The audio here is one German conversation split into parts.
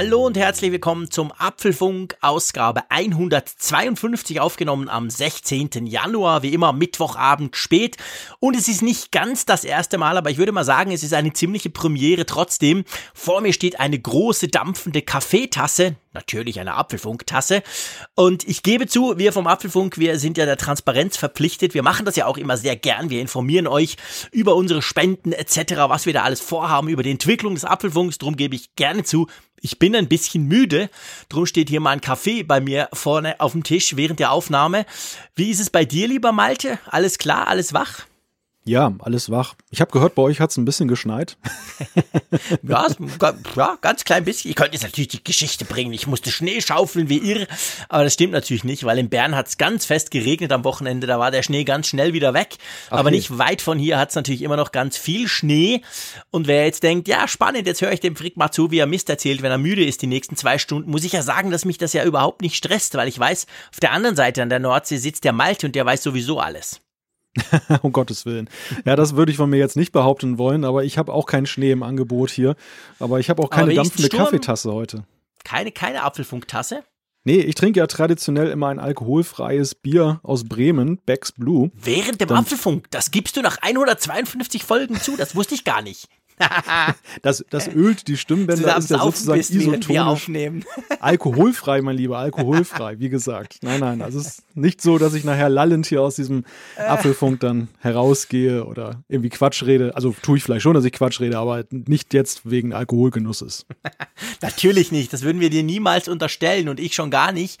Hallo und herzlich willkommen zum Apfelfunk, Ausgabe 152, aufgenommen am 16. Januar, wie immer Mittwochabend spät. Und es ist nicht ganz das erste Mal, aber ich würde mal sagen, es ist eine ziemliche Premiere trotzdem. Vor mir steht eine große dampfende Kaffeetasse, natürlich eine Apfelfunktasse. Und ich gebe zu, wir vom Apfelfunk, wir sind ja der Transparenz verpflichtet. Wir machen das ja auch immer sehr gern. Wir informieren euch über unsere Spenden etc., was wir da alles vorhaben, über die Entwicklung des Apfelfunks. Drum gebe ich gerne zu, ich bin ein bisschen müde, drum steht hier mal ein Kaffee bei mir vorne auf dem Tisch während der Aufnahme. Wie ist es bei dir, lieber Malte? Alles klar, alles wach? Ja, alles wach. Ich habe gehört, bei euch hat es ein bisschen geschneit. ja, ja, ganz klein bisschen. Ich könnte jetzt natürlich die Geschichte bringen. Ich musste Schnee schaufeln wie irre, aber das stimmt natürlich nicht, weil in Bern hat es ganz fest geregnet am Wochenende. Da war der Schnee ganz schnell wieder weg. Ach aber nee. nicht weit von hier hat es natürlich immer noch ganz viel Schnee. Und wer jetzt denkt, ja, spannend, jetzt höre ich dem Frick mal zu, wie er Mist erzählt, wenn er müde ist die nächsten zwei Stunden, muss ich ja sagen, dass mich das ja überhaupt nicht stresst, weil ich weiß, auf der anderen Seite an der Nordsee sitzt der Malte und der weiß sowieso alles. um Gottes Willen. Ja, das würde ich von mir jetzt nicht behaupten wollen, aber ich habe auch keinen Schnee im Angebot hier. Aber ich habe auch keine dampfende Kaffeetasse heute. Keine, keine Apfelfunktasse? Nee, ich trinke ja traditionell immer ein alkoholfreies Bier aus Bremen, Becks Blue. Während dem Dann Apfelfunk, das gibst du nach 152 Folgen zu, das wusste ich gar nicht. das, das ölt die Stimmbänder, ist ja sozusagen isotonisch. alkoholfrei, mein Lieber, alkoholfrei, wie gesagt. Nein, nein, also es ist nicht so, dass ich nachher lallend hier aus diesem Apfelfunk dann herausgehe oder irgendwie Quatsch rede. Also tue ich vielleicht schon, dass ich Quatsch rede, aber nicht jetzt wegen Alkoholgenusses. Natürlich nicht, das würden wir dir niemals unterstellen und ich schon gar nicht.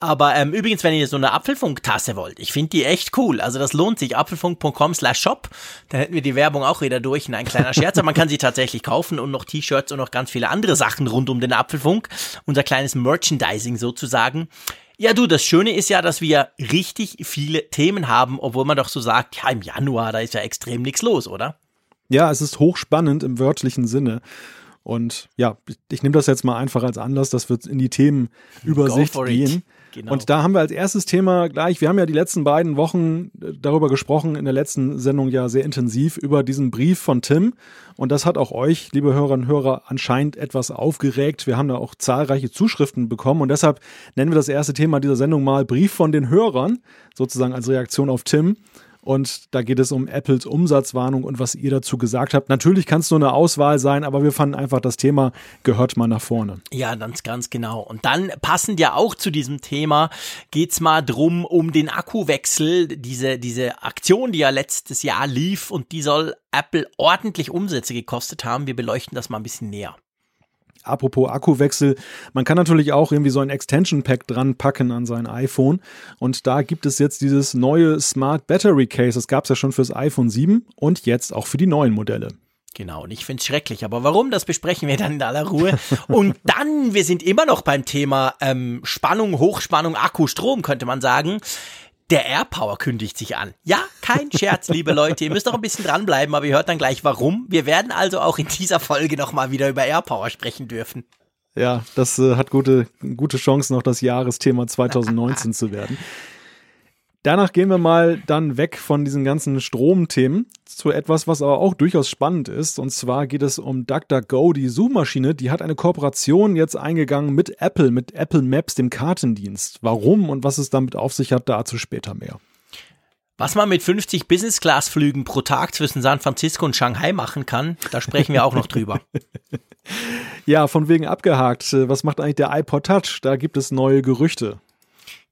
Aber ähm, übrigens, wenn ihr so eine Apfelfunk-Tasse wollt, ich finde die echt cool. Also das lohnt sich, apfelfunk.com slash shop. Da hätten wir die Werbung auch wieder durch in ein kleiner Scherz. Aber man kann sie tatsächlich kaufen und noch T-Shirts und noch ganz viele andere Sachen rund um den Apfelfunk. Unser kleines Merchandising sozusagen. Ja, du, das Schöne ist ja, dass wir richtig viele Themen haben, obwohl man doch so sagt, ja, im Januar, da ist ja extrem nichts los, oder? Ja, es ist hochspannend im wörtlichen Sinne. Und ja, ich nehme das jetzt mal einfach als Anlass, dass wir in die Themenübersicht gehen. Genau. Und da haben wir als erstes Thema gleich, wir haben ja die letzten beiden Wochen äh, darüber gesprochen, in der letzten Sendung ja sehr intensiv über diesen Brief von Tim. Und das hat auch euch, liebe Hörerinnen und Hörer, anscheinend etwas aufgeregt. Wir haben da auch zahlreiche Zuschriften bekommen und deshalb nennen wir das erste Thema dieser Sendung mal Brief von den Hörern, sozusagen als Reaktion auf Tim. Und da geht es um Apples Umsatzwarnung und was ihr dazu gesagt habt. Natürlich kann es nur eine Auswahl sein, aber wir fanden einfach, das Thema gehört mal nach vorne. Ja, ganz, ganz genau. Und dann passend ja auch zu diesem Thema geht's mal drum um den Akkuwechsel, diese, diese Aktion, die ja letztes Jahr lief und die soll Apple ordentlich Umsätze gekostet haben. Wir beleuchten das mal ein bisschen näher. Apropos Akkuwechsel, man kann natürlich auch irgendwie so ein Extension Pack dran packen an sein iPhone. Und da gibt es jetzt dieses neue Smart Battery Case. Das gab es ja schon fürs iPhone 7 und jetzt auch für die neuen Modelle. Genau, und ich finde es schrecklich. Aber warum, das besprechen wir dann in aller Ruhe. Und dann, wir sind immer noch beim Thema ähm, Spannung, Hochspannung, Akku, Strom, könnte man sagen. Der AirPower kündigt sich an. Ja, kein Scherz, liebe Leute. Ihr müsst noch ein bisschen dranbleiben, aber ihr hört dann gleich warum. Wir werden also auch in dieser Folge nochmal wieder über AirPower sprechen dürfen. Ja, das äh, hat gute, gute Chance, noch das Jahresthema 2019 zu werden. Danach gehen wir mal dann weg von diesen ganzen Stromthemen zu etwas, was aber auch durchaus spannend ist. Und zwar geht es um DuckDuckGo, die Suchmaschine. Die hat eine Kooperation jetzt eingegangen mit Apple, mit Apple Maps, dem Kartendienst. Warum und was es damit auf sich hat, dazu später mehr. Was man mit 50 Business-Class-Flügen pro Tag zwischen San Francisco und Shanghai machen kann, da sprechen wir auch noch drüber. ja, von wegen abgehakt. Was macht eigentlich der iPod Touch? Da gibt es neue Gerüchte.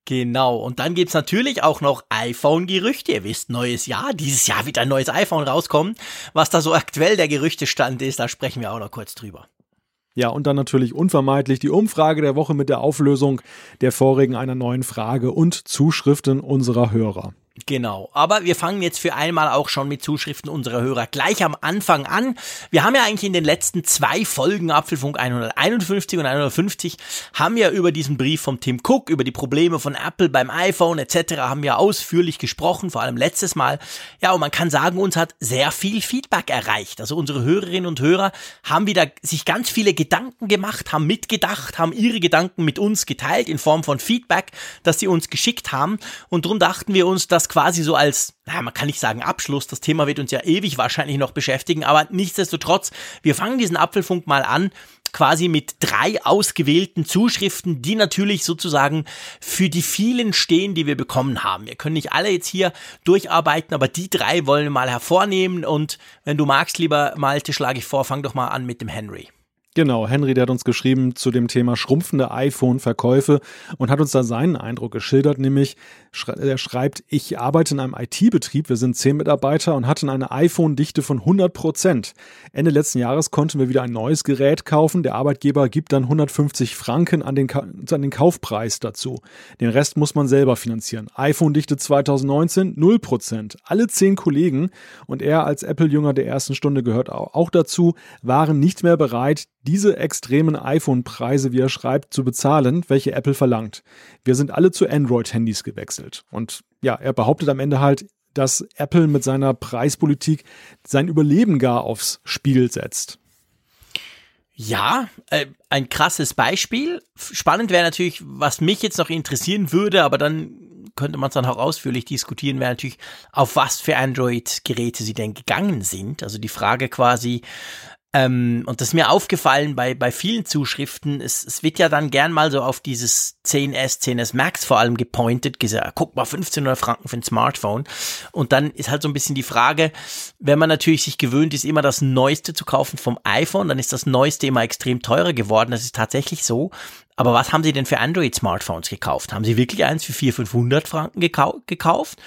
Genau, und dann gibt's natürlich auch noch iPhone-Gerüchte. Ihr wisst, neues Jahr, dieses Jahr wird ein neues iPhone rauskommen. Was da so aktuell der Gerüchtestand ist, da sprechen wir auch noch kurz drüber. Ja, und dann natürlich unvermeidlich die Umfrage der Woche mit der Auflösung der vorigen einer neuen Frage und Zuschriften unserer Hörer. Genau, aber wir fangen jetzt für einmal auch schon mit Zuschriften unserer Hörer gleich am Anfang an. Wir haben ja eigentlich in den letzten zwei Folgen Apfelfunk 151 und 150 haben ja über diesen Brief von Tim Cook, über die Probleme von Apple beim iPhone etc. haben wir ausführlich gesprochen, vor allem letztes Mal. Ja, und man kann sagen, uns hat sehr viel Feedback erreicht. Also unsere Hörerinnen und Hörer haben wieder sich ganz viele Gedanken gemacht, haben mitgedacht, haben ihre Gedanken mit uns geteilt in Form von Feedback, das sie uns geschickt haben. Und darum dachten wir uns, dass das quasi so als, naja, man kann nicht sagen Abschluss, das Thema wird uns ja ewig wahrscheinlich noch beschäftigen, aber nichtsdestotrotz, wir fangen diesen Apfelfunk mal an quasi mit drei ausgewählten Zuschriften, die natürlich sozusagen für die vielen stehen, die wir bekommen haben. Wir können nicht alle jetzt hier durcharbeiten, aber die drei wollen wir mal hervornehmen und wenn du magst, lieber Malte, schlage ich vor, fang doch mal an mit dem Henry. Genau, Henry, der hat uns geschrieben zu dem Thema schrumpfende iPhone-Verkäufe und hat uns da seinen Eindruck geschildert, nämlich er schreibt, ich arbeite in einem IT-Betrieb, wir sind zehn Mitarbeiter und hatten eine iPhone-Dichte von 100 Prozent. Ende letzten Jahres konnten wir wieder ein neues Gerät kaufen, der Arbeitgeber gibt dann 150 Franken an den, an den Kaufpreis dazu. Den Rest muss man selber finanzieren. iPhone-Dichte 2019 0 Prozent. Alle zehn Kollegen und er als Apple-Jünger der ersten Stunde gehört auch dazu, waren nicht mehr bereit, diese extremen iPhone-Preise, wie er schreibt, zu bezahlen, welche Apple verlangt. Wir sind alle zu Android-Handys gewechselt. Und ja, er behauptet am Ende halt, dass Apple mit seiner Preispolitik sein Überleben gar aufs Spiel setzt. Ja, äh, ein krasses Beispiel. Spannend wäre natürlich, was mich jetzt noch interessieren würde, aber dann könnte man es dann auch ausführlich diskutieren, wäre natürlich, auf was für Android-Geräte sie denn gegangen sind. Also die Frage quasi, ähm, und das ist mir aufgefallen bei, bei vielen Zuschriften. Es, es wird ja dann gern mal so auf dieses 10S, 10S Max vor allem gepointet, gesagt, guck mal, 1500 Franken für ein Smartphone. Und dann ist halt so ein bisschen die Frage, wenn man natürlich sich gewöhnt ist, immer das Neueste zu kaufen vom iPhone, dann ist das Neueste immer extrem teurer geworden. Das ist tatsächlich so. Aber was haben Sie denn für Android-Smartphones gekauft? Haben Sie wirklich eins für 400, 500 Franken gekau gekauft?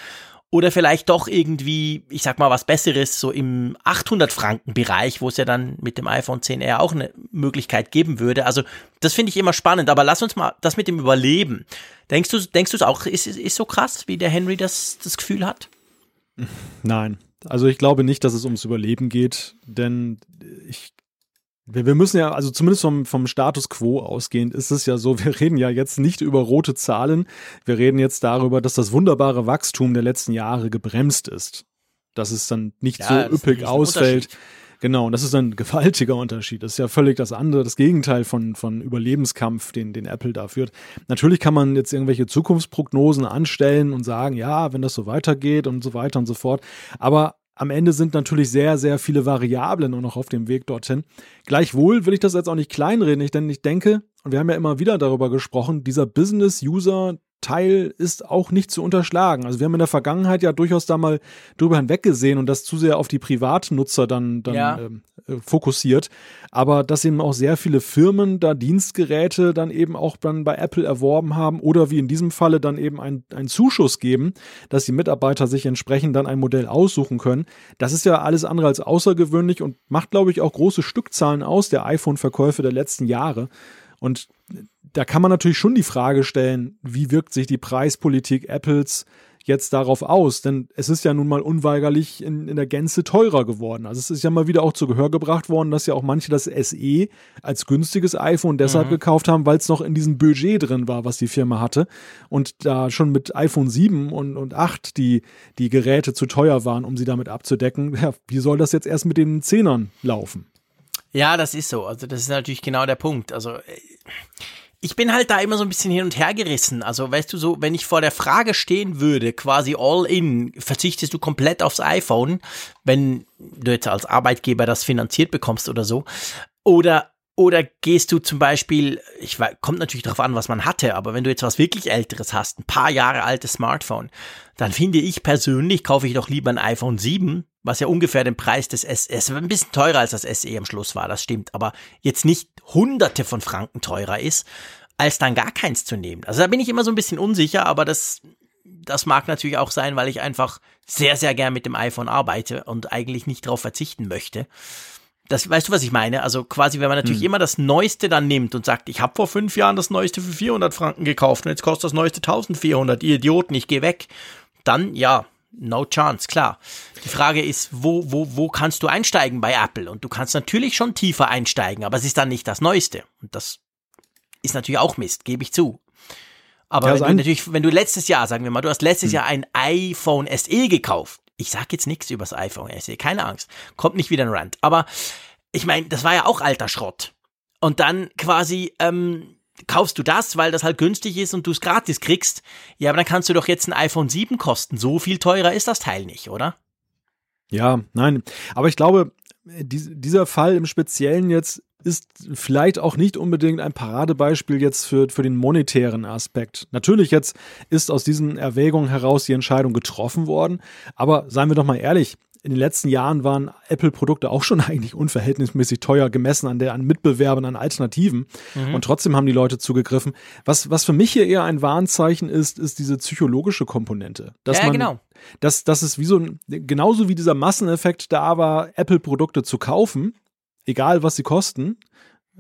Oder vielleicht doch irgendwie, ich sag mal, was Besseres, so im 800 Franken Bereich, wo es ja dann mit dem iPhone 10R auch eine Möglichkeit geben würde. Also, das finde ich immer spannend. Aber lass uns mal das mit dem Überleben. Denkst du, denkst es auch, ist, ist so krass, wie der Henry das, das Gefühl hat? Nein. Also ich glaube nicht, dass es ums Überleben geht, denn ich wir, wir müssen ja, also zumindest vom, vom Status quo ausgehend, ist es ja so, wir reden ja jetzt nicht über rote Zahlen, wir reden jetzt darüber, dass das wunderbare Wachstum der letzten Jahre gebremst ist. Dass es dann nicht ja, so üppig ausfällt. Genau, und das ist ein gewaltiger Unterschied. Das ist ja völlig das andere, das Gegenteil von, von Überlebenskampf, den, den Apple da führt. Natürlich kann man jetzt irgendwelche Zukunftsprognosen anstellen und sagen, ja, wenn das so weitergeht und so weiter und so fort. Aber am Ende sind natürlich sehr, sehr viele Variablen und noch auf dem Weg dorthin. Gleichwohl will ich das jetzt auch nicht kleinreden, denn ich denke, und wir haben ja immer wieder darüber gesprochen, dieser Business-User, Teil ist auch nicht zu unterschlagen. Also wir haben in der Vergangenheit ja durchaus da mal drüber hinweggesehen und das zu sehr auf die Privatnutzer dann, dann ja. ähm, äh, fokussiert. Aber dass eben auch sehr viele Firmen da Dienstgeräte dann eben auch dann bei Apple erworben haben oder wie in diesem Falle dann eben einen Zuschuss geben, dass die Mitarbeiter sich entsprechend dann ein Modell aussuchen können. Das ist ja alles andere als außergewöhnlich und macht, glaube ich, auch große Stückzahlen aus der iPhone-Verkäufe der letzten Jahre. Und da kann man natürlich schon die Frage stellen, wie wirkt sich die Preispolitik Apples jetzt darauf aus? Denn es ist ja nun mal unweigerlich in, in der Gänze teurer geworden. Also es ist ja mal wieder auch zu Gehör gebracht worden, dass ja auch manche das SE als günstiges iPhone deshalb mhm. gekauft haben, weil es noch in diesem Budget drin war, was die Firma hatte. Und da schon mit iPhone 7 und, und 8 die, die Geräte zu teuer waren, um sie damit abzudecken. Ja, wie soll das jetzt erst mit den Zehnern laufen? Ja, das ist so. Also das ist natürlich genau der Punkt. Also äh, ich bin halt da immer so ein bisschen hin und her gerissen. Also, weißt du, so, wenn ich vor der Frage stehen würde, quasi all in, verzichtest du komplett aufs iPhone, wenn du jetzt als Arbeitgeber das finanziert bekommst oder so, oder oder gehst du zum Beispiel, ich weiß, kommt natürlich darauf an, was man hatte, aber wenn du jetzt was wirklich Älteres hast, ein paar Jahre altes Smartphone, dann finde ich persönlich, kaufe ich doch lieber ein iPhone 7, was ja ungefähr den Preis des SE, ein bisschen teurer als das SE am Schluss war, das stimmt, aber jetzt nicht hunderte von Franken teurer ist, als dann gar keins zu nehmen. Also da bin ich immer so ein bisschen unsicher, aber das, das mag natürlich auch sein, weil ich einfach sehr, sehr gern mit dem iPhone arbeite und eigentlich nicht darauf verzichten möchte das weißt du, was ich meine? Also quasi, wenn man natürlich hm. immer das Neueste dann nimmt und sagt, ich habe vor fünf Jahren das Neueste für 400 Franken gekauft und jetzt kostet das Neueste 1400, ihr Idioten, ich gehe weg. dann ja, no chance, klar. Die Frage ist, wo, wo, wo kannst du einsteigen bei Apple? Und du kannst natürlich schon tiefer einsteigen, aber es ist dann nicht das Neueste. Und das ist natürlich auch Mist, gebe ich zu. Aber ja, wenn du natürlich, wenn du letztes Jahr, sagen wir mal, du hast letztes hm. Jahr ein iPhone SE gekauft. Ich sag jetzt nichts über das iPhone SE, keine Angst. Kommt nicht wieder ein Rant. Aber ich meine, das war ja auch alter Schrott. Und dann quasi ähm, kaufst du das, weil das halt günstig ist und du es gratis kriegst. Ja, aber dann kannst du doch jetzt ein iPhone 7 kosten. So viel teurer ist das Teil nicht, oder? Ja, nein. Aber ich glaube, dieser Fall im Speziellen jetzt ist vielleicht auch nicht unbedingt ein Paradebeispiel jetzt für, für den monetären Aspekt. Natürlich jetzt ist aus diesen Erwägungen heraus die Entscheidung getroffen worden, aber seien wir doch mal ehrlich, in den letzten Jahren waren Apple-Produkte auch schon eigentlich unverhältnismäßig teuer gemessen an der an Mitbewerbern, an Alternativen. Mhm. Und trotzdem haben die Leute zugegriffen. Was, was für mich hier eher ein Warnzeichen ist, ist diese psychologische Komponente. Dass ja, man, genau. Dass, dass es wie so ein, genauso wie dieser Masseneffekt da war, Apple-Produkte zu kaufen, egal was sie kosten,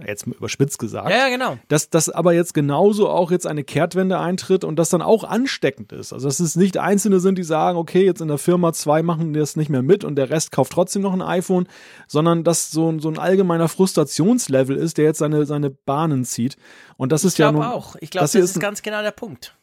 jetzt überspitzt gesagt. Ja, ja, genau. Dass das aber jetzt genauso auch jetzt eine Kehrtwende eintritt und das dann auch ansteckend ist. Also dass es nicht Einzelne sind, die sagen, okay, jetzt in der Firma zwei machen das nicht mehr mit und der Rest kauft trotzdem noch ein iPhone, sondern dass so, so ein allgemeiner Frustrationslevel ist, der jetzt seine, seine Bahnen zieht. Und das ich ist ja nun. auch. Ich glaube, das, das ist ganz genau der Punkt.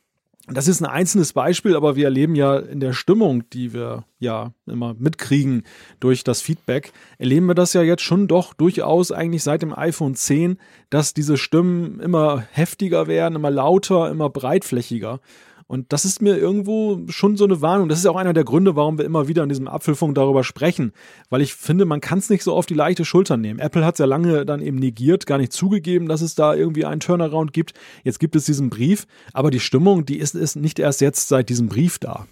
Das ist ein einzelnes Beispiel, aber wir erleben ja in der Stimmung, die wir ja immer mitkriegen durch das Feedback, erleben wir das ja jetzt schon doch durchaus eigentlich seit dem iPhone 10, dass diese Stimmen immer heftiger werden, immer lauter, immer breitflächiger. Und das ist mir irgendwo schon so eine Warnung. Das ist auch einer der Gründe, warum wir immer wieder in diesem Apfelfunk darüber sprechen. Weil ich finde, man kann es nicht so auf die leichte Schulter nehmen. Apple hat es ja lange dann eben negiert, gar nicht zugegeben, dass es da irgendwie einen Turnaround gibt. Jetzt gibt es diesen Brief. Aber die Stimmung, die ist, ist nicht erst jetzt seit diesem Brief da.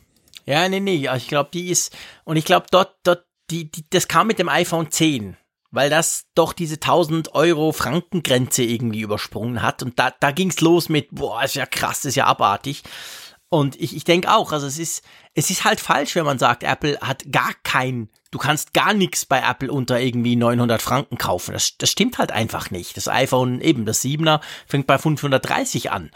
Ja, nee, nee. Ich glaube, die ist, und ich glaube, dort, dort, die, die, das kam mit dem iPhone 10 weil das doch diese 1000 Euro Frankengrenze irgendwie übersprungen hat. Und da, da ging's los mit, boah, ist ja krass, ist ja abartig. Und ich, ich denke auch, also es ist, es ist halt falsch, wenn man sagt, Apple hat gar kein, du kannst gar nichts bei Apple unter irgendwie 900 Franken kaufen. Das, das stimmt halt einfach nicht. Das iPhone, eben das 7er, fängt bei 530 an.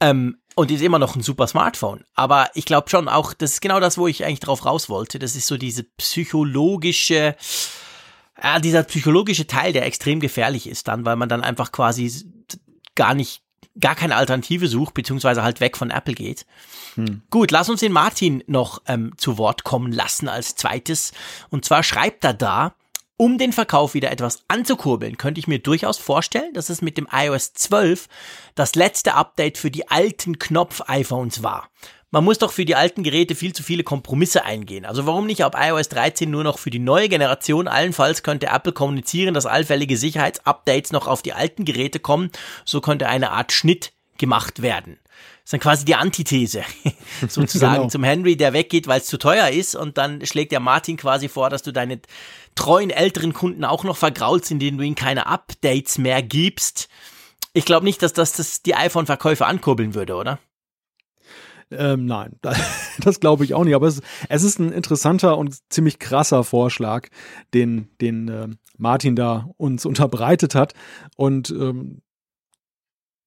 Ähm, und ist immer noch ein super Smartphone. Aber ich glaube schon auch, das ist genau das, wo ich eigentlich drauf raus wollte. Das ist so diese psychologische, ja, dieser psychologische Teil, der extrem gefährlich ist dann, weil man dann einfach quasi gar nicht gar keine Alternative sucht, beziehungsweise halt weg von Apple geht. Hm. Gut, lass uns den Martin noch ähm, zu Wort kommen lassen als zweites. Und zwar schreibt er da, um den Verkauf wieder etwas anzukurbeln, könnte ich mir durchaus vorstellen, dass es mit dem iOS 12 das letzte Update für die alten Knopf-iPhones war man muss doch für die alten Geräte viel zu viele Kompromisse eingehen. Also warum nicht ab iOS 13 nur noch für die neue Generation? Allenfalls könnte Apple kommunizieren, dass allfällige Sicherheitsupdates noch auf die alten Geräte kommen. So könnte eine Art Schnitt gemacht werden. Das ist dann quasi die Antithese, sozusagen genau. zum Henry, der weggeht, weil es zu teuer ist. Und dann schlägt der Martin quasi vor, dass du deine treuen älteren Kunden auch noch vergraulst, indem du ihnen keine Updates mehr gibst. Ich glaube nicht, dass das, das die iPhone-Verkäufe ankurbeln würde, oder? Ähm, nein, das glaube ich auch nicht. Aber es, es, ist ein interessanter und ziemlich krasser Vorschlag, den, den äh, Martin da uns unterbreitet hat. Und ähm,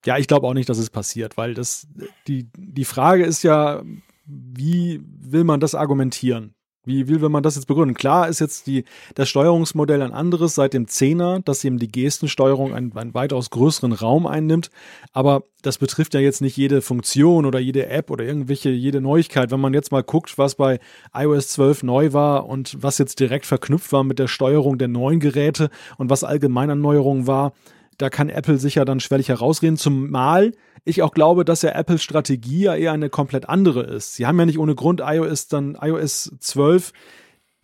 ja, ich glaube auch nicht, dass es passiert, weil das die, die Frage ist ja, wie will man das argumentieren? Wie will man das jetzt begründen? Klar ist jetzt die, das Steuerungsmodell ein anderes seit dem Zehner, dass eben die Gestensteuerung einen, einen weitaus größeren Raum einnimmt. Aber das betrifft ja jetzt nicht jede Funktion oder jede App oder irgendwelche, jede Neuigkeit. Wenn man jetzt mal guckt, was bei iOS 12 neu war und was jetzt direkt verknüpft war mit der Steuerung der neuen Geräte und was allgemein an Neuerungen war, da kann Apple sicher dann schwerlich herausreden, zumal ich auch glaube, dass ja Apples Strategie ja eher eine komplett andere ist. Sie haben ja nicht ohne Grund iOS dann iOS 12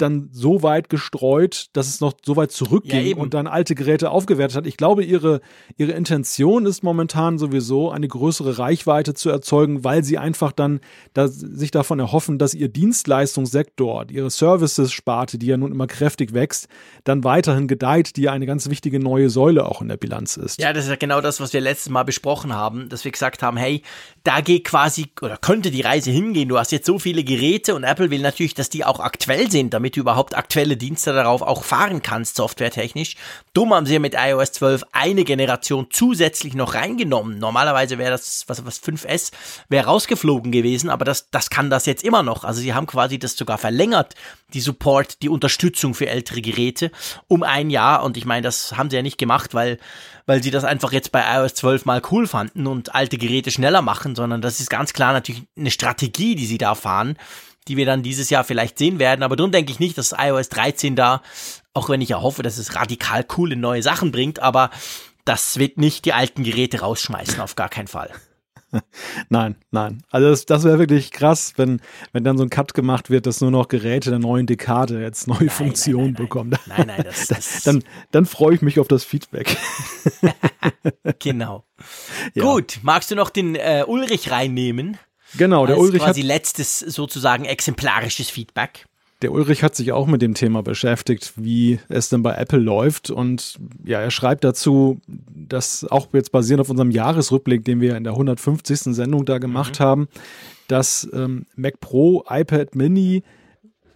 dann so weit gestreut, dass es noch so weit zurückging ja, und dann alte Geräte aufgewertet hat. Ich glaube, ihre, ihre Intention ist momentan sowieso eine größere Reichweite zu erzeugen, weil sie einfach dann da, sich davon erhoffen, dass ihr Dienstleistungssektor, ihre Services-Sparte, die ja nun immer kräftig wächst, dann weiterhin gedeiht, die ja eine ganz wichtige neue Säule auch in der Bilanz ist. Ja, das ist ja genau das, was wir letztes Mal besprochen haben, dass wir gesagt haben, hey, da geht quasi oder könnte die Reise hingehen. Du hast jetzt so viele Geräte und Apple will natürlich, dass die auch aktuell sind, damit damit du überhaupt aktuelle Dienste darauf auch fahren kannst, softwaretechnisch. Dumm haben sie mit iOS 12 eine Generation zusätzlich noch reingenommen. Normalerweise wäre das, was, was 5S, wäre rausgeflogen gewesen, aber das, das kann das jetzt immer noch. Also sie haben quasi das sogar verlängert, die Support, die Unterstützung für ältere Geräte um ein Jahr. Und ich meine, das haben sie ja nicht gemacht, weil, weil sie das einfach jetzt bei iOS 12 mal cool fanden und alte Geräte schneller machen, sondern das ist ganz klar natürlich eine Strategie, die sie da fahren, die wir dann dieses Jahr vielleicht sehen werden. Aber darum denke ich nicht, dass iOS 13 da, auch wenn ich ja hoffe, dass es radikal coole neue Sachen bringt, aber das wird nicht die alten Geräte rausschmeißen, auf gar keinen Fall. nein, nein. Also das, das wäre wirklich krass, wenn, wenn dann so ein Cut gemacht wird, dass nur noch Geräte der neuen Dekade jetzt neue nein, Funktionen nein, nein, bekommen. Nein, nein, das, das dann, dann freue ich mich auf das Feedback. genau. Ja. Gut, magst du noch den äh, Ulrich reinnehmen? Genau, der Ulrich quasi hat letztes sozusagen exemplarisches Feedback. Der Ulrich hat sich auch mit dem Thema beschäftigt, wie es denn bei Apple läuft. Und ja, er schreibt dazu, dass auch jetzt basierend auf unserem Jahresrückblick, den wir in der 150. Sendung da gemacht mhm. haben, dass ähm, Mac Pro, iPad Mini,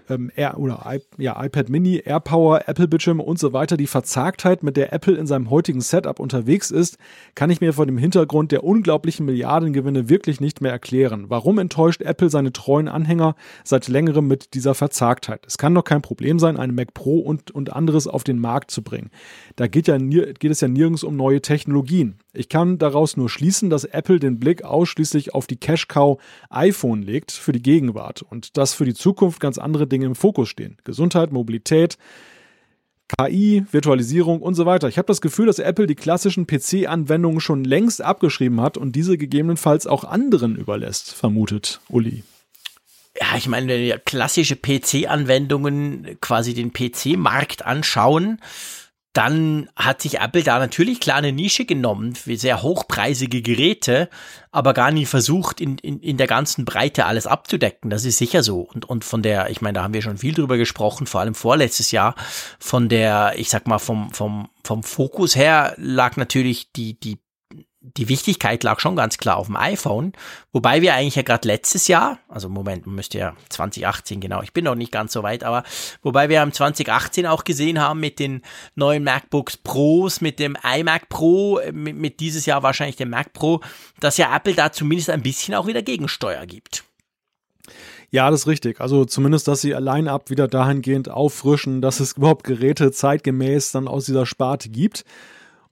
ähm, Air, oder I, ja, iPad Mini, AirPower, Apple-Bildschirme und so weiter, die Verzagtheit, mit der Apple in seinem heutigen Setup unterwegs ist, kann ich mir vor dem Hintergrund der unglaublichen Milliardengewinne wirklich nicht mehr erklären. Warum enttäuscht Apple seine treuen Anhänger seit längerem mit dieser Verzagtheit? Es kann doch kein Problem sein, eine Mac Pro und, und anderes auf den Markt zu bringen. Da geht, ja, geht es ja nirgends um neue Technologien. Ich kann daraus nur schließen, dass Apple den Blick ausschließlich auf die Cash-Cow iPhone legt für die Gegenwart und dass für die Zukunft ganz andere Dinge im Fokus stehen. Gesundheit, Mobilität, KI, Virtualisierung und so weiter. Ich habe das Gefühl, dass Apple die klassischen PC-Anwendungen schon längst abgeschrieben hat und diese gegebenenfalls auch anderen überlässt, vermutet Uli. Ja, ich meine, wenn wir klassische PC-Anwendungen quasi den PC-Markt anschauen, dann hat sich Apple da natürlich klar eine Nische genommen für sehr hochpreisige Geräte, aber gar nie versucht, in, in, in der ganzen Breite alles abzudecken. Das ist sicher so. Und, und von der, ich meine, da haben wir schon viel drüber gesprochen, vor allem vorletztes Jahr, von der, ich sag mal, vom, vom, vom Fokus her lag natürlich die, die die Wichtigkeit lag schon ganz klar auf dem iPhone, wobei wir eigentlich ja gerade letztes Jahr, also Moment, man müsste ja 2018 genau, ich bin noch nicht ganz so weit, aber wobei wir im 2018 auch gesehen haben mit den neuen MacBooks Pros, mit dem iMac Pro, mit, mit dieses Jahr wahrscheinlich dem Mac Pro, dass ja Apple da zumindest ein bisschen auch wieder Gegensteuer gibt. Ja, das ist richtig. Also zumindest, dass sie allein ab wieder dahingehend auffrischen, dass es überhaupt Geräte zeitgemäß dann aus dieser Sparte gibt.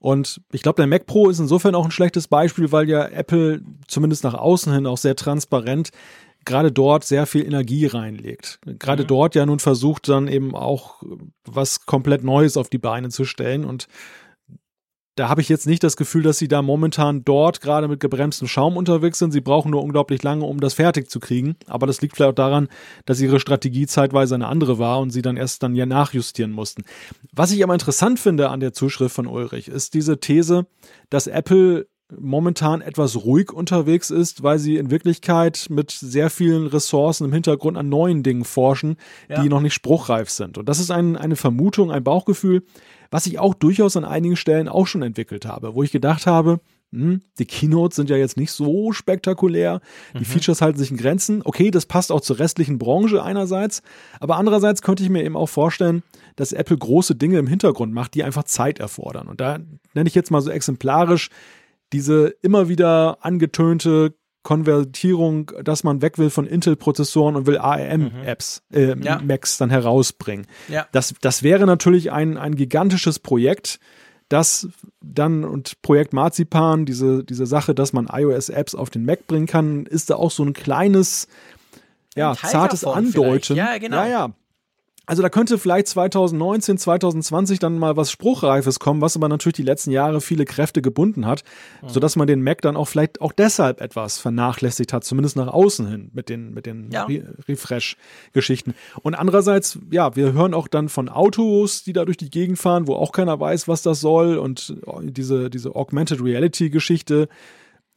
Und ich glaube, der Mac Pro ist insofern auch ein schlechtes Beispiel, weil ja Apple zumindest nach außen hin auch sehr transparent gerade dort sehr viel Energie reinlegt. Gerade mhm. dort ja nun versucht dann eben auch was komplett Neues auf die Beine zu stellen und da habe ich jetzt nicht das Gefühl, dass sie da momentan dort gerade mit gebremstem Schaum unterwegs sind. Sie brauchen nur unglaublich lange, um das fertig zu kriegen. Aber das liegt vielleicht auch daran, dass ihre Strategie zeitweise eine andere war und sie dann erst dann ja nachjustieren mussten. Was ich aber interessant finde an der Zuschrift von Ulrich, ist diese These, dass Apple momentan etwas ruhig unterwegs ist, weil sie in Wirklichkeit mit sehr vielen Ressourcen im Hintergrund an neuen Dingen forschen, ja. die noch nicht spruchreif sind. Und das ist ein, eine Vermutung, ein Bauchgefühl, was ich auch durchaus an einigen Stellen auch schon entwickelt habe, wo ich gedacht habe, hm, die Keynotes sind ja jetzt nicht so spektakulär, die mhm. Features halten sich in Grenzen. Okay, das passt auch zur restlichen Branche einerseits, aber andererseits könnte ich mir eben auch vorstellen, dass Apple große Dinge im Hintergrund macht, die einfach Zeit erfordern. Und da nenne ich jetzt mal so exemplarisch diese immer wieder angetönte Konvertierung, dass man weg will von Intel-Prozessoren und will ARM-Apps, mhm. äh, ja. Macs dann herausbringen. Ja. Das, das wäre natürlich ein, ein gigantisches Projekt, das dann und Projekt Marzipan, diese, diese Sache, dass man iOS-Apps auf den Mac bringen kann, ist da auch so ein kleines, ja, zartes Andeuten. Ja, genau. Ja, ja. Also da könnte vielleicht 2019, 2020 dann mal was Spruchreifes kommen, was aber natürlich die letzten Jahre viele Kräfte gebunden hat, mhm. sodass man den Mac dann auch vielleicht auch deshalb etwas vernachlässigt hat, zumindest nach außen hin mit den, mit den ja. Re Refresh-Geschichten. Und andererseits, ja, wir hören auch dann von Autos, die da durch die Gegend fahren, wo auch keiner weiß, was das soll und diese, diese Augmented Reality-Geschichte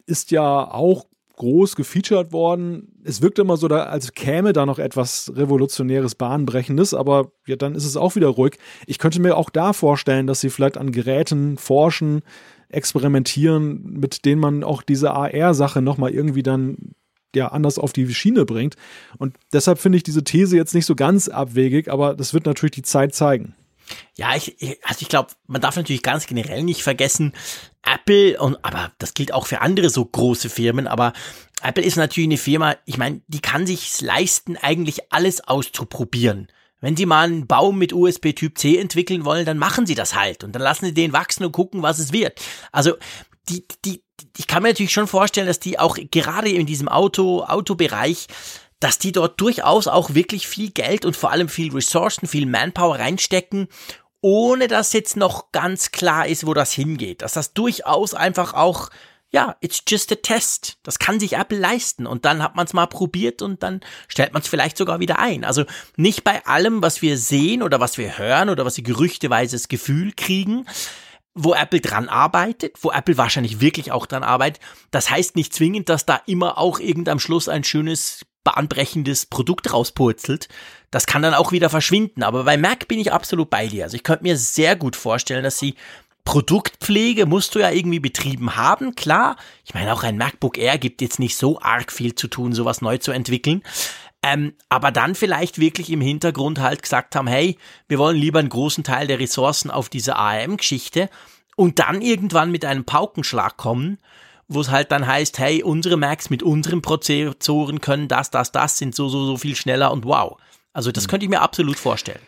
ist ja auch groß gefeatured worden. Es wirkt immer so, da, als käme da noch etwas Revolutionäres, Bahnbrechendes, aber ja, dann ist es auch wieder ruhig. Ich könnte mir auch da vorstellen, dass sie vielleicht an Geräten forschen, experimentieren, mit denen man auch diese AR-Sache nochmal irgendwie dann ja anders auf die Schiene bringt. Und deshalb finde ich diese These jetzt nicht so ganz abwegig, aber das wird natürlich die Zeit zeigen. Ja, ich, also ich glaube, man darf natürlich ganz generell nicht vergessen, Apple und aber das gilt auch für andere so große Firmen, aber Apple ist natürlich eine Firma, ich meine, die kann sich leisten, eigentlich alles auszuprobieren. Wenn sie mal einen Baum mit USB Typ C entwickeln wollen, dann machen sie das halt und dann lassen sie den wachsen und gucken, was es wird. Also die, die, ich kann mir natürlich schon vorstellen, dass die auch gerade in diesem Auto, Autobereich, dass die dort durchaus auch wirklich viel Geld und vor allem viel Ressourcen, viel Manpower reinstecken, ohne dass jetzt noch ganz klar ist, wo das hingeht. Dass das durchaus einfach auch ja, it's just a test. Das kann sich Apple leisten. Und dann hat man es mal probiert und dann stellt man es vielleicht sogar wieder ein. Also nicht bei allem, was wir sehen oder was wir hören oder was wir gerüchteweise das Gefühl kriegen, wo Apple dran arbeitet, wo Apple wahrscheinlich wirklich auch dran arbeitet. Das heißt nicht zwingend, dass da immer auch irgend am Schluss ein schönes, bahnbrechendes Produkt rauspurzelt. Das kann dann auch wieder verschwinden. Aber bei Mac bin ich absolut bei dir. Also ich könnte mir sehr gut vorstellen, dass sie Produktpflege musst du ja irgendwie betrieben haben, klar. Ich meine, auch ein MacBook Air gibt jetzt nicht so arg viel zu tun, sowas neu zu entwickeln. Ähm, aber dann vielleicht wirklich im Hintergrund halt gesagt haben, hey, wir wollen lieber einen großen Teil der Ressourcen auf diese ARM-Geschichte und dann irgendwann mit einem Paukenschlag kommen, wo es halt dann heißt, hey, unsere Macs mit unseren Prozessoren können das, das, das, sind so, so, so viel schneller und wow. Also das mhm. könnte ich mir absolut vorstellen.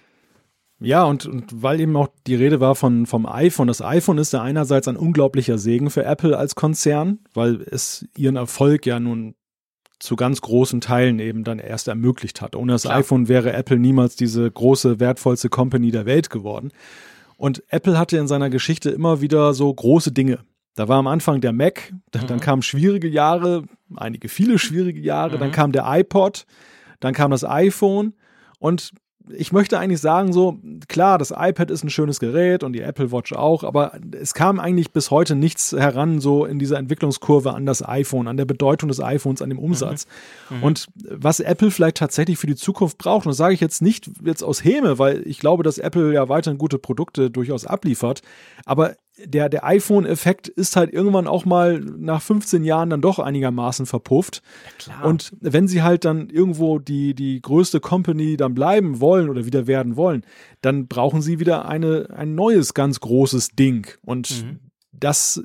Ja, und, und weil eben auch die Rede war von, vom iPhone. Das iPhone ist ja einerseits ein unglaublicher Segen für Apple als Konzern, weil es ihren Erfolg ja nun zu ganz großen Teilen eben dann erst ermöglicht hat. Ohne das Klar. iPhone wäre Apple niemals diese große, wertvollste Company der Welt geworden. Und Apple hatte in seiner Geschichte immer wieder so große Dinge. Da war am Anfang der Mac, dann, mhm. kamen schwierige Jahre, einige viele schwierige Jahre, mhm. dann kam der iPod, dann kam das iPhone und ich möchte eigentlich sagen, so, klar, das iPad ist ein schönes Gerät und die Apple Watch auch, aber es kam eigentlich bis heute nichts heran, so in dieser Entwicklungskurve an das iPhone, an der Bedeutung des iPhones, an dem Umsatz. Mhm. Mhm. Und was Apple vielleicht tatsächlich für die Zukunft braucht, und das sage ich jetzt nicht jetzt aus Häme, weil ich glaube, dass Apple ja weiterhin gute Produkte durchaus abliefert, aber der, der iPhone-Effekt ist halt irgendwann auch mal nach 15 Jahren dann doch einigermaßen verpufft. Ja, und wenn sie halt dann irgendwo die, die größte Company dann bleiben wollen oder wieder werden wollen, dann brauchen sie wieder eine, ein neues, ganz großes Ding. Und mhm. das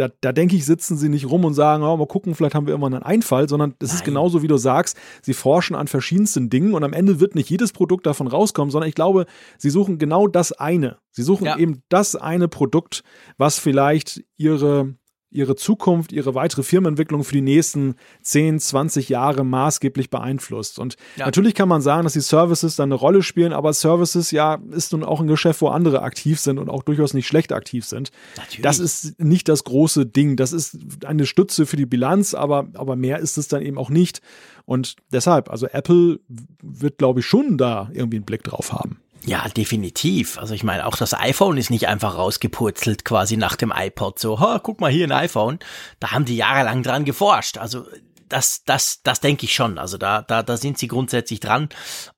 da, da denke ich, sitzen sie nicht rum und sagen, oh, mal gucken, vielleicht haben wir irgendwann einen Einfall, sondern es ist genauso, wie du sagst, sie forschen an verschiedensten Dingen und am Ende wird nicht jedes Produkt davon rauskommen, sondern ich glaube, sie suchen genau das eine. Sie suchen ja. eben das eine Produkt, was vielleicht ihre ihre Zukunft, ihre weitere Firmenentwicklung für die nächsten 10, 20 Jahre maßgeblich beeinflusst. Und ja. natürlich kann man sagen, dass die Services dann eine Rolle spielen, aber Services ja ist nun auch ein Geschäft, wo andere aktiv sind und auch durchaus nicht schlecht aktiv sind. Natürlich. Das ist nicht das große Ding. Das ist eine Stütze für die Bilanz, aber, aber mehr ist es dann eben auch nicht. Und deshalb, also Apple wird, glaube ich, schon da irgendwie einen Blick drauf haben. Ja, definitiv. Also ich meine, auch das iPhone ist nicht einfach rausgepurzelt quasi nach dem iPod. So, ha, guck mal hier ein iPhone. Da haben die jahrelang dran geforscht. Also das, das, das denke ich schon. Also da, da, da sind sie grundsätzlich dran.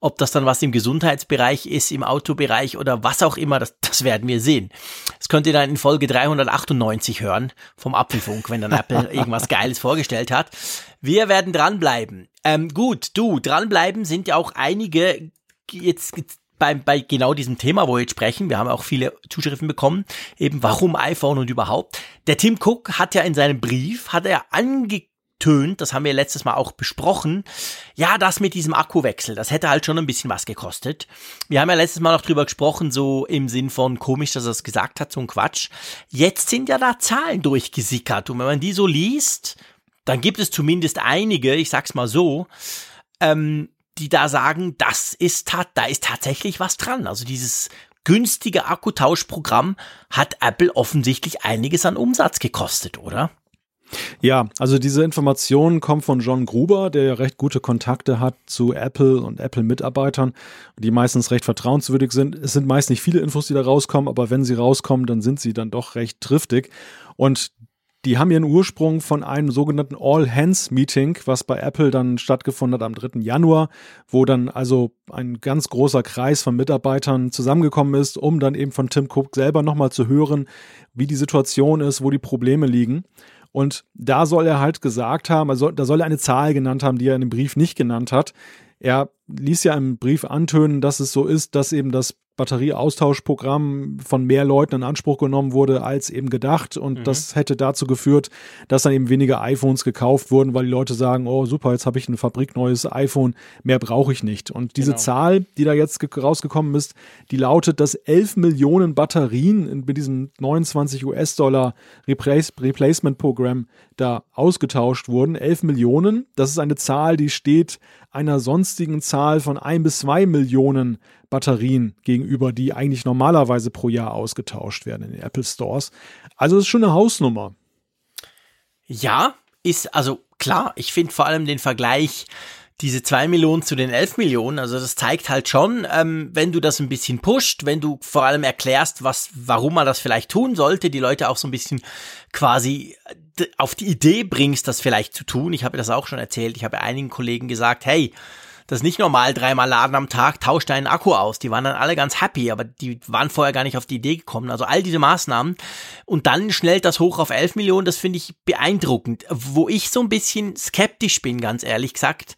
Ob das dann was im Gesundheitsbereich ist, im Autobereich oder was auch immer, das, das werden wir sehen. Das könnt ihr dann in Folge 398 hören vom Apfelfunk, wenn dann Apple irgendwas Geiles vorgestellt hat. Wir werden dranbleiben. Ähm, gut, du, dranbleiben sind ja auch einige jetzt bei, bei genau diesem Thema, wo wir jetzt sprechen, wir haben auch viele Zuschriften bekommen, eben warum iPhone und überhaupt. Der Tim Cook hat ja in seinem Brief, hat er angetönt, das haben wir letztes Mal auch besprochen, ja, das mit diesem Akkuwechsel, das hätte halt schon ein bisschen was gekostet. Wir haben ja letztes Mal noch drüber gesprochen, so im Sinn von komisch, dass er es gesagt hat, so ein Quatsch. Jetzt sind ja da Zahlen durchgesickert und wenn man die so liest, dann gibt es zumindest einige, ich sag's mal so, ähm, die da sagen, das ist, da ist tatsächlich was dran. Also dieses günstige Akkutauschprogramm hat Apple offensichtlich einiges an Umsatz gekostet, oder? Ja, also diese Informationen kommen von John Gruber, der ja recht gute Kontakte hat zu Apple und Apple-Mitarbeitern, die meistens recht vertrauenswürdig sind. Es sind meist nicht viele Infos, die da rauskommen, aber wenn sie rauskommen, dann sind sie dann doch recht triftig. Und die haben ihren Ursprung von einem sogenannten All-Hands-Meeting, was bei Apple dann stattgefunden hat am 3. Januar, wo dann also ein ganz großer Kreis von Mitarbeitern zusammengekommen ist, um dann eben von Tim Cook selber nochmal zu hören, wie die Situation ist, wo die Probleme liegen. Und da soll er halt gesagt haben, also da soll er eine Zahl genannt haben, die er in dem Brief nicht genannt hat. Er ließ ja im Brief antönen, dass es so ist, dass eben das Batterieaustauschprogramm von mehr Leuten in Anspruch genommen wurde als eben gedacht. Und mhm. das hätte dazu geführt, dass dann eben weniger iPhones gekauft wurden, weil die Leute sagen, oh super, jetzt habe ich ein fabrikneues iPhone, mehr brauche ich nicht. Und diese genau. Zahl, die da jetzt rausgekommen ist, die lautet, dass 11 Millionen Batterien mit diesem 29 US-Dollar Replace Replacement-Programm da ausgetauscht wurden. 11 Millionen, das ist eine Zahl, die steht einer sonstigen Zahl von ein bis zwei Millionen Batterien gegenüber, die eigentlich normalerweise pro Jahr ausgetauscht werden in den Apple Stores. Also es ist schon eine Hausnummer. Ja, ist also klar. Ich finde vor allem den Vergleich diese zwei Millionen zu den elf Millionen, also das zeigt halt schon, ähm, wenn du das ein bisschen pusht, wenn du vor allem erklärst, was, warum man das vielleicht tun sollte, die Leute auch so ein bisschen quasi auf die Idee bringst, das vielleicht zu tun. Ich habe das auch schon erzählt. Ich habe einigen Kollegen gesagt, hey, das ist nicht normal, dreimal laden am Tag, tauscht deinen Akku aus. Die waren dann alle ganz happy, aber die waren vorher gar nicht auf die Idee gekommen. Also all diese Maßnahmen. Und dann schnellt das hoch auf 11 Millionen, das finde ich beeindruckend. Wo ich so ein bisschen skeptisch bin, ganz ehrlich gesagt.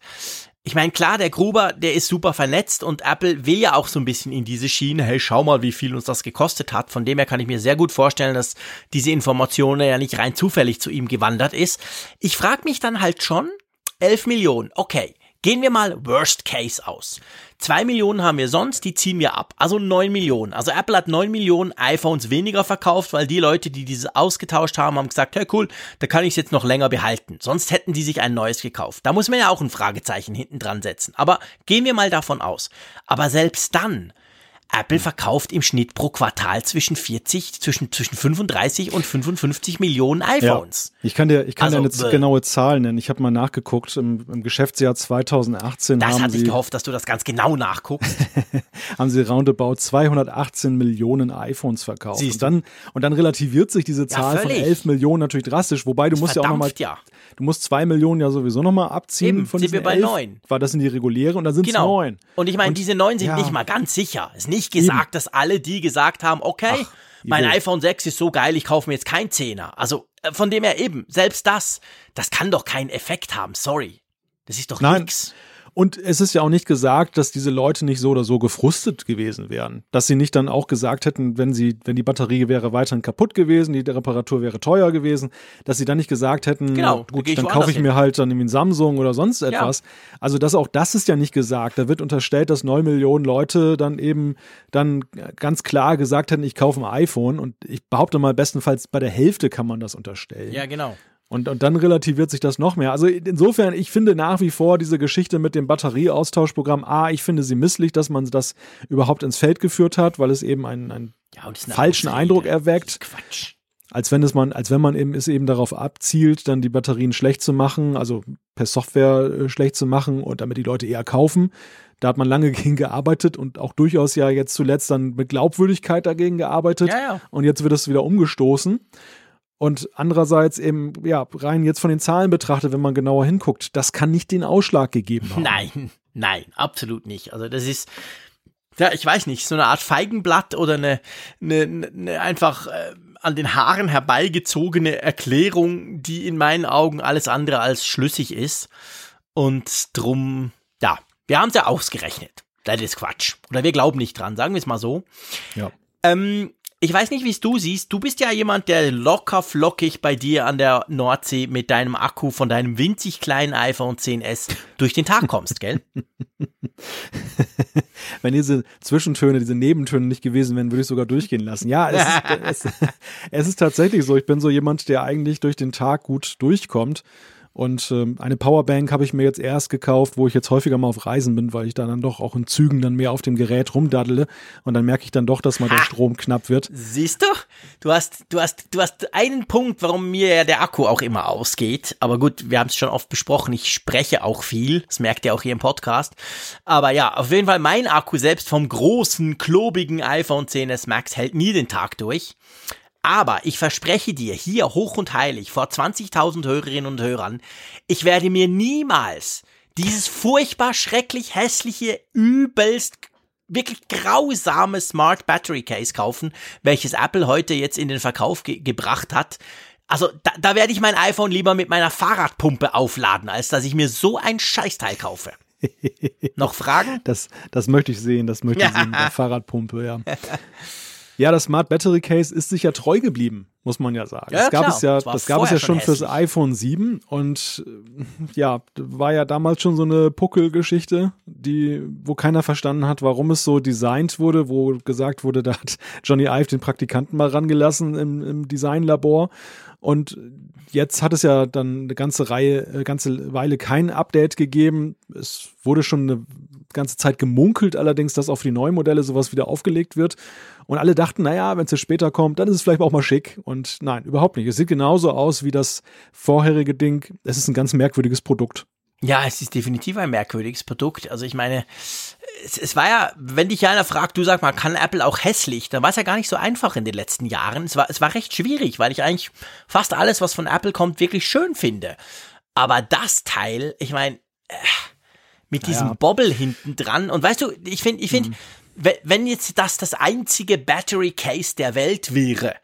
Ich meine, klar, der Gruber, der ist super vernetzt und Apple will ja auch so ein bisschen in diese Schiene, hey, schau mal, wie viel uns das gekostet hat. Von dem her kann ich mir sehr gut vorstellen, dass diese Information ja nicht rein zufällig zu ihm gewandert ist. Ich frage mich dann halt schon, 11 Millionen, okay. Gehen wir mal Worst Case aus. Zwei Millionen haben wir sonst, die ziehen wir ab. Also neun Millionen. Also Apple hat neun Millionen iPhones weniger verkauft, weil die Leute, die diese ausgetauscht haben, haben gesagt, hey cool, da kann ich es jetzt noch länger behalten. Sonst hätten die sich ein neues gekauft. Da muss man ja auch ein Fragezeichen hinten dran setzen. Aber gehen wir mal davon aus. Aber selbst dann Apple verkauft im Schnitt pro Quartal zwischen 40, zwischen, zwischen 35 und 55 Millionen iPhones. Ja, ich kann dir, ich kann also, dir eine genaue Zahl nennen. Ich habe mal nachgeguckt. Im, Im, Geschäftsjahr 2018 das haben hatte sie, ich gehofft, dass du das ganz genau nachguckst. haben sie roundabout 218 Millionen iPhones verkauft. und dann, und dann relativiert sich diese Zahl ja, von 11 Millionen natürlich drastisch. Wobei du musst ja auch nochmal, ja. Du musst 2 Millionen ja sowieso nochmal abziehen Eben, von sind wir bei 11, 9. War das in die reguläre und dann sind es genau. 9. Und ich meine, diese 9 sind ja. nicht mal ganz sicher. Ist nicht gesagt, Eben. dass alle die gesagt haben, okay, Ach, mein iPhone 6 ist so geil, ich kaufe mir jetzt kein Zehner. Also äh, von dem her eben, selbst das, das kann doch keinen Effekt haben, sorry. Das ist doch Nein. nix. Und es ist ja auch nicht gesagt, dass diese Leute nicht so oder so gefrustet gewesen wären. Dass sie nicht dann auch gesagt hätten, wenn sie, wenn die Batterie wäre weiterhin kaputt gewesen, die Reparatur wäre teuer gewesen, dass sie dann nicht gesagt hätten, genau, gut, dann kaufe ich hin. mir halt dann irgendwie ein Samsung oder sonst etwas. Ja. Also das auch das ist ja nicht gesagt. Da wird unterstellt, dass neun Millionen Leute dann eben dann ganz klar gesagt hätten, ich kaufe ein iPhone und ich behaupte mal, bestenfalls bei der Hälfte kann man das unterstellen. Ja, genau. Und, und dann relativiert sich das noch mehr. Also insofern, ich finde nach wie vor diese Geschichte mit dem Batterieaustauschprogramm, A, ich finde sie misslich, dass man das überhaupt ins Feld geführt hat, weil es eben einen, einen ja, falschen. Eindruck erweckt. Quatsch. Als wenn es man, als wenn man eben es eben darauf abzielt, dann die Batterien schlecht zu machen, also per Software äh, schlecht zu machen und damit die Leute eher kaufen. Da hat man lange gegen gearbeitet und auch durchaus ja jetzt zuletzt dann mit Glaubwürdigkeit dagegen gearbeitet. Ja, ja. Und jetzt wird es wieder umgestoßen. Und andererseits eben, ja, rein jetzt von den Zahlen betrachtet, wenn man genauer hinguckt, das kann nicht den Ausschlag gegeben haben. Nein, nein, absolut nicht. Also das ist, ja, ich weiß nicht, so eine Art Feigenblatt oder eine, eine, eine einfach äh, an den Haaren herbeigezogene Erklärung, die in meinen Augen alles andere als schlüssig ist. Und drum, ja, wir haben es ja ausgerechnet. Das ist Quatsch. Oder wir glauben nicht dran, sagen wir es mal so. Ja. Ähm, ich weiß nicht, wie es du siehst. Du bist ja jemand, der locker flockig bei dir an der Nordsee mit deinem Akku von deinem winzig kleinen iPhone 10s durch den Tag kommst, gell? Wenn diese Zwischentöne, diese Nebentöne nicht gewesen wären, würde ich sogar durchgehen lassen. Ja, es ist, es, es ist tatsächlich so. Ich bin so jemand, der eigentlich durch den Tag gut durchkommt. Und ähm, eine Powerbank habe ich mir jetzt erst gekauft, wo ich jetzt häufiger mal auf Reisen bin, weil ich da dann doch auch in Zügen dann mehr auf dem Gerät rumdaddele. Und dann merke ich dann doch, dass mal ha. der Strom knapp wird. Siehst du? Du hast, du hast, du hast einen Punkt, warum mir ja der Akku auch immer ausgeht. Aber gut, wir haben es schon oft besprochen. Ich spreche auch viel. Das merkt ihr auch hier im Podcast. Aber ja, auf jeden Fall mein Akku selbst vom großen, klobigen iPhone 10s Max hält nie den Tag durch. Aber ich verspreche dir hier hoch und heilig vor 20.000 Hörerinnen und Hörern, ich werde mir niemals dieses furchtbar schrecklich hässliche, übelst wirklich grausame Smart Battery Case kaufen, welches Apple heute jetzt in den Verkauf ge gebracht hat. Also da, da werde ich mein iPhone lieber mit meiner Fahrradpumpe aufladen, als dass ich mir so ein Scheißteil kaufe. Noch Fragen? Das, das möchte ich sehen, das möchte ich sehen mit der Fahrradpumpe, ja. Ja, das Smart Battery Case ist sich ja treu geblieben, muss man ja sagen. Ja, das gab klar. es ja, Das das gab es ja schon schon fürs hässlich. iPhone 7 und äh, ja, war ja damals schon so eine Puckelgeschichte, die, wo keiner verstanden hat, warum es so designt wurde, wo gesagt wurde, da hat Johnny Ive den Praktikanten mal rangelassen im, im Designlabor und jetzt hat es ja dann eine ganze Reihe, eine ganze Weile kein Update gegeben. Es wurde schon eine ganze Zeit gemunkelt, allerdings, dass auf die neuen Modelle sowas wieder aufgelegt wird. Und alle dachten, naja, wenn es jetzt später kommt, dann ist es vielleicht auch mal schick. Und nein, überhaupt nicht. Es sieht genauso aus wie das vorherige Ding. Es ist ein ganz merkwürdiges Produkt. Ja, es ist definitiv ein merkwürdiges Produkt. Also ich meine, es, es war ja, wenn dich einer fragt, du sag mal, kann Apple auch hässlich, dann war es ja gar nicht so einfach in den letzten Jahren. Es war, es war recht schwierig, weil ich eigentlich fast alles, was von Apple kommt, wirklich schön finde. Aber das Teil, ich meine, äh, mit diesem Naja. Bobble hinten dran und weißt du, ich finde, ich finde, we- wenn jetzt das das einzige Battery Case der Welt wäre,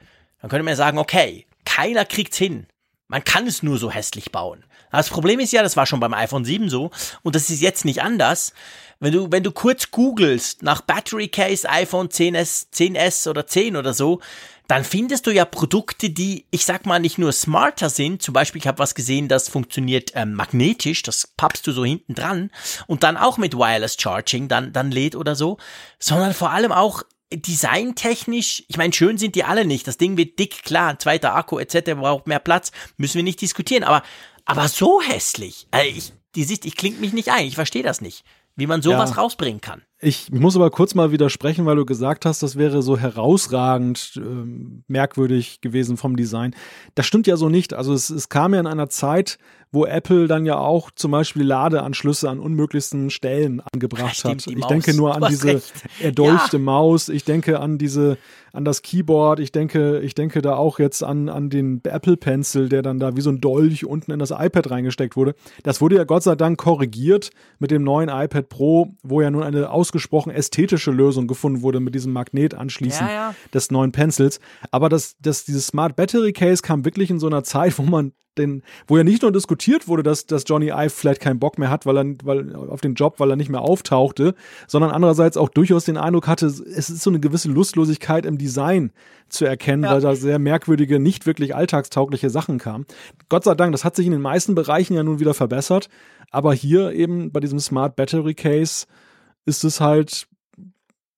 dann könnte man ja sagen, okay, keiner kriegt's hin. Man kann es nur so hässlich bauen. Das Problem ist ja, das war schon beim iPhone 7 so und das ist jetzt nicht anders. Wenn du, wenn du kurz googelst nach Battery Case iPhone 10s, 10s oder 10 oder so, dann findest du ja Produkte, die, ich sag mal, nicht nur smarter sind. Zum Beispiel, ich habe was gesehen, das funktioniert ähm, magnetisch, das pappst du so hinten dran und dann auch mit Wireless Charging dann, dann lädt oder so, sondern vor allem auch designtechnisch, ich meine, schön sind die alle nicht. Das Ding wird dick, klar, ein zweiter Akku etc. braucht mehr Platz, müssen wir nicht diskutieren. Aber, aber so hässlich. Also ich, die Sicht, ich klingt mich nicht ein. Ich verstehe das nicht, wie man sowas Ja. rausbringen kann. Ich muss aber kurz mal widersprechen, weil du gesagt hast, das wäre so herausragend ähm, merkwürdig gewesen vom Design. Das stimmt ja so nicht. Also es, es kam ja in einer Zeit, wo Apple dann ja auch zum Beispiel Ladeanschlüsse an unmöglichsten Stellen angebracht stimmt, hat. Ich Maus. denke nur an diese recht. erdolchte Ja. Maus. Ich denke an diese, an das Keyboard. Ich denke, ich denke da auch jetzt an, an den Apple Pencil, der dann da wie so ein Dolch unten in das iPad reingesteckt wurde. Das wurde ja Gott sei Dank korrigiert mit dem neuen iPad Pro, wo ja nun eine ausgesprochen ästhetische Lösung gefunden wurde mit diesem Magnetanschließen Ja, ja. des neuen Pencils. Aber das, das, dieses Smart Battery Case kam wirklich in so einer Zeit, wo man den, wo ja nicht nur diskutiert wurde, dass, dass Johnny Ive vielleicht keinen Bock mehr hat, weil er, weil, auf den Job, weil er nicht mehr auftauchte, sondern andererseits auch durchaus den Eindruck hatte, es ist so eine gewisse Lustlosigkeit im Design zu erkennen, Ja. weil da sehr merkwürdige, nicht wirklich alltagstaugliche Sachen kamen. Gott sei Dank, das hat sich in den meisten Bereichen ja nun wieder verbessert, aber hier eben bei diesem Smart Battery Case ist es halt,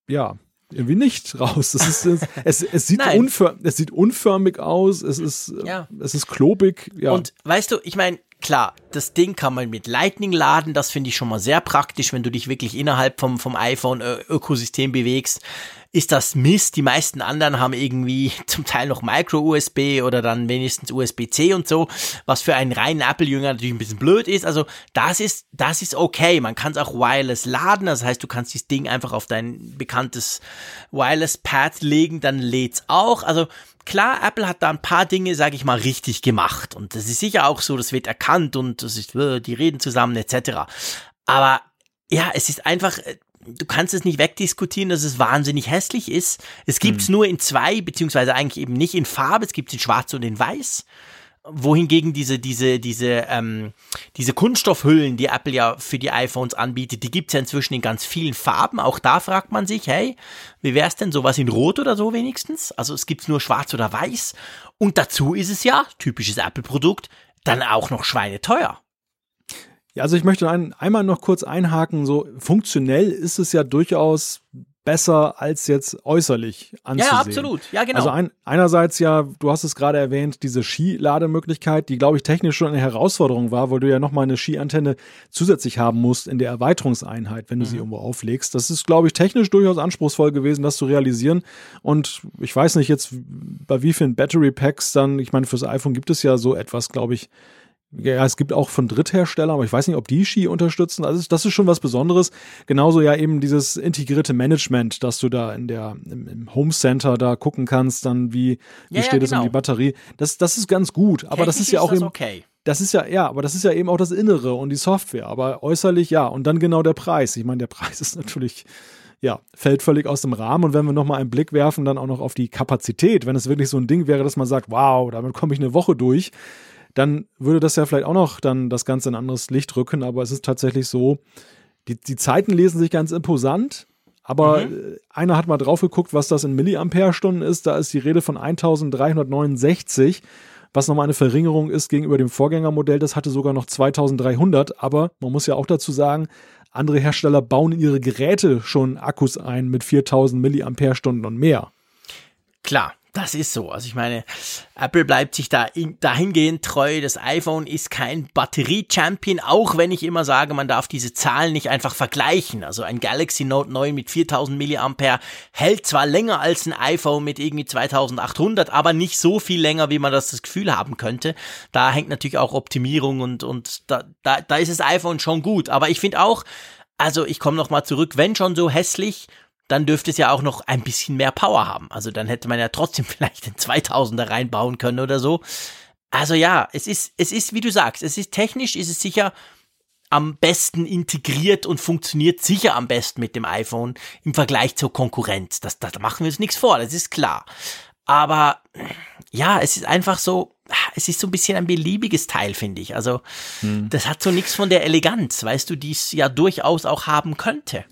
ja, irgendwie nicht raus. Es, ist, es, es, es, sieht, unför, es sieht unförmig aus, es ist, Ja. es ist klobig. Ja. Und weißt du, ich meine, klar, das Ding kann man mit Lightning laden, das finde ich schon mal sehr praktisch, wenn du dich wirklich innerhalb vom, vom iPhone-Ökosystem bewegst. Ist das Mist? Die meisten anderen haben irgendwie zum Teil noch Micro-USB oder dann wenigstens USB-C und so, was für einen reinen Apple-Jünger natürlich ein bisschen blöd ist. Also das ist, das ist okay. Man kann es auch wireless laden, das heißt, du kannst das Ding einfach auf dein bekanntes Wireless-Pad legen, dann lädt's auch. Also klar, Apple hat da ein paar Dinge, sage ich mal, richtig gemacht. Und das ist sicher auch so, das wird erkannt und das ist, äh, die reden zusammen etc. Aber ja, es ist einfach, äh, du kannst es nicht wegdiskutieren, dass es wahnsinnig hässlich ist. Es gibt's nur in zwei, beziehungsweise eigentlich eben nicht in Farbe, es gibt's in Schwarz und in Weiß. Wohingegen diese, diese, diese, ähm, diese Kunststoffhüllen, die Apple ja für die iPhones anbietet, die gibt's ja inzwischen in ganz vielen Farben. Auch da fragt man sich, hey, wie wär's denn sowas in Rot oder so wenigstens? Also es gibt's nur Schwarz oder Weiß. Und dazu ist es ja, typisches Apple-Produkt, dann auch noch schweineteuer. Ja, also ich möchte ein, einmal noch kurz einhaken, so funktionell ist es ja durchaus besser als jetzt äußerlich anzusehen. Ja, absolut. Ja, genau. Also ein, einerseits ja, du hast es gerade erwähnt, diese Ski-Lademöglichkeit, die glaube ich technisch schon eine Herausforderung war, weil du ja nochmal eine Ski-Antenne zusätzlich haben musst in der Erweiterungseinheit, wenn du Mhm. sie irgendwo auflegst. Das ist glaube ich technisch durchaus anspruchsvoll gewesen, das zu realisieren. Und ich weiß nicht jetzt, bei wie vielen Battery Packs dann, ich meine, fürs iPhone gibt es ja so etwas, glaube ich, ja, es gibt auch von Drittherstellern, aber ich weiß nicht, ob die Ski unterstützen. Also das ist schon was Besonderes. Genauso ja eben dieses integrierte Management, dass du da in der im, im Home Center da gucken kannst, dann wie, wie Ja, ja, steht es um genau. die Batterie. Das, das ist ganz gut. Aber das Technisch ist ja auch das eben, okay. das ist ja, ja, aber das ist ja eben auch das Innere und die Software. Aber äußerlich ja. Und dann genau der Preis. Ich meine, der Preis ist natürlich, ja, fällt völlig aus dem Rahmen. Und wenn wir nochmal einen Blick werfen, dann auch noch auf die Kapazität, wenn es wirklich so ein Ding wäre, dass man sagt, wow, damit komme ich eine Woche durch, dann würde das ja vielleicht auch noch dann das Ganze in ein anderes Licht rücken. Aber es ist tatsächlich so, die, die Zeiten lesen sich ganz imposant. Aber mhm. Äh, einer hat mal drauf geguckt, was das in Milliampere-Stunden ist. Da ist die Rede von 1369, was nochmal eine Verringerung ist gegenüber dem Vorgängermodell. Das hatte sogar noch 2300. Aber man muss ja auch dazu sagen, andere Hersteller bauen in ihre Geräte schon Akkus ein mit 4000 Milliampere-Stunden und mehr. Klar, das ist so. Also ich meine, Apple bleibt sich da in, dahingehend treu. Das iPhone ist kein Batterie-Champion, auch wenn ich immer sage, man darf diese Zahlen nicht einfach vergleichen. Also ein Galaxy Note 9 mit 4000 Milliampere hält zwar länger als ein iPhone mit irgendwie 2800, aber nicht so viel länger, wie man das, das Gefühl haben könnte. Da hängt natürlich auch Optimierung und, und da, da, da ist das iPhone schon gut. Aber ich finde auch, also ich komme nochmal zurück, wenn schon so hässlich, dann dürfte es ja auch noch ein bisschen mehr Power haben. Also dann hätte man ja trotzdem vielleicht den 2000er reinbauen können oder so. Also ja, es ist, es ist, wie du sagst, es ist technisch, ist es sicher am besten integriert und funktioniert sicher am besten mit dem iPhone im Vergleich zur Konkurrenz. Das, da machen wir uns nichts vor, das ist klar. Aber ja, es ist einfach so, es ist so ein bisschen ein beliebiges Teil, finde ich. Also, hm. das hat so nichts von der Eleganz, weißt du, die es ja durchaus auch haben könnte.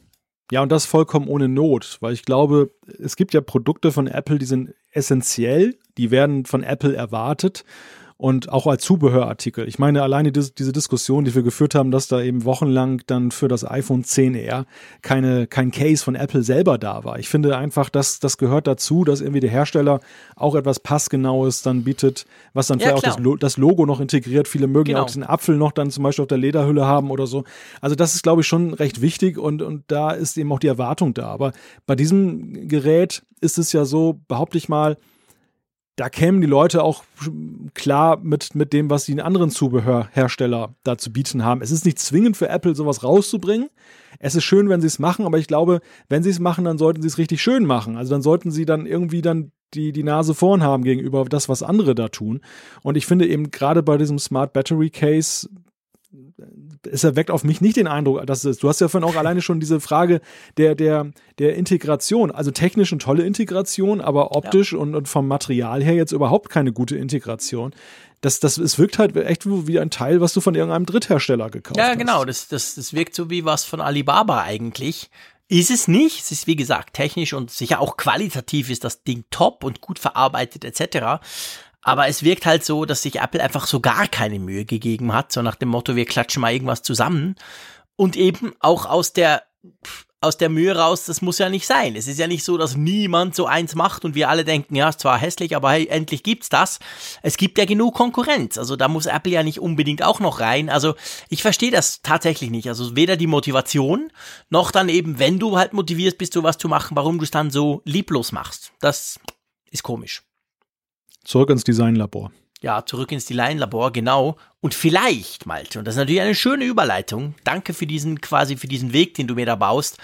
Ja, und das vollkommen ohne Not, weil ich glaube, es gibt ja Produkte von Apple, die sind essentiell, die werden von Apple erwartet und auch als Zubehörartikel. Ich meine, alleine diese, diese Diskussion, die wir geführt haben, dass da eben wochenlang dann für das iPhone 10R keine, kein Case von Apple selber da war. Ich finde einfach, dass das gehört dazu, dass irgendwie der Hersteller auch etwas passgenaues dann bietet, was dann ja, vielleicht auch das, das, Logo noch integriert. Viele mögen genau. auch diesen Apfel noch dann zum Beispiel auf der Lederhülle haben oder so. Also das ist, glaube ich, schon recht wichtig und, und da ist eben auch die Erwartung da. Aber bei diesem Gerät ist es ja so, behaupte ich mal, da kämen die Leute auch klar mit, mit dem, was die anderen Zubehörhersteller da zu bieten haben. Es ist nicht zwingend für Apple, sowas rauszubringen. Es ist schön, wenn sie es machen, aber ich glaube, wenn sie es machen, dann sollten sie es richtig schön machen. Also dann sollten sie dann irgendwie dann die, die Nase vorn haben gegenüber das, was andere da tun. Und ich finde eben gerade bei diesem Smart Battery Case es erweckt auf mich nicht den Eindruck, dass es, du hast ja vorhin auch alleine schon diese Frage der, der, der Integration, also technisch eine tolle Integration, aber optisch ja. und, und vom Material her jetzt überhaupt keine gute Integration. Das, das, es wirkt halt echt wie ein Teil, was du von irgendeinem Dritthersteller gekauft hast. Ja, genau, das, das, das wirkt so wie was von Alibaba eigentlich. Ist es nicht. Es ist, wie gesagt, technisch und sicher auch qualitativ ist das Ding top und gut verarbeitet etc. Aber es wirkt halt so, dass sich Apple einfach so gar keine Mühe gegeben hat, so nach dem Motto, wir klatschen mal irgendwas zusammen. Und eben auch aus der, aus der Mühe raus, das muss ja nicht sein. Es ist ja nicht so, dass niemand so eins macht und wir alle denken, ja, ist zwar hässlich, aber hey, endlich gibt's das. Es gibt ja genug Konkurrenz. Also da muss Apple ja nicht unbedingt auch noch rein. Also ich verstehe das tatsächlich nicht. Also weder die Motivation, noch dann eben, wenn du halt motivierst bist, sowas zu machen, warum du es dann so lieblos machst. Das ist komisch. Zurück ins Designlabor. Ja, zurück ins Designlabor, genau. Und vielleicht, Malte, und das ist natürlich eine schöne Überleitung. Danke für diesen, quasi für diesen Weg, den du mir da baust.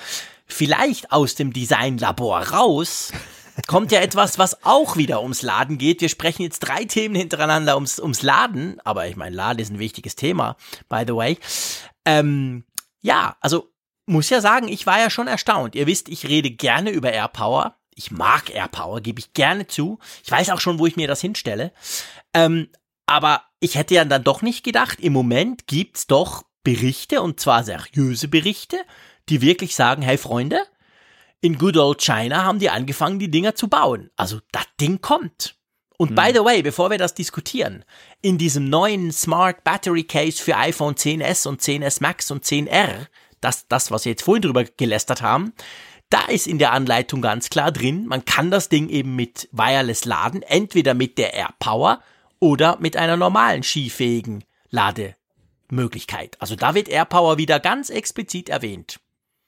Vielleicht aus dem Designlabor raus kommt ja etwas, was auch wieder ums Laden geht. Wir sprechen jetzt drei Themen hintereinander ums, ums Laden, aber ich meine, Laden ist ein wichtiges Thema, by the way. Ähm, ja, also muss ja sagen, ich war ja schon erstaunt. Ihr wisst, ich rede gerne über AirPower ich mag AirPower, gebe ich gerne zu. Ich weiß auch schon, wo ich mir das hinstelle. Ähm, aber ich hätte ja dann doch nicht gedacht, im Moment gibt's doch Berichte, und zwar seriöse Berichte, die wirklich sagen, hey Freunde, in Good Old China haben die angefangen, die Dinger zu bauen. Also das Ding kommt. Und hm. by the way, bevor wir das diskutieren, in diesem neuen Smart Battery Case für iPhone 10s und 10s Max und 10R, das, das, was wir jetzt vorhin drüber gelästert haben, da ist in der Anleitung ganz klar drin, man kann das Ding eben mit Wireless laden, entweder mit der AirPower oder mit einer normalen skifähigen Lademöglichkeit. Also da wird AirPower wieder ganz explizit erwähnt.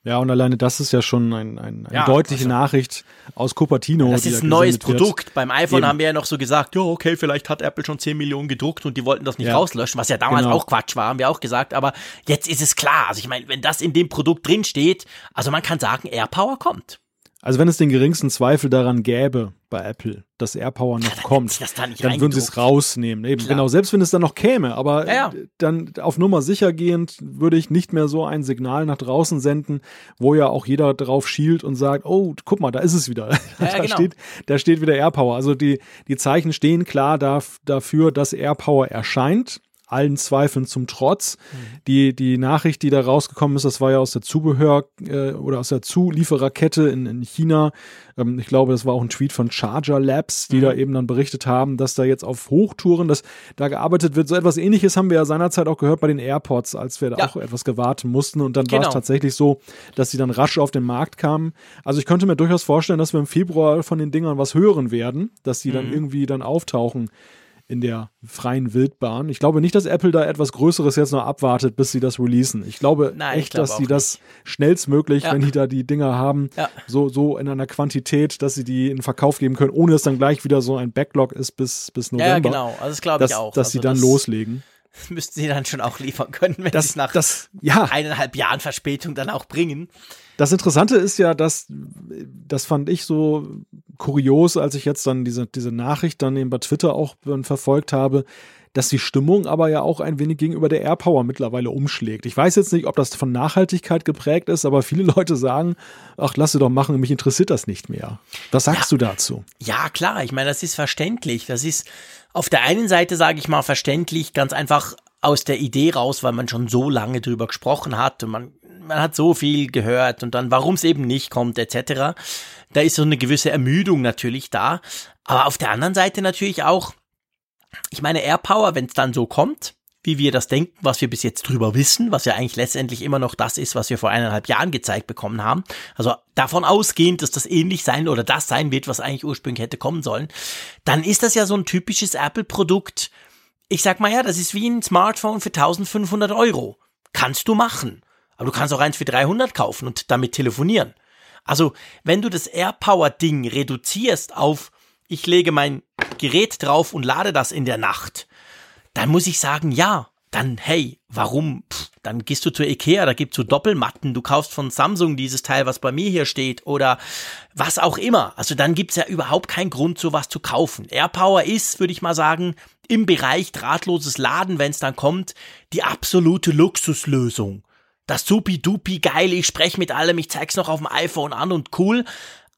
Ja, und alleine das ist ja schon ein, ein, eine ja, deutliche also, Nachricht aus Cupertino. Das ist ein neues Produkt. Wird. Beim iPhone Eben. haben wir ja noch so gesagt, ja, okay, vielleicht hat Apple schon 10 Millionen gedruckt und die wollten das nicht ja. rauslöschen, was ja damals genau. auch Quatsch war, haben wir auch gesagt. Aber jetzt ist es klar. Also ich meine, wenn das in dem Produkt drin steht, also man kann sagen, AirPower kommt. Also wenn es den geringsten Zweifel daran gäbe bei Apple, dass AirPower noch ja, kommt, da dann würden sie es rausnehmen. Eben, genau, selbst wenn es dann noch käme, aber ja, ja. dann auf Nummer sicher gehend würde ich nicht mehr so ein Signal nach draußen senden, wo ja auch jeder drauf schielt und sagt, oh, guck mal, da ist es wieder. da, genau. steht, da steht wieder AirPower. Also die, die Zeichen stehen klar da, dafür, dass AirPower erscheint allen Zweifeln zum Trotz. Mhm. Die, die Nachricht, die da rausgekommen ist, das war ja aus der Zubehör- äh, oder aus der Zuliefererkette in, in China. Ähm, ich glaube, das war auch ein Tweet von Charger Labs, die mhm. da eben dann berichtet haben, dass da jetzt auf Hochtouren, dass da gearbeitet wird. So etwas ähnliches haben wir ja seinerzeit auch gehört bei den AirPods, als wir da ja. auch etwas gewarten mussten. Und dann genau. war es tatsächlich so, dass sie dann rasch auf den Markt kamen. Also ich könnte mir durchaus vorstellen, dass wir im Februar von den Dingern was hören werden, dass die mhm. dann irgendwie dann auftauchen in der freien Wildbahn. Ich glaube nicht, dass Apple da etwas Größeres jetzt noch abwartet, bis sie das releasen. Ich glaube Nein, echt, ich glaube dass sie das schnellstmöglich, ja. wenn die da die Dinger haben, ja. so, so in einer Quantität, dass sie die in Verkauf geben können, ohne dass dann gleich wieder so ein Backlog ist bis, bis November. Ja, genau. Also das glaube ich auch. Dass also sie dann das. Müssten sie dann schon auch liefern können, wenn das, sie es nach das, ja. eineinhalb Jahren Verspätung dann auch bringen. Das Interessante ist ja, dass das fand ich so kurios, als ich jetzt dann diese, diese Nachricht dann eben bei Twitter auch verfolgt habe, dass die Stimmung aber ja auch ein wenig gegenüber der AirPower mittlerweile umschlägt. Ich weiß jetzt nicht, ob das von Nachhaltigkeit geprägt ist, aber viele Leute sagen, ach, lass sie doch machen, mich interessiert das nicht mehr. Was sagst ja, du dazu? Ja, klar, ich meine, das ist verständlich. Das ist auf der einen Seite, sage ich mal, verständlich, ganz einfach aus der Idee raus, weil man schon so lange drüber gesprochen hat und man man hat so viel gehört und dann, warum es eben nicht kommt, etc. Da ist so eine gewisse Ermüdung natürlich da. Aber auf der anderen Seite natürlich auch, ich meine, AirPower, wenn es dann so kommt, wie wir das denken, was wir bis jetzt drüber wissen, was ja eigentlich letztendlich immer noch das ist, was wir vor eineinhalb Jahren gezeigt bekommen haben. Also davon ausgehend, dass das ähnlich sein oder das sein wird, was eigentlich ursprünglich hätte kommen sollen, dann ist das ja so ein typisches Apple-Produkt. Ich sag mal ja, das ist wie ein Smartphone für 1500 Euro. Kannst du machen. Aber du kannst auch eins für 300 kaufen und damit telefonieren. Also, wenn du das AirPower-Ding reduzierst auf, ich lege mein Gerät drauf und lade das in der Nacht, dann muss ich sagen, ja, dann hey, warum? Pff, dann gehst du zur Ikea, da gibt's so Doppelmatten, du kaufst von Samsung dieses Teil, was bei mir hier steht oder was auch immer. Also dann gibt's ja überhaupt keinen Grund, sowas zu kaufen. AirPower ist, würde ich mal sagen, im Bereich drahtloses Laden, wenn es dann kommt, die absolute Luxuslösung das supi-dupi geil, ich spreche mit allem, ich zeig's noch auf dem iPhone an und cool.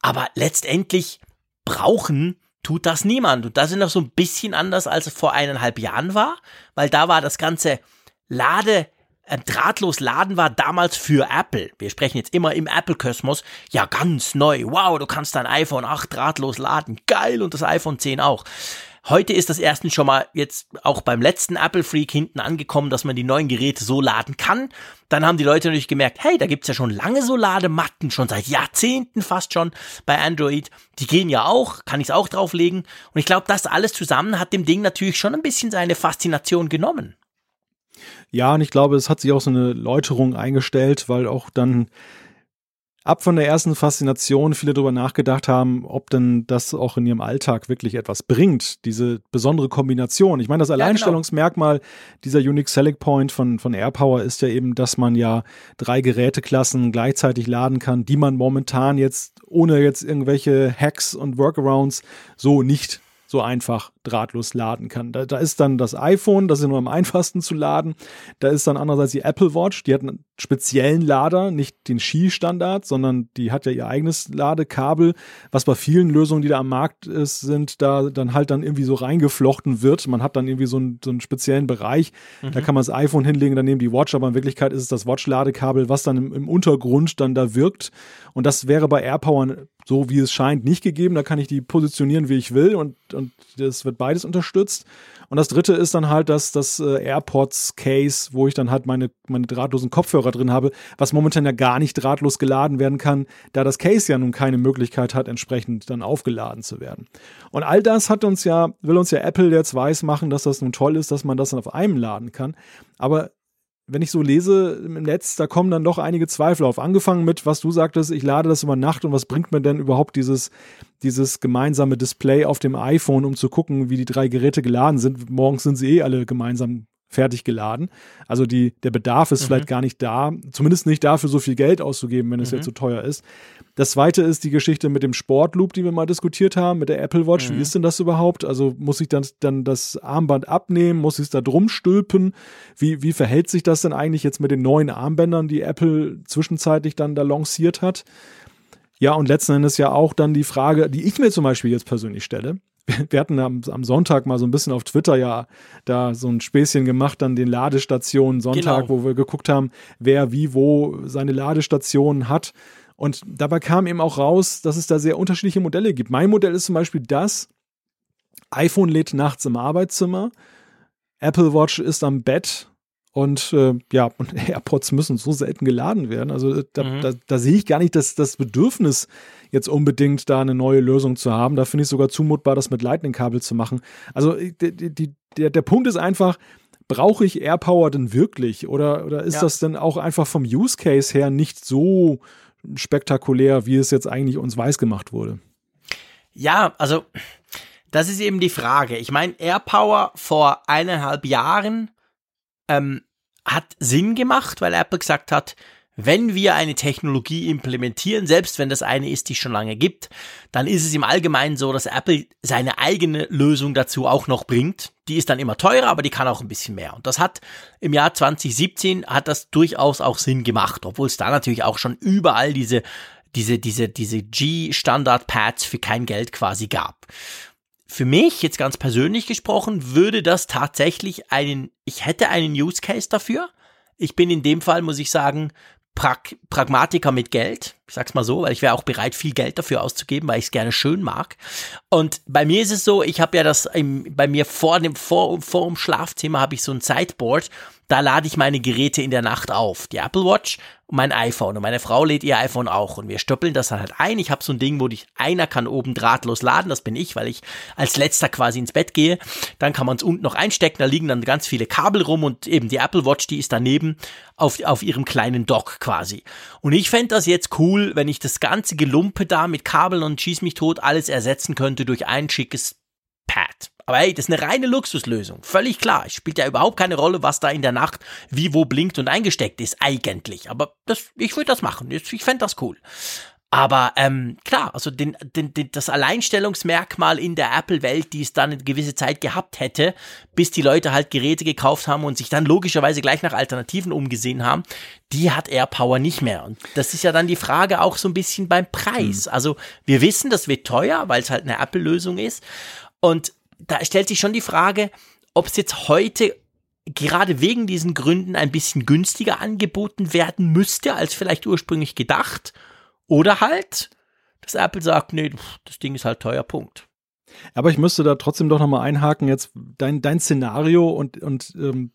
Aber letztendlich brauchen tut das niemand. Und das ist noch so ein bisschen anders, als es vor eineinhalb Jahren war, weil da war das ganze Lade, äh, drahtlos Laden war damals für Apple. Wir sprechen jetzt immer im Apple-Kosmos. Ja, ganz neu. Wow, du kannst dein iPhone 8 drahtlos laden. Geil. Und das iPhone 10 auch. Heute ist das erstens schon mal jetzt auch beim letzten Apple Freak hinten angekommen, dass man die neuen Geräte so laden kann. Dann haben die Leute natürlich gemerkt, hey, da gibt's ja schon lange so Ladematten, schon seit Jahrzehnten fast schon bei Android. Die gehen ja auch, kann ich's auch drauflegen. Und ich glaube, das alles zusammen hat dem Ding natürlich schon ein bisschen seine Faszination genommen. Ja, und ich glaube, es hat sich auch so eine Läuterung eingestellt, weil auch dann ab von der ersten Faszination viele darüber nachgedacht haben, ob denn das auch in ihrem Alltag wirklich etwas bringt, diese besondere Kombination. Ich meine, das Alleinstellungsmerkmal ja, genau. dieser Unique Selling Point von, von AirPower ist ja eben, dass man ja drei Geräteklassen gleichzeitig laden kann, die man momentan jetzt ohne jetzt irgendwelche Hacks und Workarounds so nicht so einfach drahtlos laden kann. Da, da ist dann das iPhone, das ist nur am einfachsten zu laden. Da ist dann andererseits die Apple Watch, die hat einen speziellen Lader, nicht den Qi-Standard, sondern die hat ja ihr eigenes Ladekabel, was bei vielen Lösungen, die da am Markt ist, sind, da dann halt dann irgendwie so reingeflochten wird. Man hat dann irgendwie so einen, so einen speziellen Bereich, mhm. da kann man das iPhone hinlegen, dann nehmen die Watch, aber in Wirklichkeit ist es das Watch-Ladekabel, was dann im, im Untergrund dann da wirkt. Und das wäre bei AirPower so wie es scheint nicht gegeben. Da kann ich die positionieren, wie ich will und, und das wird beides unterstützt. Und das dritte ist dann halt das, das äh, AirPods Case, wo ich dann halt meine, meine drahtlosen Kopfhörer drin habe, was momentan ja gar nicht drahtlos geladen werden kann, da das Case ja nun keine Möglichkeit hat, entsprechend dann aufgeladen zu werden. Und all das hat uns ja, will uns ja Apple jetzt weiß machen, dass das nun toll ist, dass man das dann auf einem laden kann. Aber wenn ich so lese im Netz, da kommen dann doch einige Zweifel auf. Angefangen mit, was du sagtest, ich lade das über Nacht und was bringt mir denn überhaupt dieses, dieses gemeinsame Display auf dem iPhone, um zu gucken, wie die drei Geräte geladen sind. Morgens sind sie eh alle gemeinsam fertig geladen. Also die, der Bedarf ist mhm. vielleicht gar nicht da, zumindest nicht dafür so viel Geld auszugeben, wenn es mhm. jetzt so teuer ist. Das zweite ist die Geschichte mit dem Sportloop, die wir mal diskutiert haben, mit der Apple Watch. Mhm. Wie ist denn das überhaupt? Also muss ich dann, dann das Armband abnehmen? Muss ich es da drum stülpen? Wie, wie verhält sich das denn eigentlich jetzt mit den neuen Armbändern, die Apple zwischenzeitlich dann da lanciert hat? Ja, und letzten Endes ja auch dann die Frage, die ich mir zum Beispiel jetzt persönlich stelle wir hatten am, am, Sonntag mal so ein bisschen auf Twitter ja da so ein Späßchen gemacht, dann den Ladestationen Sonntag, genau. wo wir geguckt haben, wer wie wo seine Ladestationen hat. Und dabei kam eben auch raus, dass es da sehr unterschiedliche Modelle gibt. Mein Modell ist zum Beispiel das, iPhone lädt nachts im Arbeitszimmer, Apple Watch ist am Bett und äh, ja, und AirPods müssen so selten geladen werden. Also da, mhm. da, da sehe ich gar nicht das, das Bedürfnis, jetzt unbedingt da eine neue Lösung zu haben. Da finde ich sogar zumutbar, das mit Lightning-Kabel zu machen. Also äh, die, die, der, der Punkt ist einfach, brauche ich AirPower denn wirklich? Oder, oder ist ja. das denn auch einfach vom Use Case her nicht so spektakulär, wie es jetzt eigentlich uns weiß gemacht wurde? Ja, also das ist eben die Frage. Ich meine, AirPower vor eineinhalb Jahren ähm, hat Sinn gemacht, weil Apple gesagt hat, wenn wir eine Technologie implementieren, selbst wenn das eine ist, die es schon lange gibt, dann ist es im Allgemeinen so, dass Apple seine eigene Lösung dazu auch noch bringt. Die ist dann immer teurer, aber die kann auch ein bisschen mehr. Und das hat im Jahr 2017 hat das durchaus auch Sinn gemacht, obwohl es da natürlich auch schon überall diese diese diese diese G Standard Pads für kein Geld quasi gab. Für mich, jetzt ganz persönlich gesprochen, würde das tatsächlich einen, ich hätte einen Use Case dafür. Ich bin in dem Fall, muss ich sagen, Prag Pragmatiker mit Geld. Ich sag's mal so, weil ich wäre auch bereit, viel Geld dafür auszugeben, weil ich es gerne schön mag. Und bei mir ist es so, ich habe ja das im, bei mir vor dem vor, vor dem Schlafzimmer habe ich so ein Sideboard da lade ich meine Geräte in der Nacht auf. Die Apple Watch und mein iPhone. Und meine Frau lädt ihr iPhone auch. Und wir stöppeln das dann halt ein. Ich habe so ein Ding, wo dich einer kann oben drahtlos laden. Das bin ich, weil ich als letzter quasi ins Bett gehe. Dann kann man es unten noch einstecken. Da liegen dann ganz viele Kabel rum und eben die Apple Watch, die ist daneben auf, auf ihrem kleinen Dock quasi. Und ich fände das jetzt cool, wenn ich das ganze Gelumpe da mit Kabeln und schieß mich tot alles ersetzen könnte durch ein schickes Pad. Aber hey, das ist eine reine Luxuslösung. Völlig klar. Es spielt ja überhaupt keine Rolle, was da in der Nacht wie wo blinkt und eingesteckt ist, eigentlich. Aber das, ich würde das machen. Ich fände das cool. Aber ähm, klar, also den, den, den, das Alleinstellungsmerkmal in der Apple-Welt, die es dann eine gewisse Zeit gehabt hätte, bis die Leute halt Geräte gekauft haben und sich dann logischerweise gleich nach Alternativen umgesehen haben, die hat AirPower nicht mehr. Und das ist ja dann die Frage auch so ein bisschen beim Preis. Mhm. Also wir wissen, das wird teuer, weil es halt eine Apple-Lösung ist. Und da stellt sich schon die Frage, ob es jetzt heute gerade wegen diesen Gründen ein bisschen günstiger angeboten werden müsste, als vielleicht ursprünglich gedacht. Oder halt, dass Apple sagt, nee, das Ding ist halt teuer, Punkt. Aber ich müsste da trotzdem doch nochmal einhaken, jetzt dein, dein Szenario und, und ähm,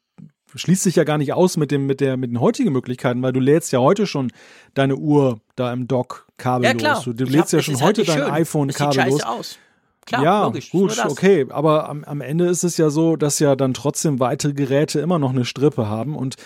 schließt sich ja gar nicht aus mit, dem, mit, der, mit den heutigen Möglichkeiten, weil du lädst ja heute schon deine Uhr da im Dock kabellos. Ja, klar. Du, du lädst hab, ja schon heute halt dein schön. iPhone kabellos. Aus. Klar, ja, logisch. Gut, okay, aber am, am Ende ist es ja so, dass ja dann trotzdem weitere Geräte immer noch eine Strippe haben. Und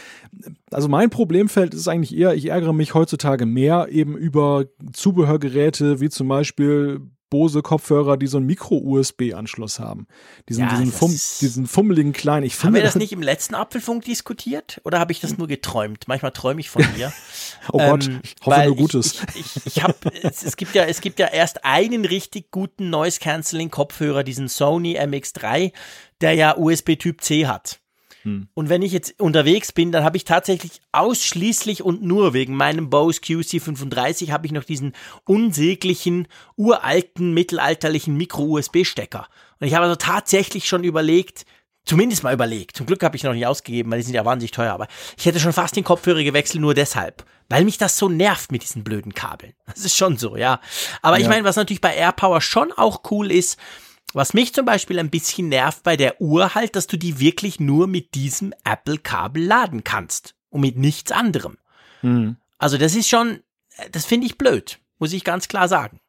also mein Problemfeld ist eigentlich eher, ich ärgere mich heutzutage mehr eben über Zubehörgeräte wie zum Beispiel Bose-Kopfhörer, die so einen Micro-USB-Anschluss haben. Diesen, ja, diesen, Fum, diesen fummeligen kleinen. Ich haben wir das nicht im letzten Apfelfunk diskutiert? Oder habe ich das nur geträumt? Manchmal träume ich von dir. oh Gott, ähm, ich hoffe nur Gutes. Ich, ich, ich hab, es, es, gibt ja, es gibt ja erst einen richtig guten Noise-Canceling-Kopfhörer, diesen Sony MX3, der ja USB-Typ C hat. Hm. Und wenn ich jetzt unterwegs bin, dann habe ich tatsächlich ausschließlich und nur wegen meinem Bose QC35 habe ich noch diesen unsäglichen, uralten, mittelalterlichen Micro-USB-Stecker. Und ich habe also tatsächlich schon überlegt, zumindest mal überlegt. Zum Glück habe ich noch nicht ausgegeben, weil die sind ja wahnsinnig teuer, aber ich hätte schon fast den Kopfhörer gewechselt, nur deshalb. Weil mich das so nervt mit diesen blöden Kabeln. Das ist schon so, ja. Aber ja. ich meine, was natürlich bei AirPower schon auch cool ist, was mich zum Beispiel ein bisschen nervt bei der Uhr halt, dass du die wirklich nur mit diesem Apple-Kabel laden kannst und mit nichts anderem. Mhm. Also das ist schon, das finde ich blöd, muss ich ganz klar sagen.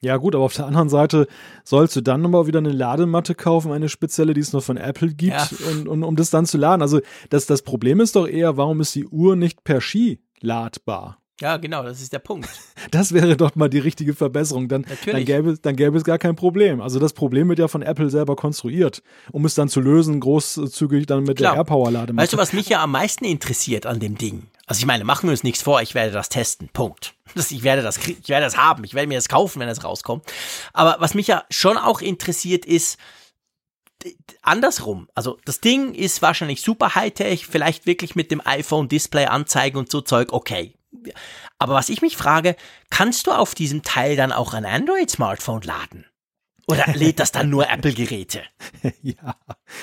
Ja gut, aber auf der anderen Seite sollst du dann nochmal wieder eine Ladematte kaufen, eine spezielle, die es nur von Apple gibt, ja. und, und, um das dann zu laden. Also das, das Problem ist doch eher, warum ist die Uhr nicht per Ski ladbar? Ja, genau, das ist der Punkt. Das wäre doch mal die richtige Verbesserung. Dann, dann, gäbe, dann gäbe es gar kein Problem. Also das Problem wird ja von Apple selber konstruiert, um es dann zu lösen, großzügig dann mit Klar. der AirPower-Ladematte. Weißt du, was mich ja am meisten interessiert an dem Ding? Also ich meine, machen wir uns nichts vor, ich werde das testen. Punkt. Ich werde das, ich werde das haben, ich werde mir das kaufen, wenn es rauskommt. Aber was mich ja schon auch interessiert ist, andersrum. Also das Ding ist wahrscheinlich super Hightech, vielleicht wirklich mit dem iPhone-Display anzeigen und so Zeug, okay. Aber was ich mich frage, kannst du auf diesem Teil dann auch ein Android-Smartphone laden? Oder lädt das dann nur Apple-Geräte? ja,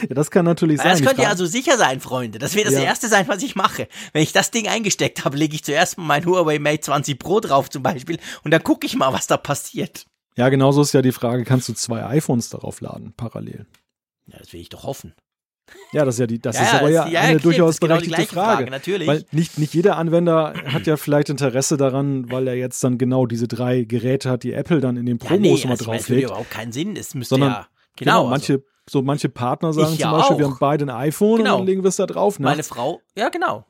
das kann natürlich sein. Das könnt ihr also sicher sein, Freunde. Das wird das ja. Erste sein, was ich mache. Wenn ich das Ding eingesteckt habe, lege ich zuerst mal mein Huawei Mate 20 Pro drauf zum Beispiel und dann gucke ich mal, was da passiert. Ja, genauso ist ja die Frage, kannst du zwei iPhones darauf laden, parallel? Ja, das will ich doch hoffen. Ja, das ist ja die, das ja, ist aber ja, ja eine durchaus genau berechtigte Frage. Frage. Natürlich. Weil nicht, nicht jeder Anwender hat ja vielleicht Interesse daran, weil er jetzt dann genau diese drei Geräte hat, die Apple dann in den Promos ja, nee, immer also drauflegt. Das würde überhaupt keinen Sinn. Es müsste Sondern, ja, genau, genau manche, also. so manche Partner sagen zum Beispiel, auch. wir haben beide ein iPhone genau. und dann legen wir es da drauf. Ne? Meine Frau, ja genau.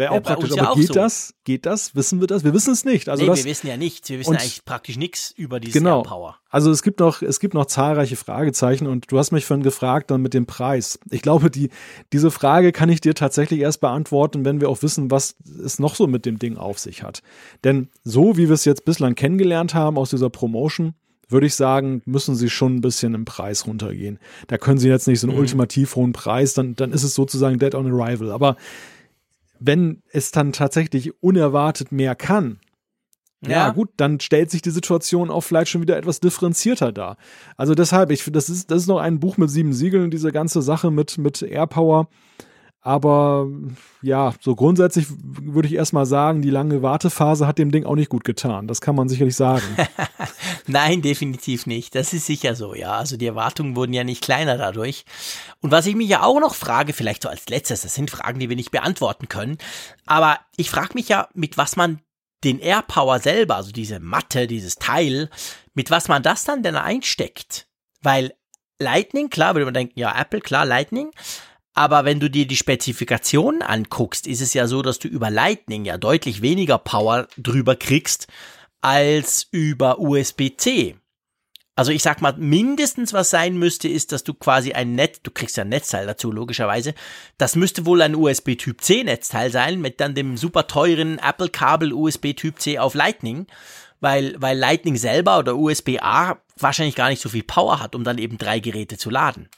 Wäre auch praktisch. Aber geht so. das? Geht das? Wissen wir das? Wir wissen es nicht. Also nee, das, wir wissen ja nichts. Wir wissen eigentlich praktisch nichts über diese genau. Power. Also es gibt noch, es gibt noch zahlreiche Fragezeichen und du hast mich vorhin gefragt dann mit dem Preis. Ich glaube, die, diese Frage kann ich dir tatsächlich erst beantworten, wenn wir auch wissen, was es noch so mit dem Ding auf sich hat. Denn so wie wir es jetzt bislang kennengelernt haben aus dieser Promotion, würde ich sagen, müssen sie schon ein bisschen im Preis runtergehen. Da können sie jetzt nicht so einen mhm. ultimativ hohen Preis, dann, dann ist es sozusagen Dead on Arrival. Aber wenn es dann tatsächlich unerwartet mehr kann, ja. ja. gut, dann stellt sich die Situation auch vielleicht schon wieder etwas differenzierter dar. Also deshalb, ich finde, das ist, das ist noch ein Buch mit sieben Siegeln, diese ganze Sache mit, mit Airpower. Aber ja, so grundsätzlich würde ich erstmal sagen, die lange Wartephase hat dem Ding auch nicht gut getan. Das kann man sicherlich sagen. Nein, definitiv nicht. Das ist sicher so, ja. Also die Erwartungen wurden ja nicht kleiner dadurch. Und was ich mich ja auch noch frage, vielleicht so als letztes, das sind Fragen, die wir nicht beantworten können, aber ich frage mich ja, mit was man den AirPower selber, also diese Matte, dieses Teil, mit was man das dann denn einsteckt. Weil Lightning, klar, würde man denken, ja, Apple, klar, Lightning. Aber wenn du dir die Spezifikationen anguckst, ist es ja so, dass du über Lightning ja deutlich weniger Power drüber kriegst als über USB-C. Also ich sag mal, mindestens was sein müsste, ist, dass du quasi ein Netz, du kriegst ja ein Netzteil dazu, logischerweise. Das müsste wohl ein USB Typ C Netzteil sein, mit dann dem super teuren Apple-Kabel USB Typ C auf Lightning, weil, weil Lightning selber oder USB-A wahrscheinlich gar nicht so viel Power hat, um dann eben drei Geräte zu laden.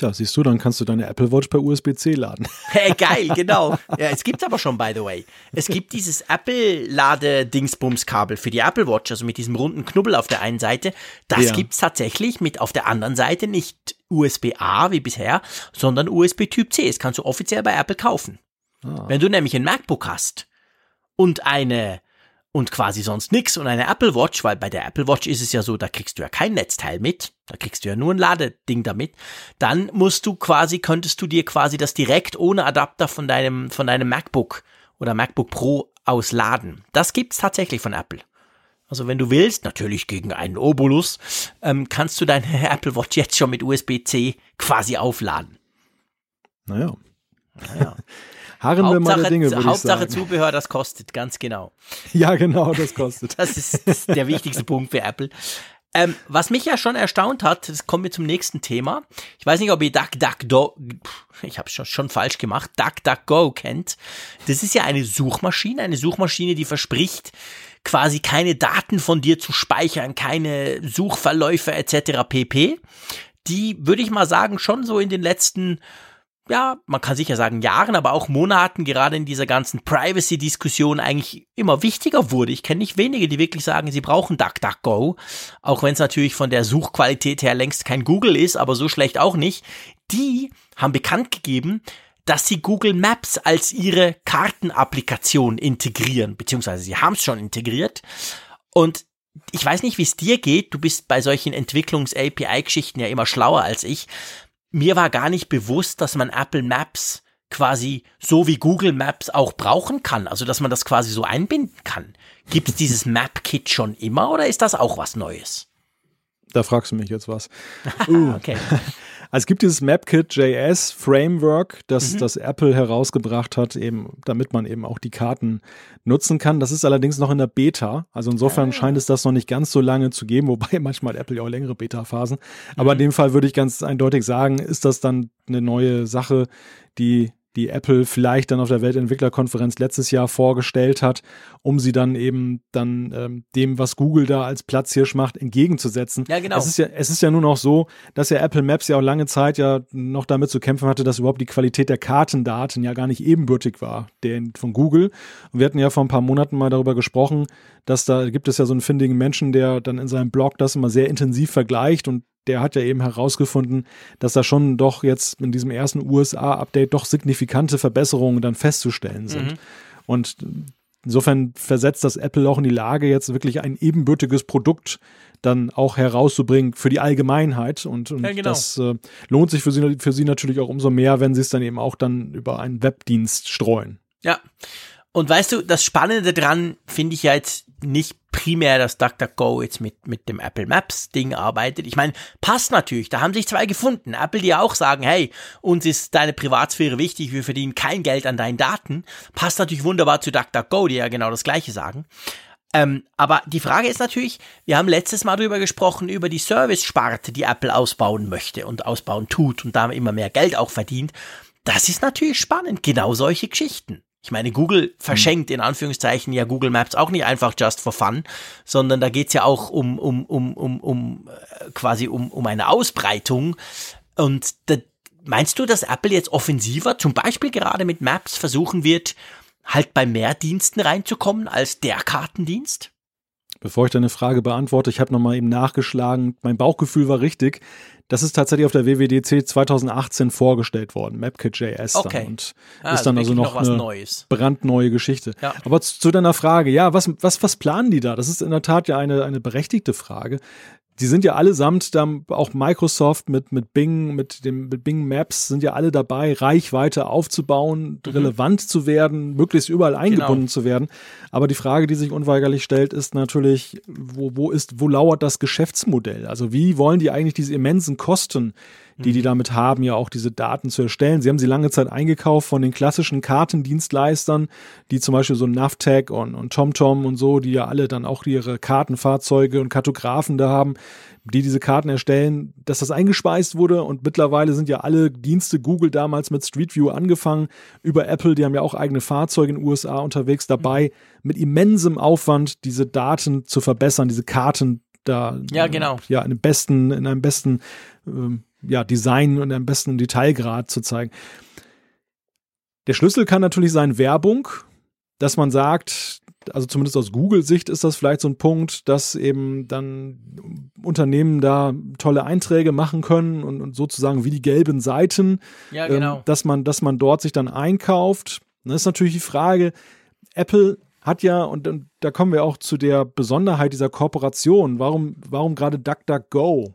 Tja, siehst du, dann kannst du deine Apple Watch per USB-C laden. Hey, geil, genau. Ja, es gibt aber schon, by the way. Es gibt dieses Apple-Lade-Dingsbums-Kabel für die Apple Watch, also mit diesem runden Knubbel auf der einen Seite. Das ja. gibt's tatsächlich mit auf der anderen Seite nicht USB-A wie bisher, sondern USB-Typ C. Das kannst du offiziell bei Apple kaufen. Ah. Wenn du nämlich ein MacBook hast und eine und quasi sonst nix und eine Apple Watch, weil bei der Apple Watch ist es ja so, da kriegst du ja kein Netzteil mit, da kriegst du ja nur ein Ladeding damit, dann musst du quasi, könntest du dir quasi das direkt ohne Adapter von deinem, von deinem MacBook oder MacBook Pro aus laden. Das gibt's tatsächlich von Apple. Also wenn du willst, natürlich gegen einen Obolus, ähm, kannst du deine Apple Watch jetzt schon mit USB-C quasi aufladen. Naja. Naja. Harren Hauptsache, wir mal der Dinge, würde Hauptsache ich sagen. Zubehör, das kostet, ganz genau. Ja, genau, das kostet. das, ist, das ist der wichtigste Punkt für Apple. Ähm, was mich ja schon erstaunt hat, das kommen wir zum nächsten Thema. Ich weiß nicht, ob ihr DuckDuckGo, ich habe schon, schon falsch gemacht, DuckDuckGo kennt. Das ist ja eine Suchmaschine, eine Suchmaschine, die verspricht, quasi keine Daten von dir zu speichern, keine Suchverläufe etc. pp. Die würde ich mal sagen, schon so in den letzten ja, man kann sicher sagen Jahren, aber auch Monaten, gerade in dieser ganzen Privacy-Diskussion eigentlich immer wichtiger wurde. Ich kenne nicht wenige, die wirklich sagen, sie brauchen DuckDuckGo, auch wenn es natürlich von der Suchqualität her längst kein Google ist, aber so schlecht auch nicht. Die haben bekannt gegeben, dass sie Google Maps als ihre Kartenapplikation integrieren, beziehungsweise sie haben es schon integriert. Und ich weiß nicht, wie es dir geht. Du bist bei solchen Entwicklungs-API-Geschichten ja immer schlauer als ich mir war gar nicht bewusst, dass man Apple Maps quasi so wie Google Maps auch brauchen kann, also dass man das quasi so einbinden kann. Gibt es dieses Map-Kit schon immer oder ist das auch was Neues? Da fragst du mich jetzt was. Uh. okay. Also es gibt dieses MapKit.js Framework, das, mhm. das Apple herausgebracht hat, eben, damit man eben auch die Karten nutzen kann. Das ist allerdings noch in der Beta. Also insofern ah. scheint es das noch nicht ganz so lange zu geben, wobei manchmal Apple ja auch längere Beta-Phasen. Aber mhm. in dem Fall würde ich ganz eindeutig sagen, ist das dann eine neue Sache, die die Apple vielleicht dann auf der Weltentwicklerkonferenz letztes Jahr vorgestellt hat, um sie dann eben dann ähm, dem, was Google da als Platzhirsch macht, entgegenzusetzen. Ja, genau. Es ist ja, es ist ja nun auch so, dass ja Apple Maps ja auch lange Zeit ja noch damit zu kämpfen hatte, dass überhaupt die Qualität der Kartendaten ja gar nicht ebenbürtig war, der von Google. Und wir hatten ja vor ein paar Monaten mal darüber gesprochen, dass da gibt es ja so einen findigen Menschen, der dann in seinem Blog das immer sehr intensiv vergleicht und der hat ja eben herausgefunden, dass da schon doch jetzt in diesem ersten USA-Update doch signifikante Verbesserungen dann festzustellen sind. Mhm. Und insofern versetzt das Apple auch in die Lage, jetzt wirklich ein ebenbürtiges Produkt dann auch herauszubringen für die Allgemeinheit. Und, und ja, genau. das äh, lohnt sich für sie, für sie natürlich auch umso mehr, wenn sie es dann eben auch dann über einen Webdienst streuen. Ja. Und weißt du, das Spannende dran finde ich ja jetzt nicht primär, dass DuckDuckGo jetzt mit, mit dem Apple Maps Ding arbeitet. Ich meine, passt natürlich, da haben sich zwei gefunden. Apple, die auch sagen, hey, uns ist deine Privatsphäre wichtig, wir verdienen kein Geld an deinen Daten. Passt natürlich wunderbar zu DuckDuckGo, die ja genau das Gleiche sagen. Ähm, aber die Frage ist natürlich, wir haben letztes Mal darüber gesprochen, über die Service-Sparte, die Apple ausbauen möchte und ausbauen tut und da immer mehr Geld auch verdient. Das ist natürlich spannend, genau solche Geschichten. Ich meine, Google verschenkt in Anführungszeichen ja Google Maps auch nicht einfach just for fun, sondern da geht's ja auch um, um, um, um, um äh, quasi um, um eine Ausbreitung. Und da, meinst du, dass Apple jetzt offensiver, zum Beispiel gerade mit Maps, versuchen wird, halt bei mehr Diensten reinzukommen als der Kartendienst? Bevor ich deine Frage beantworte, ich habe nochmal eben nachgeschlagen. Mein Bauchgefühl war richtig. Das ist tatsächlich auf der WWDC 2018 vorgestellt worden, MapKit.js okay. dann und ah, ist dann also, also noch, noch eine Neues. brandneue Geschichte. Ja. Aber zu, zu, deiner Frage, ja, was, was, was planen die da? Das ist in der Tat ja eine, eine berechtigte Frage die sind ja allesamt dann auch Microsoft mit, mit Bing, mit dem mit Bing Maps sind ja alle dabei, Reichweite aufzubauen, mhm. relevant zu werden, möglichst überall eingebunden genau. zu werden. Aber die Frage, die sich unweigerlich stellt, ist natürlich, wo, wo ist, wo lauert das Geschäftsmodell? Also wie wollen die eigentlich diese immensen Kosten die die mhm. damit haben, ja auch diese Daten zu erstellen. Sie haben sie lange Zeit eingekauft von den klassischen Kartendienstleistern, die zum Beispiel so Navtag und, und TomTom und so, die ja alle dann auch ihre Kartenfahrzeuge und Kartografen da haben, die diese Karten erstellen, dass das eingespeist wurde und mittlerweile sind ja alle Dienste Google damals mit Street View angefangen, über Apple, die haben ja auch eigene Fahrzeuge in den USA unterwegs dabei, mit immensem Aufwand diese Daten zu verbessern, diese Karten da ja genau ja in einem besten in einem besten ähm, ja, Design und am besten Detailgrad zu zeigen. Der Schlüssel kann natürlich sein Werbung, dass man sagt, also zumindest aus Google-Sicht ist das vielleicht so ein Punkt, dass eben dann Unternehmen da tolle Einträge machen können und, und sozusagen wie die gelben Seiten, ja, genau. ähm, dass man, dass man dort sich dann einkauft. Das ist natürlich die Frage, Apple hat ja, und, und da kommen wir auch zu der Besonderheit dieser Kooperation, warum, warum gerade DuckDuckGo?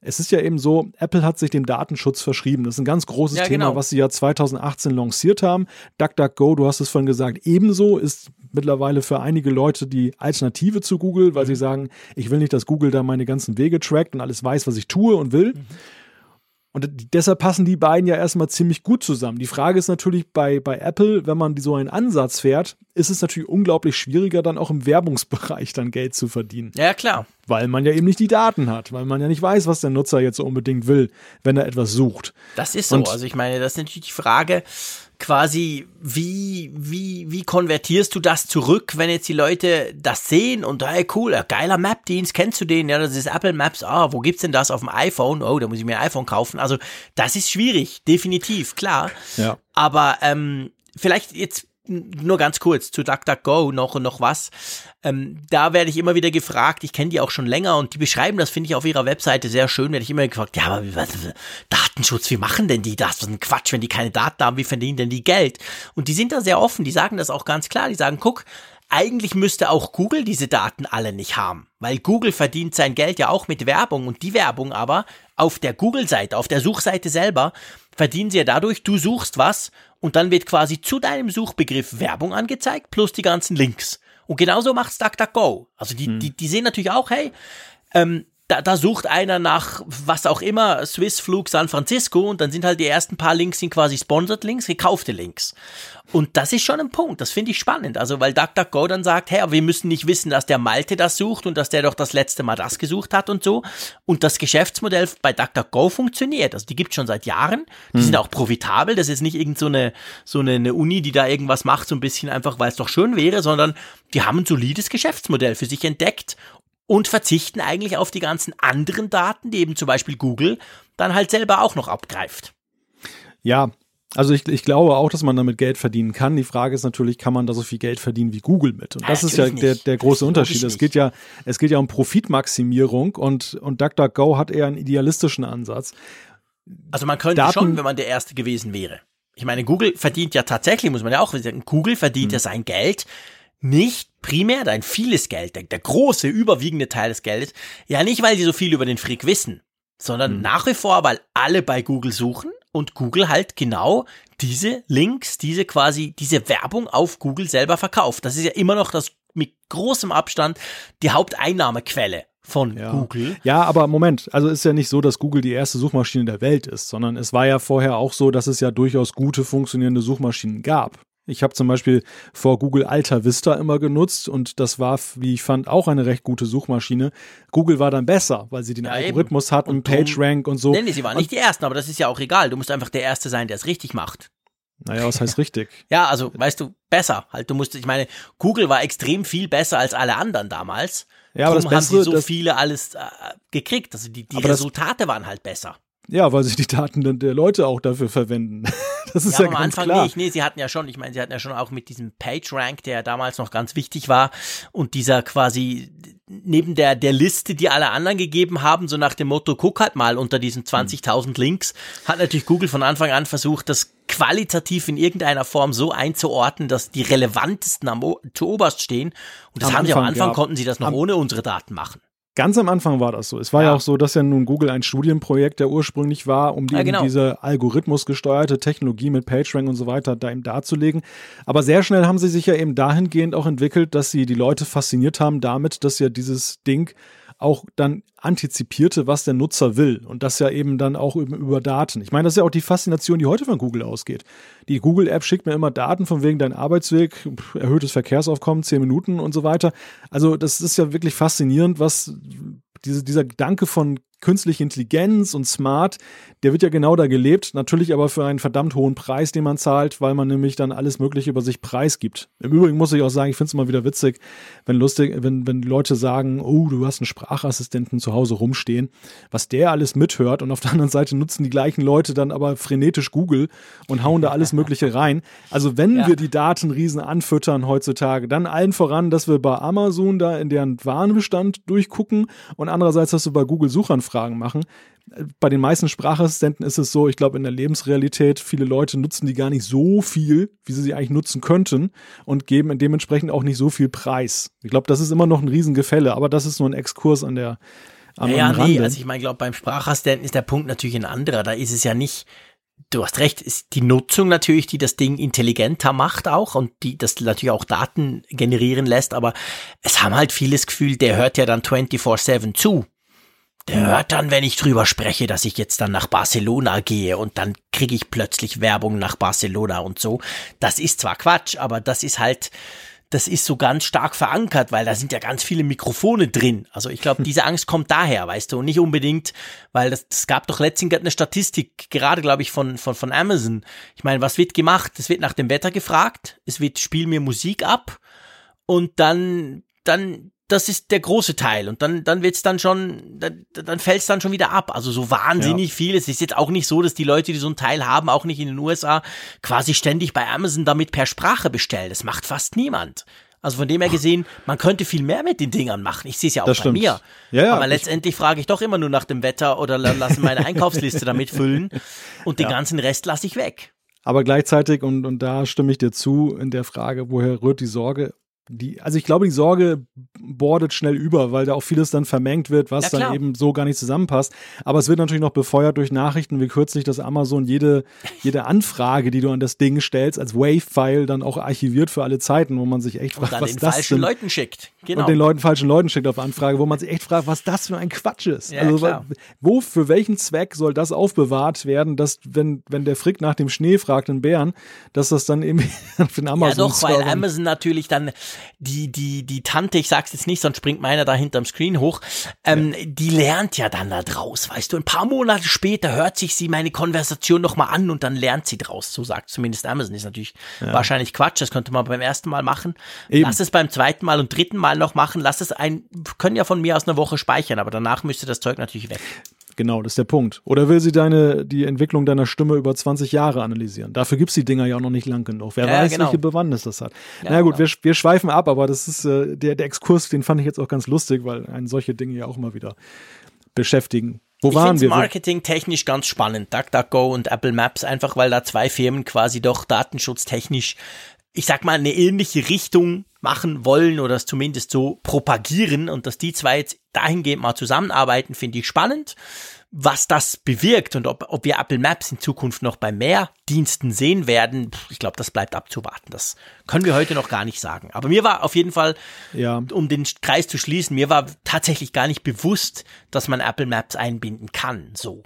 Es ist ja eben so, Apple hat sich dem Datenschutz verschrieben. Das ist ein ganz großes ja, Thema, genau. was sie ja 2018 lanciert haben. DuckDuckGo, du hast es vorhin gesagt, ebenso ist mittlerweile für einige Leute die Alternative zu Google, weil mhm. sie sagen, ich will nicht, dass Google da meine ganzen Wege trackt und alles weiß, was ich tue und will. Mhm. Und deshalb passen die beiden ja erstmal ziemlich gut zusammen. Die Frage ist natürlich bei, bei Apple, wenn man so einen Ansatz fährt, ist es natürlich unglaublich schwieriger, dann auch im Werbungsbereich dann Geld zu verdienen. Ja, klar. Weil man ja eben nicht die Daten hat, weil man ja nicht weiß, was der Nutzer jetzt so unbedingt will, wenn er etwas sucht. Das ist so. Und also ich meine, das ist natürlich die Frage, quasi, wie, wie, wie konvertierst du das zurück, wenn jetzt die Leute das sehen und hey, cool, geiler Map-Dienst, kennst du den? Ja, das ist Apple Maps. Ah, wo gibt's denn das auf dem iPhone? Oh, da muss ich mir ein iPhone kaufen. Also, das ist schwierig, definitiv, klar. Ja. Aber ähm, vielleicht jetzt nur ganz kurz zu DuckDuckGo noch und noch was. Ähm, da werde ich immer wieder gefragt, ich kenne die auch schon länger und die beschreiben das, finde ich, auf ihrer Webseite sehr schön, werde ich immer gefragt, ja, aber Datenschutz, wie machen denn die das? Was ein Quatsch, wenn die keine Daten haben, wie verdienen denn die Geld? Und die sind da sehr offen, die sagen das auch ganz klar, die sagen, guck, eigentlich müsste auch Google diese Daten alle nicht haben, weil Google verdient sein Geld ja auch mit Werbung und die Werbung aber auf der Google-Seite, auf der Suchseite selber, verdienen sie ja dadurch, du suchst was und dann wird quasi zu deinem Suchbegriff Werbung angezeigt plus die ganzen Links. Und genauso macht's DuckDuckGo. Also die, hm. die, die sehen natürlich auch, hey, ähm, da, da sucht einer nach was auch immer, Swissflug San Francisco und dann sind halt die ersten paar Links sind quasi Sponsored Links, gekaufte Links. Und das ist schon ein Punkt, das finde ich spannend. Also, weil DuckDuckGo dann sagt, hey, wir müssen nicht wissen, dass der Malte das sucht und dass der doch das letzte Mal das gesucht hat und so. Und das Geschäftsmodell bei DuckDuckGo funktioniert. Also, die gibt schon seit Jahren. Die hm. sind auch profitabel. Das ist nicht irgend so eine, so eine, eine Uni, die da irgendwas macht, so ein bisschen einfach, weil es doch schön wäre, sondern die haben ein solides Geschäftsmodell für sich entdeckt und verzichten eigentlich auf die ganzen anderen Daten, die eben zum Beispiel Google dann halt selber auch noch abgreift. Ja, also ich, ich glaube auch, dass man damit Geld verdienen kann. Die Frage ist natürlich, kann man da so viel Geld verdienen wie Google mit? Und das ja, ist ja der, der große Unterschied. Es geht ja, es geht ja um Profitmaximierung und, und DuckDuckGo hat eher einen idealistischen Ansatz. Also man könnte Daten, schon, wenn man der Erste gewesen wäre. Ich meine, Google verdient ja tatsächlich, muss man ja auch sagen, Google verdient hm. ja sein Geld nicht primär dein vieles Geld, der, der, große, überwiegende Teil des Geldes, ja nicht, weil sie so viel über den Frick wissen, sondern mhm. nach wie vor, weil alle bei Google suchen und Google halt genau diese Links, diese quasi, diese Werbung auf Google selber verkauft. Das ist ja immer noch das mit großem Abstand die Haupteinnahmequelle von ja. Google. Ja, aber Moment, also ist ja nicht so, dass Google die erste Suchmaschine der Welt ist, sondern es war ja vorher auch so, dass es ja durchaus gute funktionierende Suchmaschinen gab. Ich habe zum Beispiel vor Google Alta Vista immer genutzt und das war, wie ich fand, auch eine recht gute Suchmaschine. Google war dann besser, weil sie den ja, Algorithmus eben. hatten, und PageRank und so. Nee, nee, sie waren nicht die Ersten, aber das ist ja auch egal. Du musst einfach der Erste sein, der es richtig macht. Naja, was heißt richtig? ja, also, weißt du, besser. Halt, du musst, ich meine, Google war extrem viel besser als alle anderen damals. Ja, aber Drum das Bessere, haben sie so viele alles äh, gekriegt. Also die, die Resultate das, waren halt besser. Ja, weil sie die Daten der Leute auch dafür verwenden. Das ist ja, ja am ganz Anfang klar. nicht. Nee, sie hatten ja schon, ich meine, sie hatten ja schon auch mit diesem PageRank, der damals noch ganz wichtig war und dieser quasi neben der, der Liste, die alle anderen gegeben haben, so nach dem Motto, guck halt mal unter diesen 20.000 hm. Links, hat natürlich Google von Anfang an versucht, das qualitativ in irgendeiner Form so einzuordnen, dass die relevantesten am zu oberst stehen. Und das am haben Anfang, sie am Anfang, ja. konnten sie das noch am, ohne unsere Daten machen. Ganz am Anfang war das so. Es war ja. ja, auch so, dass ja nun Google ein Studienprojekt der ursprünglich war, um die, ja, genau. diese algorithmusgesteuerte Technologie mit PageRank und so weiter da eben darzulegen. Aber sehr schnell haben sie sich ja eben dahingehend auch entwickelt, dass sie die Leute fasziniert haben damit, dass ja dieses Ding auch dann antizipierte, was der Nutzer will. Und das ja eben dann auch über, Daten. Ich meine, das ist ja auch die Faszination, die heute von Google ausgeht. Die Google-App schickt mir immer Daten von wegen dein Arbeitsweg, erhöhtes Verkehrsaufkommen, zehn Minuten und so weiter. Also das ist ja wirklich faszinierend, was diese, dieser Gedanke von künstliche Intelligenz und Smart, der wird ja genau da gelebt, natürlich aber für einen verdammt hohen Preis, den man zahlt, weil man nämlich dann alles Mögliche über sich preisgibt. Im Übrigen muss ich auch sagen, ich finde es immer wieder witzig, wenn lustig, wenn, wenn Leute sagen, oh, du hast einen Sprachassistenten zu Hause rumstehen, was der alles mithört und auf der anderen Seite nutzen die gleichen Leute dann aber frenetisch Google und hauen da alles Mögliche rein. Also wenn ja. wir die Datenriesen anfüttern heutzutage, dann allen voran, dass wir bei Amazon da in deren Warenbestand durchgucken und andererseits, dass wir bei Google Suchern Fragen machen. Bei den meisten Sprachassistenten ist es so, ich glaube, in der Lebensrealität, viele Leute nutzen die gar nicht so viel, wie sie sie eigentlich nutzen könnten und geben dementsprechend auch nicht so viel Preis. Ich glaube, das ist immer noch ein Riesengefälle, aber das ist nur ein Exkurs an der am, ja, am nee, also ich meine, glaube, beim Sprachassistenten ist der Punkt natürlich ein anderer. Da ist es ja nicht, du hast recht, ist die Nutzung natürlich, die das Ding intelligenter macht auch und die das natürlich auch Daten generieren lässt, aber es haben halt vieles Gefühl, der hört ja dann 24-7 zu. Der hört dann, wenn ich drüber spreche, dass ich jetzt dann nach Barcelona gehe und dann kriege ich plötzlich Werbung nach Barcelona und so. Das ist zwar Quatsch, aber das ist halt, das ist so ganz stark verankert, weil da sind ja ganz viele Mikrofone drin. Also ich glaube, diese Angst kommt daher, weißt du, und nicht unbedingt, weil das, das gab doch letztens eine Statistik, gerade glaube ich von, von, von Amazon. Ich meine, was wird gemacht? Es wird nach dem Wetter gefragt, es wird Spiel mir Musik ab und dann, dann das ist der große Teil und dann dann wird's dann schon dann, dann fällt's dann schon wieder ab. Also so wahnsinnig ja. viel. Es ist jetzt auch nicht so, dass die Leute, die so einen Teil haben, auch nicht in den USA quasi ständig bei Amazon damit per Sprache bestellen. Das macht fast niemand. Also von dem her gesehen, man könnte viel mehr mit den Dingern machen. Ich sehe es ja auch das bei stimmt. mir. Ja, ja, Aber letztendlich frage ich doch immer nur nach dem Wetter oder lasse meine Einkaufsliste damit füllen und den ganzen Rest lasse ich weg. Aber gleichzeitig, und, und da stimme ich dir zu, in der Frage, woher rührt die Sorge, die, also ich glaube, die Sorge bordet schnell über, weil da auch vieles dann vermengt wird, was ja, dann eben so gar nicht zusammenpasst. Aber es wird natürlich noch befeuert durch Nachrichten, wie kürzlich, dass Amazon jede, jede Anfrage, die du an das Ding stellst, als Wave-File dann auch archiviert für alle Zeiten, wo man sich echt fragt, was den das falschen Leuten schickt. Genau. Und den Leuten falschen Leuten schickt auf Anfrage, wo man sich echt fragt, was das für ein Quatsch ist. Ja, also klar. wo, für welchen Zweck soll das aufbewahrt werden, dass wenn, wenn der Frick nach dem Schnee fragt, den Bären, dass das dann eben für den Amazon Ja doch, weil Amazon natürlich dann die, die, die Tante, ich sag's jetzt nicht, sonst springt meiner da hinterm Screen hoch, ähm, ja. die lernt ja dann da draus, weißt du. Ein paar Monate später hört sich sie meine Konversation nochmal an und dann lernt sie draus, so sagt zumindest Amazon. Ist natürlich ja. wahrscheinlich Quatsch, das könnte man beim ersten Mal machen. Eben. Lass es beim zweiten Mal und dritten Mal noch machen, lass es ein, können ja von mir aus eine Woche speichern, aber danach müsste das Zeug natürlich weg. Genau, das ist der Punkt. Oder will sie deine, die Entwicklung deiner Stimme über 20 Jahre analysieren? Dafür gibt's die Dinger ja auch noch nicht lang genug. Wer ja, weiß, genau. welche Bewandtnis das hat. Ja, Na gut, genau. wir, wir schweifen ab, aber das ist äh, der, der Exkurs, den fand ich jetzt auch ganz lustig, weil einen solche Dinge ja auch immer wieder beschäftigen. Wo ich waren wir? Marketing technisch ganz spannend. DuckDuckGo und Apple Maps, einfach weil da zwei Firmen quasi doch datenschutztechnisch ich sag mal, eine ähnliche Richtung machen wollen oder es zumindest so propagieren und dass die zwei jetzt dahingehend mal zusammenarbeiten, finde ich spannend. Was das bewirkt und ob, ob wir Apple Maps in Zukunft noch bei mehr Diensten sehen werden, ich glaube, das bleibt abzuwarten. Das können wir heute noch gar nicht sagen. Aber mir war auf jeden Fall, ja. um den Kreis zu schließen, mir war tatsächlich gar nicht bewusst, dass man Apple Maps einbinden kann. So.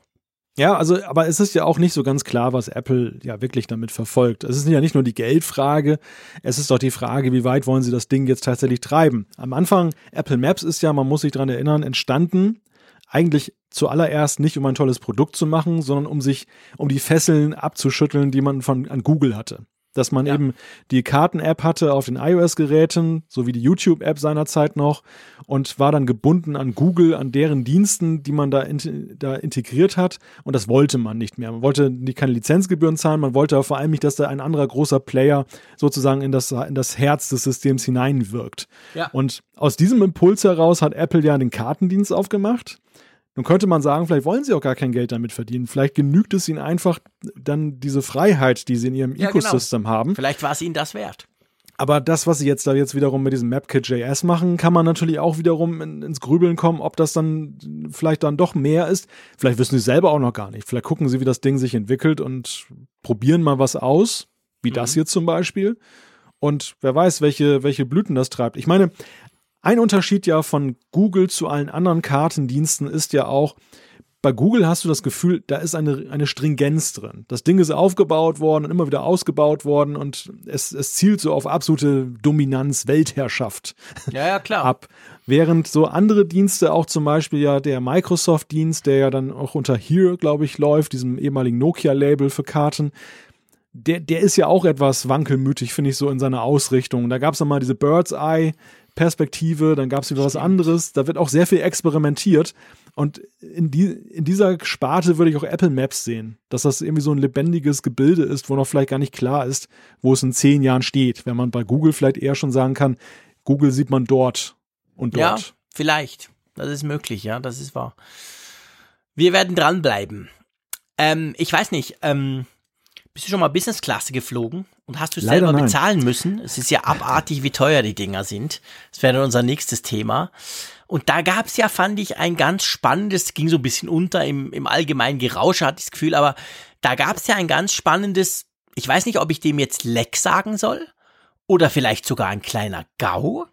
Ja, also, aber es ist ja auch nicht so ganz klar, was Apple ja wirklich damit verfolgt. Es ist ja nicht nur die Geldfrage, es ist doch die Frage, wie weit wollen sie das Ding jetzt tatsächlich treiben. Am Anfang, Apple Maps ist ja, man muss sich dran erinnern, entstanden, eigentlich zuallererst nicht, um ein tolles Produkt zu machen, sondern um sich, um die Fesseln abzuschütteln, die man von, an Google hatte dass man ja. eben die Karten-App hatte auf den iOS-Geräten, so wie die YouTube-App seinerzeit noch und war dann gebunden an Google, an deren Diensten, die man da, in, da integriert hat und das wollte man nicht mehr. Man wollte die, keine Lizenzgebühren zahlen, man wollte aber vor allem nicht, dass da ein anderer großer Player sozusagen in das, in das Herz des Systems hineinwirkt. Ja. Und aus diesem Impuls heraus hat Apple ja den Kartendienst aufgemacht nun könnte man sagen, vielleicht wollen sie auch gar kein Geld damit verdienen. Vielleicht genügt es ihnen einfach dann diese Freiheit, die sie in ihrem ja, genau. Ecosystem genau. haben. Vielleicht war es ihnen das wert. Aber das, was sie jetzt da jetzt wiederum mit diesem MapKit.js machen, kann man natürlich auch wiederum in, ins Grübeln kommen, ob das dann vielleicht dann doch mehr ist. Vielleicht wissen sie selber auch noch gar nicht. Vielleicht gucken sie, wie das Ding sich entwickelt und probieren mal was aus, wie mhm. das hier zum Beispiel. Und wer weiß, welche, welche Blüten das treibt. Ich meine, ein Unterschied ja von Google zu allen anderen Kartendiensten ist ja auch, bei Google hast du das Gefühl, da ist eine, eine Stringenz drin. Das Ding ist aufgebaut worden und immer wieder ausgebaut worden und es, es zielt so auf absolute Dominanz, Weltherrschaft ja, ja, klar. ab. Während so andere Dienste, auch zum Beispiel ja der Microsoft-Dienst, der ja dann auch unter Here, glaube ich, läuft, diesem ehemaligen Nokia-Label für Karten, der, der ist ja auch etwas wankelmütig, finde ich, so in seiner Ausrichtung. Da gab es mal diese Bird's Eye Perspektive, dann gab es wieder was anderes. Da wird auch sehr viel experimentiert. Und in, die, in dieser Sparte würde ich auch Apple Maps sehen, dass das irgendwie so ein lebendiges Gebilde ist, wo noch vielleicht gar nicht klar ist, wo es in zehn Jahren steht. Wenn man bei Google vielleicht eher schon sagen kann, Google sieht man dort und dort. Ja, vielleicht. Das ist möglich, ja, das ist wahr. Wir werden dranbleiben. Ähm, ich weiß nicht, ähm, bist du schon mal Business-Klasse geflogen und hast du es selber nein. bezahlen müssen? Es ist ja abartig, wie teuer die Dinger sind. Das wäre dann unser nächstes Thema. Und da gab es ja, fand ich, ein ganz spannendes, ging so ein bisschen unter im, im allgemeinen Gerausch, hatte ich das Gefühl, aber da gab es ja ein ganz spannendes, ich weiß nicht, ob ich dem jetzt Leck sagen soll oder vielleicht sogar ein kleiner GAU.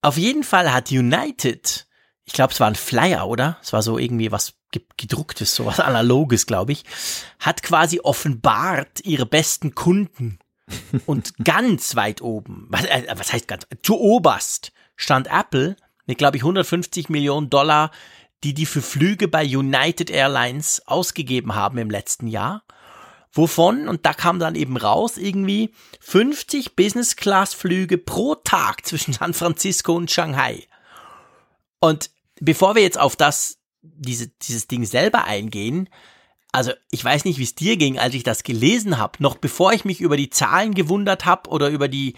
Auf jeden Fall hat United, ich glaube, es war ein Flyer, oder? Es war so irgendwie was gedrucktes, sowas analoges, glaube ich, hat quasi offenbart ihre besten Kunden. Und ganz weit oben, was, äh, was heißt ganz, zu oberst stand Apple mit, glaube ich, 150 Millionen Dollar, die die für Flüge bei United Airlines ausgegeben haben im letzten Jahr. Wovon, und da kam dann eben raus, irgendwie 50 Business-Class-Flüge pro Tag zwischen San Francisco und Shanghai. Und bevor wir jetzt auf das diese, dieses Ding selber eingehen. Also ich weiß nicht, wie es dir ging, als ich das gelesen habe. Noch bevor ich mich über die Zahlen gewundert habe oder über die,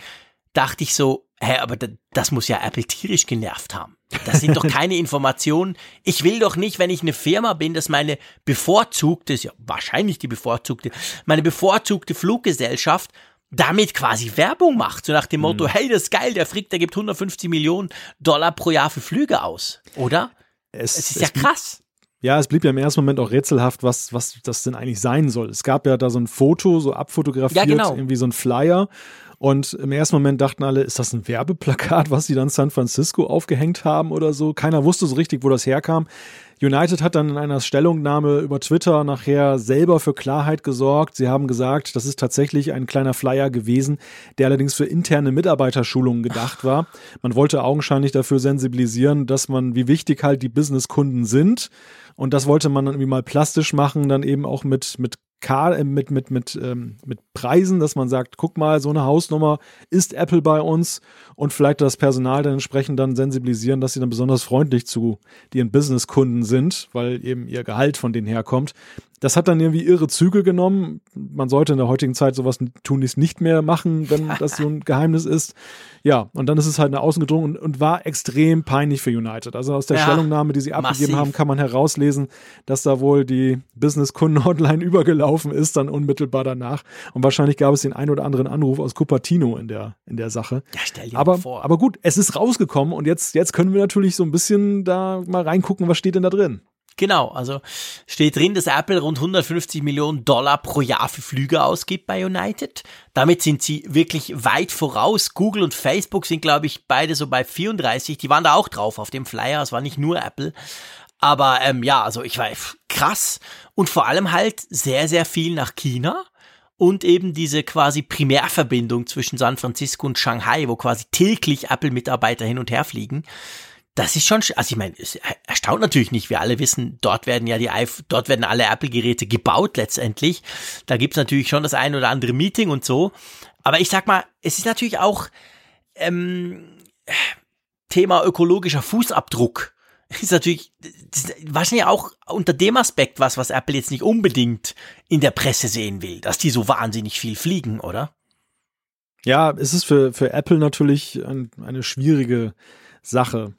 dachte ich so, hä, aber das muss ja Apple tierisch genervt haben. Das sind doch keine Informationen. Ich will doch nicht, wenn ich eine Firma bin, dass meine bevorzugte, ist ja wahrscheinlich die bevorzugte, meine bevorzugte Fluggesellschaft damit quasi Werbung macht, so nach dem Motto, mhm. hey, das ist geil, der Frick, der gibt 150 Millionen Dollar pro Jahr für Flüge aus, oder? Es, es ist es ja krass. Ja, es blieb ja im ersten Moment auch rätselhaft, was, was das denn eigentlich sein soll. Es gab ja da so ein Foto, so abfotografiert, ja, genau. irgendwie so ein Flyer. Und im ersten Moment dachten alle, ist das ein Werbeplakat, was sie dann San Francisco aufgehängt haben oder so? Keiner wusste so richtig, wo das herkam. United hat dann in einer Stellungnahme über Twitter nachher selber für Klarheit gesorgt. Sie haben gesagt, das ist tatsächlich ein kleiner Flyer gewesen, der allerdings für interne Mitarbeiterschulungen gedacht war. Man wollte augenscheinlich dafür sensibilisieren, dass man, wie wichtig halt die Businesskunden sind. Und das wollte man dann irgendwie mal plastisch machen, dann eben auch mit, mit mit, mit, mit, ähm, mit Preisen, dass man sagt, guck mal, so eine Hausnummer ist Apple bei uns und vielleicht das Personal dann entsprechend dann sensibilisieren, dass sie dann besonders freundlich zu ihren Businesskunden sind, weil eben ihr Gehalt von denen herkommt. Das hat dann irgendwie irre Züge genommen. Man sollte in der heutigen Zeit sowas tun, dies nicht mehr machen, wenn das so ein Geheimnis ist. Ja, und dann ist es halt nach außen gedrungen und, und war extrem peinlich für United. Also aus der ja, Stellungnahme, die sie abgegeben massiv. haben, kann man herauslesen, dass da wohl die Business-Kunden-Hotline übergelaufen ist, dann unmittelbar danach. Und wahrscheinlich gab es den ein oder anderen Anruf aus Cupertino in der, in der Sache. Ja, stell dir aber, vor. Aber gut, es ist rausgekommen und jetzt, jetzt können wir natürlich so ein bisschen da mal reingucken, was steht denn da drin. Genau, also steht drin, dass Apple rund 150 Millionen Dollar pro Jahr für Flüge ausgibt bei United. Damit sind sie wirklich weit voraus. Google und Facebook sind, glaube ich, beide so bei 34. Die waren da auch drauf auf dem Flyer. Es war nicht nur Apple. Aber ähm, ja, also ich war krass. Und vor allem halt sehr, sehr viel nach China. Und eben diese quasi Primärverbindung zwischen San Francisco und Shanghai, wo quasi täglich Apple-Mitarbeiter hin und her fliegen das ist schon, also ich meine, es erstaunt natürlich nicht. Wir alle wissen, dort werden ja die, dort werden alle Apple-Geräte gebaut letztendlich. Da gibt's natürlich schon das ein oder andere Meeting und so. Aber ich sag mal, es ist natürlich auch ähm, Thema ökologischer Fußabdruck. Ist natürlich ist wahrscheinlich auch unter dem Aspekt was, was Apple jetzt nicht unbedingt in der Presse sehen will, dass die so wahnsinnig viel fliegen, oder? Ja, es ist für, für Apple natürlich ein, eine schwierige Sache.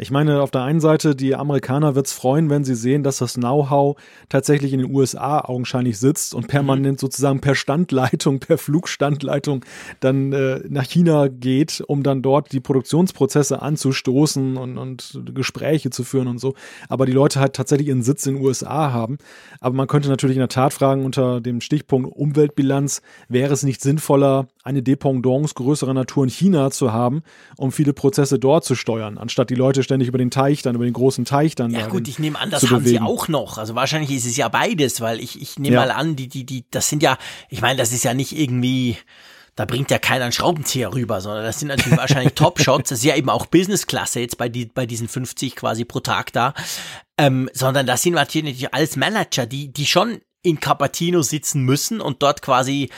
Ich meine, auf der einen Seite, die Amerikaner wird es freuen, wenn sie sehen, dass das Know-how tatsächlich in den USA augenscheinlich sitzt und permanent mhm. sozusagen per Standleitung, per Flugstandleitung dann äh, nach China geht, um dann dort die Produktionsprozesse anzustoßen und, und Gespräche zu führen und so. Aber die Leute halt tatsächlich ihren Sitz in den USA haben. Aber man könnte natürlich in der Tat fragen, unter dem Stichpunkt Umweltbilanz, wäre es nicht sinnvoller, eine Dependance größerer Natur in China zu haben, um viele Prozesse dort zu steuern, anstatt die Leute ständig über den Teich, dann über den großen Teich dann. Ja gut, ich nehme an, das haben sie auch noch. Also wahrscheinlich ist es ja beides, weil ich, ich nehme ja. mal an, die, die, die, das sind ja, ich meine, das ist ja nicht irgendwie, da bringt ja keiner einen Schraubenzieher rüber, sondern das sind natürlich wahrscheinlich Top-Shots. Das ist ja eben auch Business-Klasse jetzt bei, die, bei diesen 50 quasi pro Tag da. Ähm, sondern das sind natürlich alles Manager, die, die schon in Capatino sitzen müssen und dort quasi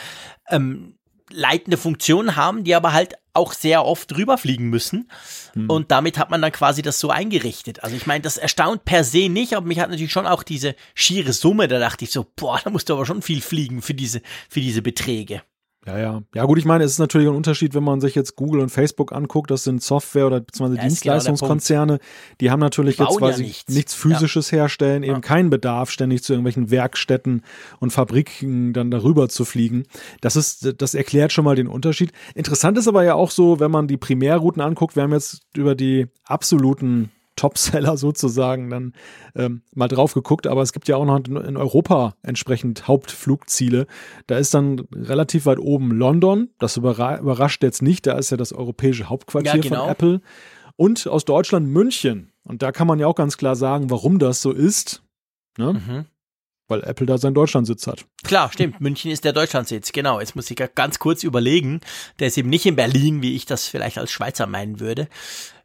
ähm, leitende Funktionen haben, die aber halt auch sehr oft rüberfliegen müssen. Hm. Und damit hat man dann quasi das so eingerichtet. Also ich meine, das erstaunt per se nicht, aber mich hat natürlich schon auch diese schiere Summe, da dachte ich so, boah, da musst du aber schon viel fliegen für diese, für diese Beträge. Ja, ja. Ja, gut, ich meine, es ist natürlich ein Unterschied, wenn man sich jetzt Google und Facebook anguckt. Das sind Software- oder beziehungsweise ja, Dienstleistungskonzerne. Die haben natürlich jetzt quasi ja nichts. nichts. Physisches ja. herstellen, eben keinen Bedarf, ständig zu irgendwelchen Werkstätten und Fabriken dann darüber zu fliegen. Das ist, das erklärt schon mal den Unterschied. Interessant ist aber ja auch so, wenn man die Primärrouten anguckt. Wir haben jetzt über die absoluten Topseller sozusagen dann ähm, mal drauf geguckt, aber es gibt ja auch noch in Europa entsprechend Hauptflugziele. Da ist dann relativ weit oben London, das überra überrascht jetzt nicht, da ist ja das europäische Hauptquartier ja, genau. von Apple. Und aus Deutschland München. Und da kann man ja auch ganz klar sagen, warum das so ist. Ne? Mhm weil Apple da seinen Deutschlandsitz hat. Klar, stimmt. München ist der Deutschlandsitz. Genau. Jetzt muss ich ganz kurz überlegen. Der ist eben nicht in Berlin, wie ich das vielleicht als Schweizer meinen würde.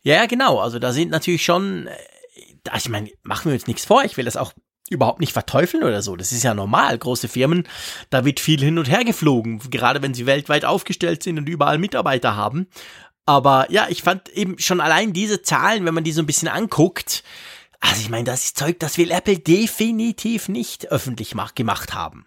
Ja, genau. Also da sind natürlich schon, äh, ich meine, machen wir uns nichts vor. Ich will das auch überhaupt nicht verteufeln oder so. Das ist ja normal. Große Firmen, da wird viel hin und her geflogen, gerade wenn sie weltweit aufgestellt sind und überall Mitarbeiter haben. Aber ja, ich fand eben schon allein diese Zahlen, wenn man die so ein bisschen anguckt, also ich meine, das ist Zeug, das will Apple definitiv nicht öffentlich gemacht haben.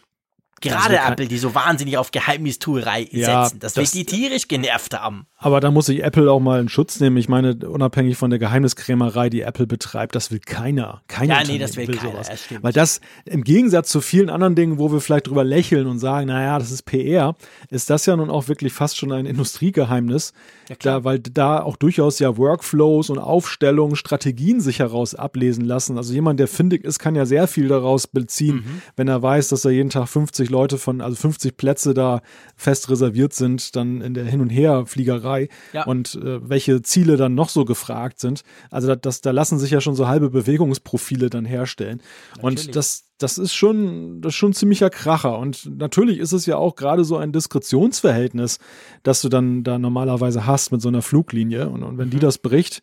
Gerade Apple, die so wahnsinnig auf Geheimnistuerei ja, setzen. Das, das wird die tierisch genervt haben. Aber da muss sich Apple auch mal in Schutz nehmen. Ich meine, unabhängig von der Geheimniskrämerei, die Apple betreibt, das will keiner. Keiner ja, nee, das will, will keiner, sowas. Das Weil das im Gegensatz zu vielen anderen Dingen, wo wir vielleicht drüber lächeln und sagen, naja, das ist PR, ist das ja nun auch wirklich fast schon ein Industriegeheimnis. Ja, da, weil da auch durchaus ja Workflows und Aufstellungen, Strategien sich heraus ablesen lassen. Also jemand, der findig ist, kann ja sehr viel daraus beziehen, mhm. wenn er weiß, dass er jeden Tag 50 Leute von, also 50 Plätze da fest reserviert sind, dann in der Hin- und Herfliegerei Reiterei ja. und äh, welche Ziele dann noch so gefragt sind. Also das, das, da lassen sich ja schon so halbe Bewegungsprofile dann herstellen. Natürlich. Und das, das ist schon, das ist schon ein ziemlicher Kracher. Und natürlich ist es ja auch gerade so ein Diskretionsverhältnis, das du dann da normalerweise hast mit so einer Fluglinie. Und, und wenn mhm. die das bricht,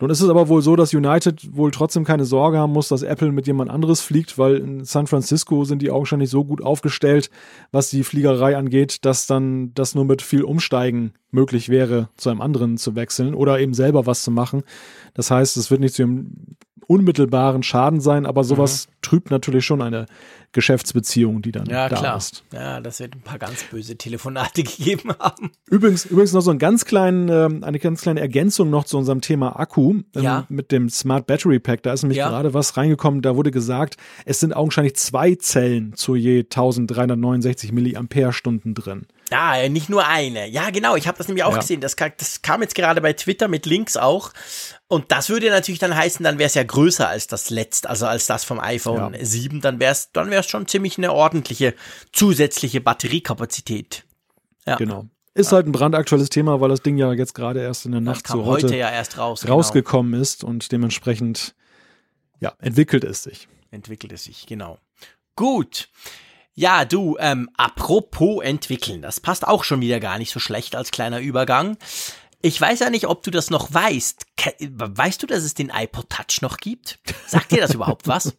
nun ist es aber wohl so, dass United wohl trotzdem keine Sorge haben muss, dass Apple mit jemand anderes fliegt, weil in San Francisco sind die augenscheinlich so gut aufgestellt, was die Fliegerei angeht, dass dann das nur mit viel Umsteigen möglich wäre, zu einem anderen zu wechseln oder eben selber was zu machen. Das heißt, es wird nicht zu einem unmittelbaren Schaden sein, aber sowas mhm. trübt natürlich schon eine Geschäftsbeziehung, die dann ja, da klar. ist. Ja, das wird ein paar ganz böse Telefonate gegeben haben. Übrigens, übrigens noch so ein ganz kleinen, äh, eine ganz kleine Ergänzung noch zu unserem Thema Akku ähm, ja. mit dem Smart Battery Pack. Da ist nämlich ja. gerade was reingekommen. Da wurde gesagt, es sind augenscheinlich zwei Zellen zu je 1369 Milliampere-Stunden drin. Ja, nicht nur eine. Ja, genau. Ich habe das nämlich auch ja. gesehen. Das, das kam jetzt gerade bei Twitter mit Links auch. Und das würde natürlich dann heißen, dann wäre es ja größer als das letzte, also als das vom iPhone ja. 7. Dann wäre es dann wär's schon ziemlich eine ordentliche zusätzliche Batteriekapazität. Ja. Genau. Ist ja. halt ein brandaktuelles Thema, weil das Ding ja jetzt gerade erst in der Nacht zu heute, heute ja erst raus, genau. rausgekommen genau. ist und dementsprechend ja, entwickelt es sich. Entwickelt es sich, genau. Gut. Ja, du, ähm, apropos entwickeln, das passt auch schon wieder gar nicht so schlecht als kleiner Übergang. Ich weiß ja nicht, ob du das noch weißt. Weißt du, dass es den iPod Touch noch gibt? Sagt dir das überhaupt was?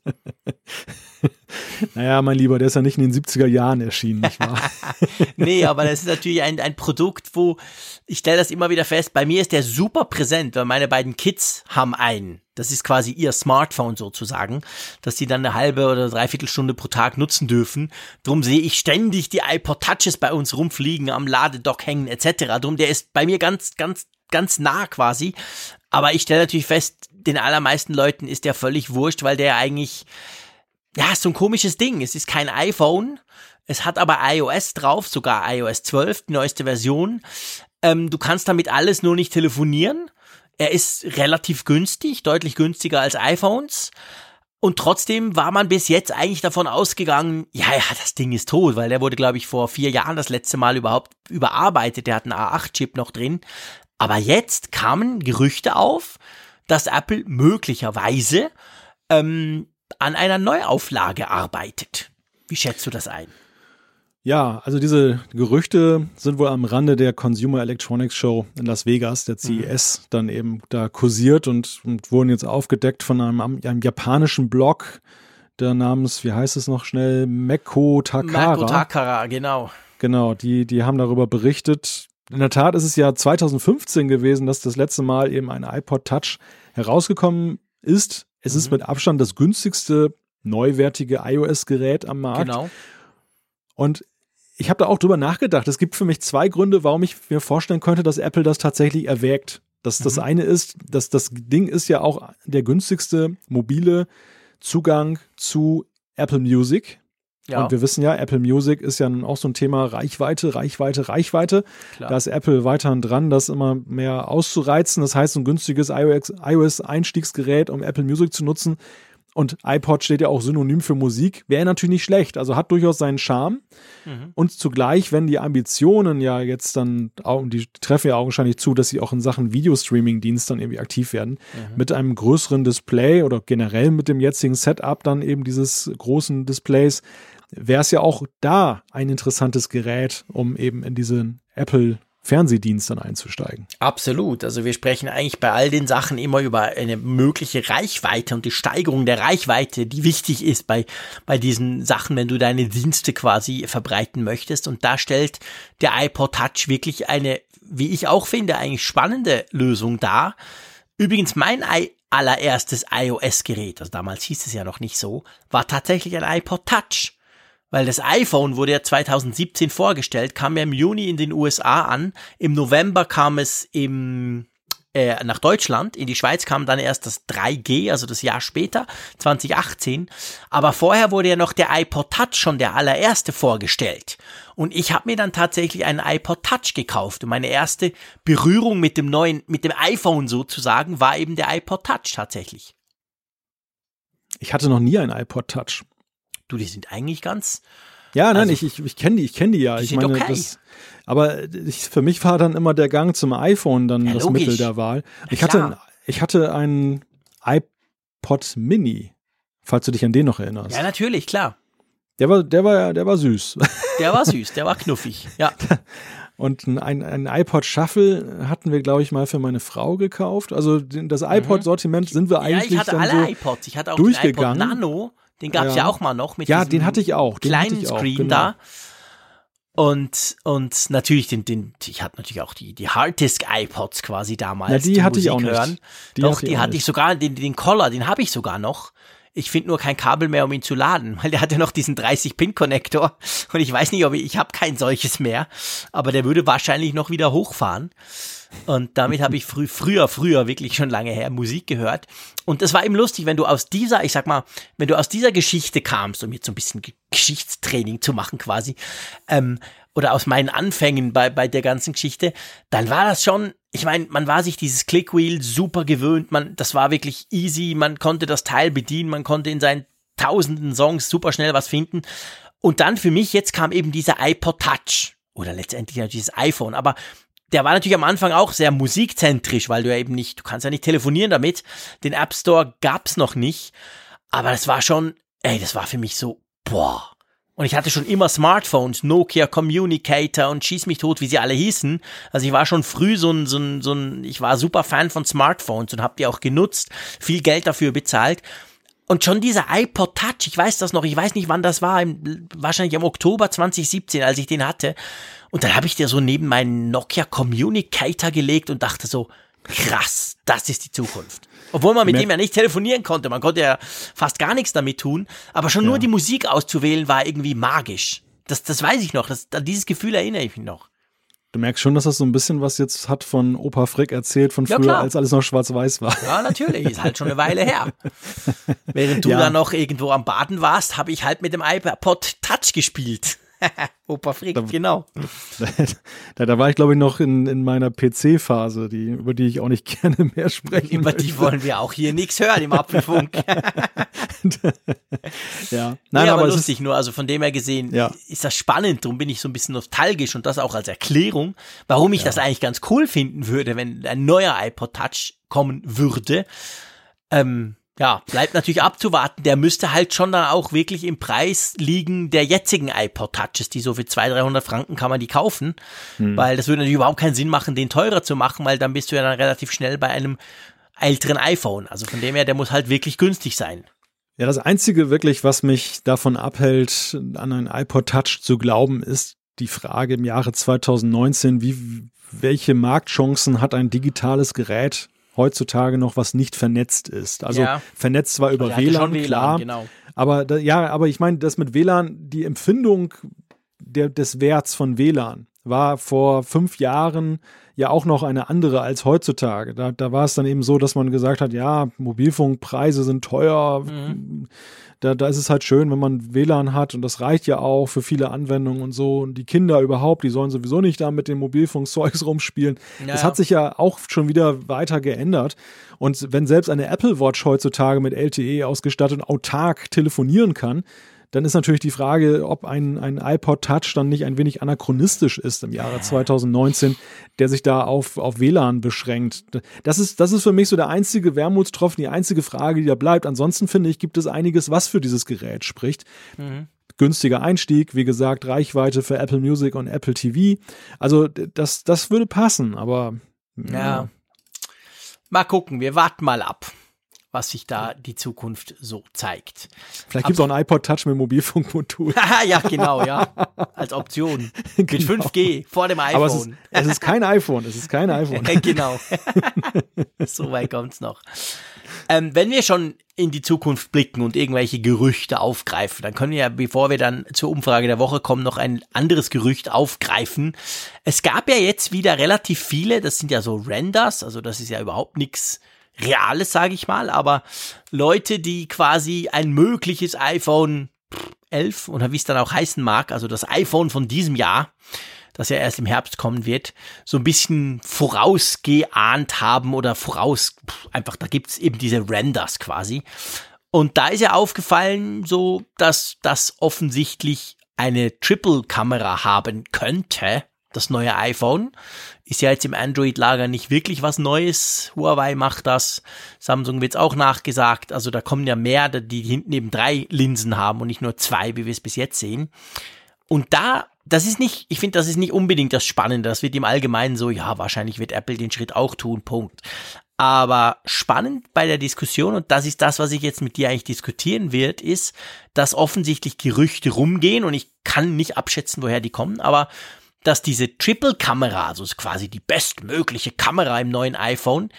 naja, mein Lieber, der ist ja nicht in den 70er Jahren erschienen, nicht wahr? nee, aber das ist natürlich ein, ein Produkt, wo ich stelle das immer wieder fest, bei mir ist der super präsent, weil meine beiden Kids haben einen. Das ist quasi ihr Smartphone sozusagen, dass die dann eine halbe oder dreiviertel Stunde pro Tag nutzen dürfen. Drum sehe ich ständig die iPod Touches bei uns rumfliegen, am Ladedock hängen etc. Drum der ist bei mir ganz, ganz, ganz nah quasi. Aber ich stelle natürlich fest, den allermeisten Leuten ist der völlig wurscht, weil der eigentlich, ja, ist so ein komisches Ding. Es ist kein iPhone. Es hat aber iOS drauf, sogar iOS 12, die neueste Version. Ähm, du kannst damit alles nur nicht telefonieren. Er ist relativ günstig, deutlich günstiger als iPhones. Und trotzdem war man bis jetzt eigentlich davon ausgegangen, ja, ja, das Ding ist tot, weil der wurde, glaube ich, vor vier Jahren das letzte Mal überhaupt überarbeitet. Der hat einen A8-Chip noch drin. Aber jetzt kamen Gerüchte auf, dass Apple möglicherweise ähm, an einer Neuauflage arbeitet. Wie schätzt du das ein? Ja, also diese Gerüchte sind wohl am Rande der Consumer Electronics Show in Las Vegas, der CES, mhm. dann eben da kursiert und, und, wurden jetzt aufgedeckt von einem, einem japanischen Blog, der namens, wie heißt es noch schnell, Meko Takara. Meko Takara, genau. Genau, die, die haben darüber berichtet. In der Tat ist es ja 2015 gewesen, dass das letzte Mal eben ein iPod Touch herausgekommen ist. Es mhm. ist mit Abstand das günstigste neuwertige iOS-Gerät am Markt. Genau. Und ich habe da auch drüber nachgedacht. Es gibt für mich zwei Gründe, warum ich mir vorstellen könnte, dass Apple das tatsächlich erwägt. Das, mhm. das eine ist, dass das Ding ist ja auch der günstigste mobile Zugang zu Apple Music. Ja. Und wir wissen ja, Apple Music ist ja auch so ein Thema Reichweite, Reichweite, Reichweite. Klar. Da ist Apple weiterhin dran, das immer mehr auszureizen. Das heißt, ein günstiges iOS-Einstiegsgerät, um Apple Music zu nutzen, und iPod steht ja auch synonym für Musik, wäre natürlich nicht schlecht. Also hat durchaus seinen Charme. Mhm. Und zugleich, wenn die Ambitionen ja jetzt dann, die treffen ja augenscheinlich zu, dass sie auch in Sachen Videostreaming-Dienst dann irgendwie aktiv werden, mhm. mit einem größeren Display oder generell mit dem jetzigen Setup dann eben dieses großen Displays, wäre es ja auch da ein interessantes Gerät, um eben in diesen Apple Fernsehdienst dann einzusteigen. Absolut. Also wir sprechen eigentlich bei all den Sachen immer über eine mögliche Reichweite und die Steigerung der Reichweite, die wichtig ist bei, bei diesen Sachen, wenn du deine Dienste quasi verbreiten möchtest. Und da stellt der iPod Touch wirklich eine, wie ich auch finde, eigentlich spannende Lösung dar. Übrigens, mein allererstes iOS-Gerät, also damals hieß es ja noch nicht so, war tatsächlich ein iPod Touch Weil das iPhone wurde ja 2017 vorgestellt, kam ja im Juni in den USA an. Im November kam es im äh, nach Deutschland. In die Schweiz kam dann erst das 3G, also das Jahr später, 2018. Aber vorher wurde ja noch der iPod Touch schon der allererste vorgestellt. Und ich habe mir dann tatsächlich einen iPod Touch gekauft. Und meine erste Berührung mit dem neuen, mit dem iPhone sozusagen, war eben der iPod Touch tatsächlich. Ich hatte noch nie einen iPod Touch. Du, die sind eigentlich ganz. Ja, nein, also, ich, ich, ich kenne die, ich kenne die ja. Die ich meine, okay. das, aber ich, für mich war dann immer der Gang zum iPhone dann ja, das logisch. Mittel der Wahl. Ich ja, hatte, ich hatte einen iPod Mini, falls du dich an den noch erinnerst. Ja, natürlich, klar. Der war, der war, der war süß. Der war süß, der war knuffig, ja. Und ein, ein iPod Shuffle hatten wir, glaube ich, mal für meine Frau gekauft. Also das mhm. iPod-Sortiment sind wir eigentlich ja, ich hatte alle so iPods. Ich hatte auch durchgegangen. iPod Nano, den gab es ja. ja. auch mal noch mit Ja, den hatte ich auch. Den kleinen ich Screen auch, genau. da. Und, und natürlich den, den, ich hatte natürlich auch die, die Harddisk iPods quasi damals. Ja, die hatte Musik ich auch nicht. Die Doch, hatte die hatte ich sogar, den, den Collar, den habe ich sogar noch. Ich finde nur kein Kabel mehr, um ihn zu laden, weil der hat ja noch diesen 30-Pin-Connector und ich weiß nicht, ob ich, ich habe kein solches mehr, aber der würde wahrscheinlich noch wieder hochfahren. Und damit habe ich früh, früher, früher, wirklich schon lange her Musik gehört. Und das war eben lustig, wenn du aus dieser, ich sag mal, wenn du aus dieser Geschichte kamst, um jetzt so ein bisschen Geschichtstraining zu machen quasi, ähm, oder aus meinen Anfängen bei, bei der ganzen Geschichte, dann war das schon, ich meine, man war sich dieses Clickwheel super gewöhnt, man, das war wirklich easy, man konnte das Teil bedienen, man konnte in seinen tausenden Songs super schnell was finden. Und dann für mich, jetzt kam eben dieser iPod Touch. Oder letztendlich natürlich das iPhone. Aber der war natürlich am Anfang auch sehr musikzentrisch, weil du ja eben nicht, du kannst ja nicht telefonieren damit. Den App Store gab's noch nicht. Aber das war schon, ey, das war für mich so, boah. Und ich hatte schon immer Smartphones, Nokia Communicator und schieß mich tot, wie sie alle hießen. Also ich war schon früh so ein, so ein, so ein ich war super Fan von Smartphones und hab die auch genutzt, viel Geld dafür bezahlt. Und schon dieser iPod Touch, ich weiß das noch, ich weiß nicht, wann das war, im, wahrscheinlich im Oktober 2017, als ich den hatte. Und dann habe ich dir so neben meinen Nokia Communicator gelegt und dachte so, krass, das ist die Zukunft. Obwohl man mit dem ja nicht telefonieren konnte, man konnte ja fast gar nichts damit tun, aber schon ja. nur die Musik auszuwählen war irgendwie magisch. Das, das weiß ich noch, das, dieses Gefühl erinnere ich mich noch. Du merkst schon, dass das so ein bisschen was jetzt hat von Opa Frick erzählt von früher, ja, als alles noch schwarz-weiß war. Ja, natürlich, ist halt schon eine Weile her. Während du ja. da noch irgendwo am Baden warst, habe ich halt mit dem iPod Touch gespielt. Opa Frick, da, genau. Da, da, war ich, glaube ich, noch in, in meiner PC-Phase, die, über die ich auch nicht gerne mehr sprechen Über die wollen wir auch hier nichts hören im Apfelfunk. ja, nein, nee, aber, aber lustig, nur also von dem her gesehen ja. ist das spannend, darum bin ich so ein bisschen nostalgisch und das auch als Erklärung, warum ich ja. das eigentlich ganz cool finden würde, wenn ein neuer iPod Touch kommen würde. Ähm, ja, bleibt natürlich abzuwarten. Der müsste halt schon dann auch wirklich im Preis liegen der jetzigen iPod Touches, die so für 200, 300 Franken kann man die kaufen, hm. weil das würde natürlich überhaupt keinen Sinn machen, den teurer zu machen, weil dann bist du ja dann relativ schnell bei einem älteren iPhone. Also von dem her, der muss halt wirklich günstig sein. Ja, das einzige wirklich, was mich davon abhält, an einen iPod Touch zu glauben, ist die Frage im Jahre 2019, wie, welche Marktchancen hat ein digitales Gerät heutzutage noch, was nicht vernetzt ist. Also ja. vernetzt zwar über WLAN, WLAN, klar, genau. aber da, ja, aber ich meine, das mit WLAN, die Empfindung der, des Werts von WLAN war vor fünf Jahren ja auch noch eine andere als heutzutage. Da, da war es dann eben so, dass man gesagt hat, ja, Mobilfunkpreise sind teuer. Mhm da, da ist es halt schön, wenn man WLAN hat und das reicht ja auch für viele Anwendungen und so. Und die Kinder überhaupt, die sollen sowieso nicht da mit dem Mobilfunkzeugs rumspielen. Naja. Das hat sich ja auch schon wieder weiter geändert. Und wenn selbst eine Apple Watch heutzutage mit LTE ausgestattet und autark telefonieren kann, dann ist natürlich die Frage, ob ein, ein iPod Touch dann nicht ein wenig anachronistisch ist im Jahre 2019, der sich da auf, auf WLAN beschränkt. Das ist, das ist für mich so der einzige Wermutstropfen, die einzige Frage, die da bleibt. Ansonsten finde ich, gibt es einiges, was für dieses Gerät spricht. Mhm günstiger Einstieg, wie gesagt, Reichweite für Apple Music und Apple TV. Also das, das würde passen, aber ja. ja. Mal gucken, wir warten mal ab was sich da die Zukunft so zeigt. Vielleicht gibt es auch ein iPod Touch mit Mobilfunkmodul. ja, genau, ja. Als Option. Mit genau. 5G vor dem iPhone. Aber es ist, es ist kein iPhone, es ist kein iPhone. genau. so weit kommt es noch. Ähm, wenn wir schon in die Zukunft blicken und irgendwelche Gerüchte aufgreifen, dann können wir ja, bevor wir dann zur Umfrage der Woche kommen, noch ein anderes Gerücht aufgreifen. Es gab ja jetzt wieder relativ viele, das sind ja so Renders, also das ist ja überhaupt nichts Reales, sage ich mal, aber Leute, die quasi ein mögliches iPhone 11 oder wie es dann auch heißen mag, also das iPhone von diesem Jahr, das ja erst im Herbst kommen wird, so ein bisschen vorausgeahnt haben oder voraus, einfach, da gibt's eben diese Renders quasi. Und da ist ja aufgefallen, so, dass das offensichtlich eine Triple-Kamera haben könnte, das neue iPhone. Ist ja jetzt im Android-Lager nicht wirklich was Neues. Huawei macht das. Samsung wird's auch nachgesagt. Also da kommen ja mehr, die hinten eben drei Linsen haben und nicht nur zwei, wie wir es bis jetzt sehen. Und da das ist nicht, ich finde, das ist nicht unbedingt das Spannende. Das wird im Allgemeinen so, ja, wahrscheinlich wird Apple den Schritt auch tun, Punkt. Aber spannend bei der Diskussion, und das ist das, was ich jetzt mit dir eigentlich diskutieren wird, ist, dass offensichtlich Gerüchte rumgehen und ich kann nicht abschätzen, woher die kommen, aber dass diese Triple-Kamera, also quasi die bestmögliche Kamera im neuen iPhone,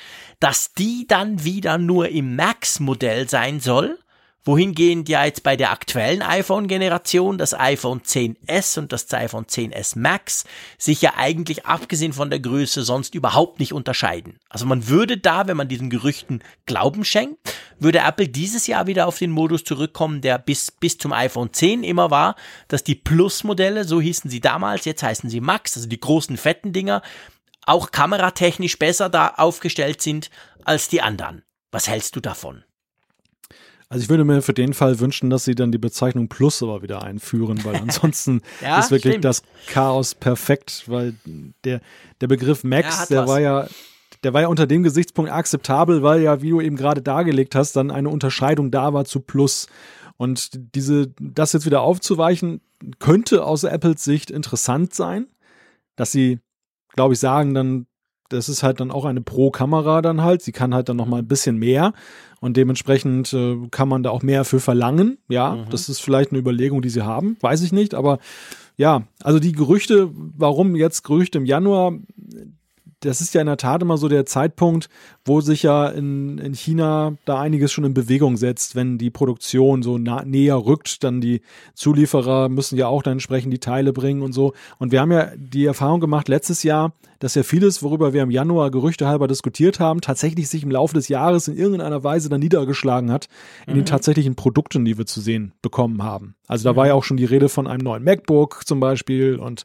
dass die dann wieder nur im Max-Modell sein soll wohingehend ja jetzt bei der aktuellen iPhone-Generation das iPhone 10s und das iPhone 10s Max sich ja eigentlich abgesehen von der Größe sonst überhaupt nicht unterscheiden. Also man würde da, wenn man diesen Gerüchten Glauben schenkt, würde Apple dieses Jahr wieder auf den Modus zurückkommen, der bis, bis zum iPhone 10 immer war, dass die Plus-Modelle, so hießen sie damals, jetzt heißen sie Max, also die großen fetten Dinger, auch kameratechnisch besser da aufgestellt sind als die anderen. Was hältst du davon? Also ich würde mir für den Fall wünschen, dass sie dann die Bezeichnung Plus aber wieder einführen, weil ansonsten ja, ist wirklich stimmt. das Chaos perfekt, weil der, der Begriff Max, der was. war ja, der war ja unter dem Gesichtspunkt akzeptabel, weil ja, wie du eben gerade dargelegt hast, dann eine Unterscheidung da war zu Plus. Und diese, das jetzt wieder aufzuweichen, könnte aus Apples Sicht interessant sein, dass sie, glaube ich, sagen dann, das ist halt dann auch eine Pro-Kamera dann halt. Sie kann halt dann noch mal ein bisschen mehr und dementsprechend äh, kann man da auch mehr für verlangen. Ja, mhm. das ist vielleicht eine Überlegung, die sie haben. Weiß ich nicht, aber ja, also die Gerüchte, warum jetzt Gerüchte im Januar, das ist ja in der Tat immer so der Zeitpunkt, wo sich ja in, in China da einiges schon in Bewegung setzt, wenn die Produktion so nah, näher rückt, dann die Zulieferer müssen ja auch dann entsprechend die Teile bringen und so. Und wir haben ja die Erfahrung gemacht letztes Jahr, dass ja vieles, worüber wir im Januar Gerüchte halber diskutiert haben, tatsächlich sich im Laufe des Jahres in irgendeiner Weise dann niedergeschlagen hat in mhm. den tatsächlichen Produkten, die wir zu sehen bekommen haben. Also da mhm. war ja auch schon die Rede von einem neuen MacBook zum Beispiel und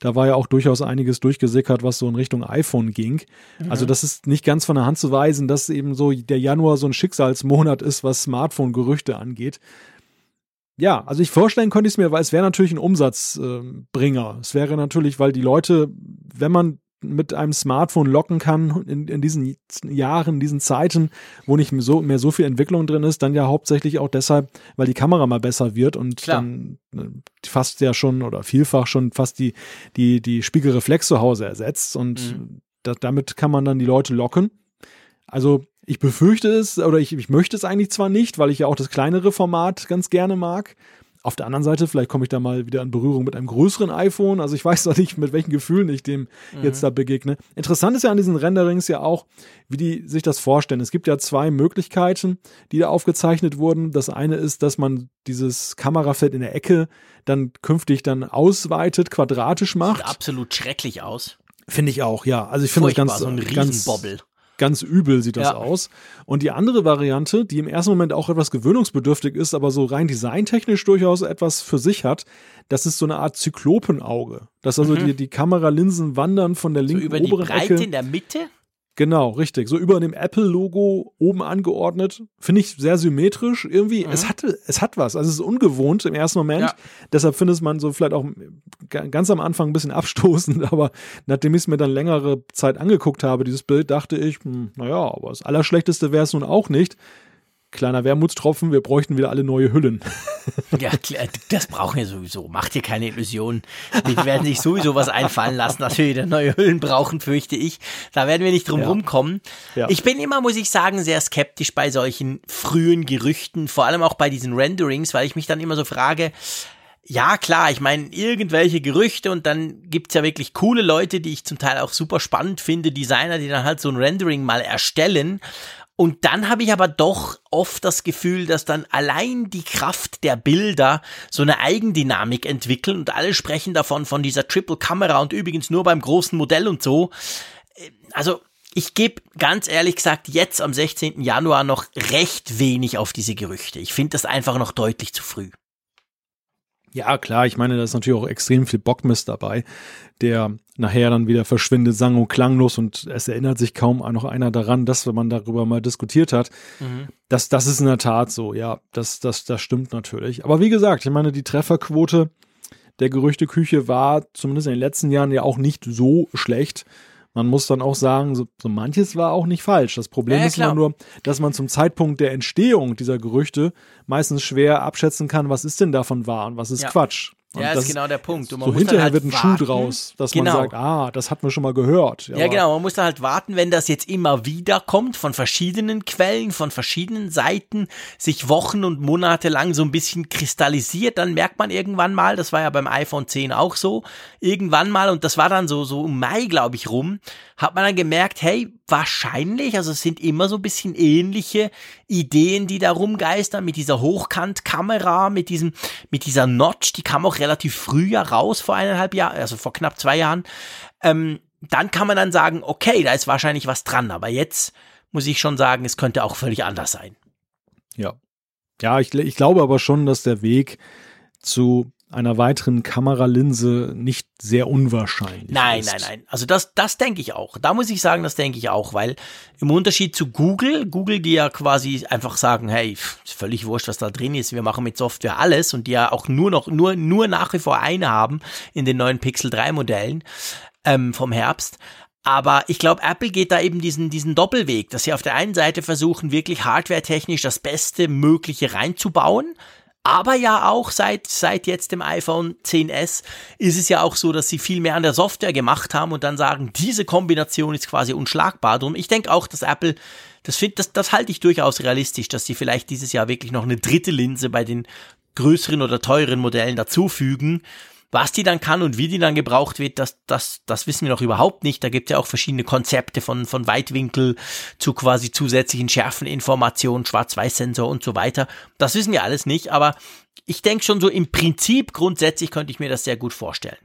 da war ja auch durchaus einiges durchgesickert, was so in Richtung iPhone ging. Mhm. Also das ist nicht ganz von der Hand zu weisen, dass eben so der Januar so ein Schicksalsmonat ist, was Smartphone-Gerüchte angeht. Ja, also ich vorstellen könnte ich es mir, weil es wäre natürlich ein Umsatzbringer. Äh, es wäre natürlich, weil die Leute, wenn man mit einem Smartphone locken kann in, in diesen Jahren, in diesen Zeiten, wo nicht mehr so, mehr so viel Entwicklung drin ist, dann ja hauptsächlich auch deshalb, weil die Kamera mal besser wird und Klar. dann äh, fast ja schon oder vielfach schon fast die, die, die Spiegelreflex zu Hause ersetzt und mhm. da, damit kann man dann die Leute locken. Also ich befürchte es oder ich, ich möchte es eigentlich zwar nicht, weil ich ja auch das kleinere Format ganz gerne mag, auf der anderen Seite, vielleicht komme ich da mal wieder in Berührung mit einem größeren iPhone. Also ich weiß noch nicht, mit welchen Gefühlen ich dem mhm. jetzt da begegne. Interessant ist ja an diesen Renderings ja auch, wie die sich das vorstellen. Es gibt ja zwei Möglichkeiten, die da aufgezeichnet wurden. Das eine ist, dass man dieses Kamerafeld in der Ecke dann künftig dann ausweitet, quadratisch macht. Sieht absolut schrecklich aus. Finde ich auch, ja. Also ich finde das ganz, so ein ganz, ganz übel sieht das ja. aus. Und die andere Variante, die im ersten Moment auch etwas gewöhnungsbedürftig ist, aber so rein designtechnisch durchaus etwas für sich hat, das ist so eine Art Zyklopenauge. Dass also mhm. die, die Kameralinsen wandern von der linken so über oberen die Breite Ecke. in der Mitte? Genau, richtig. So über dem Apple-Logo oben angeordnet. Finde ich sehr symmetrisch. Irgendwie, mhm. es hatte, es hat was. Also es ist ungewohnt im ersten Moment. Ja. Deshalb findet man so vielleicht auch ganz am Anfang ein bisschen abstoßend, aber nachdem ich es mir dann längere Zeit angeguckt habe, dieses Bild, dachte ich, hm, naja, aber das Allerschlechteste wäre es nun auch nicht kleiner Wermutstropfen, wir bräuchten wieder alle neue Hüllen. Ja, das brauchen wir sowieso. Macht dir keine Illusionen. Wir werden sich sowieso was einfallen lassen, dass wir wieder neue Hüllen brauchen, fürchte ich. Da werden wir nicht drum ja. rumkommen. Ja. Ich bin immer, muss ich sagen, sehr skeptisch bei solchen frühen Gerüchten, vor allem auch bei diesen Renderings, weil ich mich dann immer so frage, ja, klar, ich meine, irgendwelche Gerüchte und dann gibt's ja wirklich coole Leute, die ich zum Teil auch super spannend finde, Designer, die dann halt so ein Rendering mal erstellen Und dann habe ich aber doch oft das Gefühl, dass dann allein die Kraft der Bilder so eine Eigendynamik entwickeln und alle sprechen davon, von dieser Triple-Kamera und übrigens nur beim großen Modell und so. Also ich gebe ganz ehrlich gesagt jetzt am 16. Januar noch recht wenig auf diese Gerüchte. Ich finde das einfach noch deutlich zu früh. Ja, klar, ich meine, da ist natürlich auch extrem viel Bockmist dabei, der nachher dann wieder verschwindet, sang- und klanglos und es erinnert sich kaum noch einer daran, dass wenn man darüber mal diskutiert hat, mhm. das, das ist in der Tat so, ja, das, das, das stimmt natürlich. Aber wie gesagt, ich meine, die Trefferquote der Gerüchteküche war zumindest in den letzten Jahren ja auch nicht so schlecht man muss dann auch sagen, so, so manches war auch nicht falsch. Das Problem ja, ist immer nur, dass man zum Zeitpunkt der Entstehung dieser Gerüchte meistens schwer abschätzen kann, was ist denn davon wahr und was ist ja. Quatsch. Und ja, das ist genau der Punkt. Und so hinterher halt wird ein warten. Schuh draus, dass genau. man sagt, ah, das hat man schon mal gehört. Ja, ja genau. Man muss da halt warten, wenn das jetzt immer wieder kommt, von verschiedenen Quellen, von verschiedenen Seiten, sich Wochen und Monate lang so ein bisschen kristallisiert, dann merkt man irgendwann mal, das war ja beim iPhone 10 auch so, irgendwann mal, und das war dann so, so im Mai, glaube ich, rum, hat man dann gemerkt, hey, wahrscheinlich, also es sind immer so ein bisschen ähnliche Ideen, die da rumgeistern, mit dieser Hochkantkamera, mit diesem, mit dieser Notch, die kam auch relativ früh ja raus, vor eineinhalb Jahren, also vor knapp zwei Jahren. Ähm, dann kann man dann sagen, okay, da ist wahrscheinlich was dran, aber jetzt muss ich schon sagen, es könnte auch völlig anders sein. Ja. Ja, ich, ich glaube aber schon, dass der Weg zu einer weiteren Kameralinse nicht sehr unwahrscheinlich nein, ist. Nein, nein, nein. Also das, das denke ich auch. Da muss ich sagen, das denke ich auch, weil im Unterschied zu Google, Google, die ja quasi einfach sagen, hey, ist völlig wurscht, was da drin ist, wir machen mit Software alles und die ja auch nur noch, nur, nur nach wie vor eine haben in den neuen Pixel 3 Modellen ähm, vom Herbst. Aber ich glaube, Apple geht da eben diesen, diesen Doppelweg, dass sie auf der einen Seite versuchen, wirklich hardwaretechnisch das Beste Mögliche reinzubauen, aber ja auch seit, seit jetzt dem iPhone 10s ist es ja auch so, dass sie viel mehr an der Software gemacht haben und dann sagen, diese Kombination ist quasi unschlagbar. Drum, ich denke auch, dass Apple, das, find, das, das halte ich durchaus realistisch, dass sie vielleicht dieses Jahr wirklich noch eine dritte Linse bei den größeren oder teuren Modellen dazufügen was die dann kann und wie die dann gebraucht wird, das, das, das wissen wir noch überhaupt nicht. Da gibt es ja auch verschiedene Konzepte von, von Weitwinkel zu quasi zusätzlichen Schärfeninformationen, Schwarz-Weiß-Sensor und so weiter. Das wissen wir alles nicht, aber ich denke schon so im Prinzip grundsätzlich könnte ich mir das sehr gut vorstellen.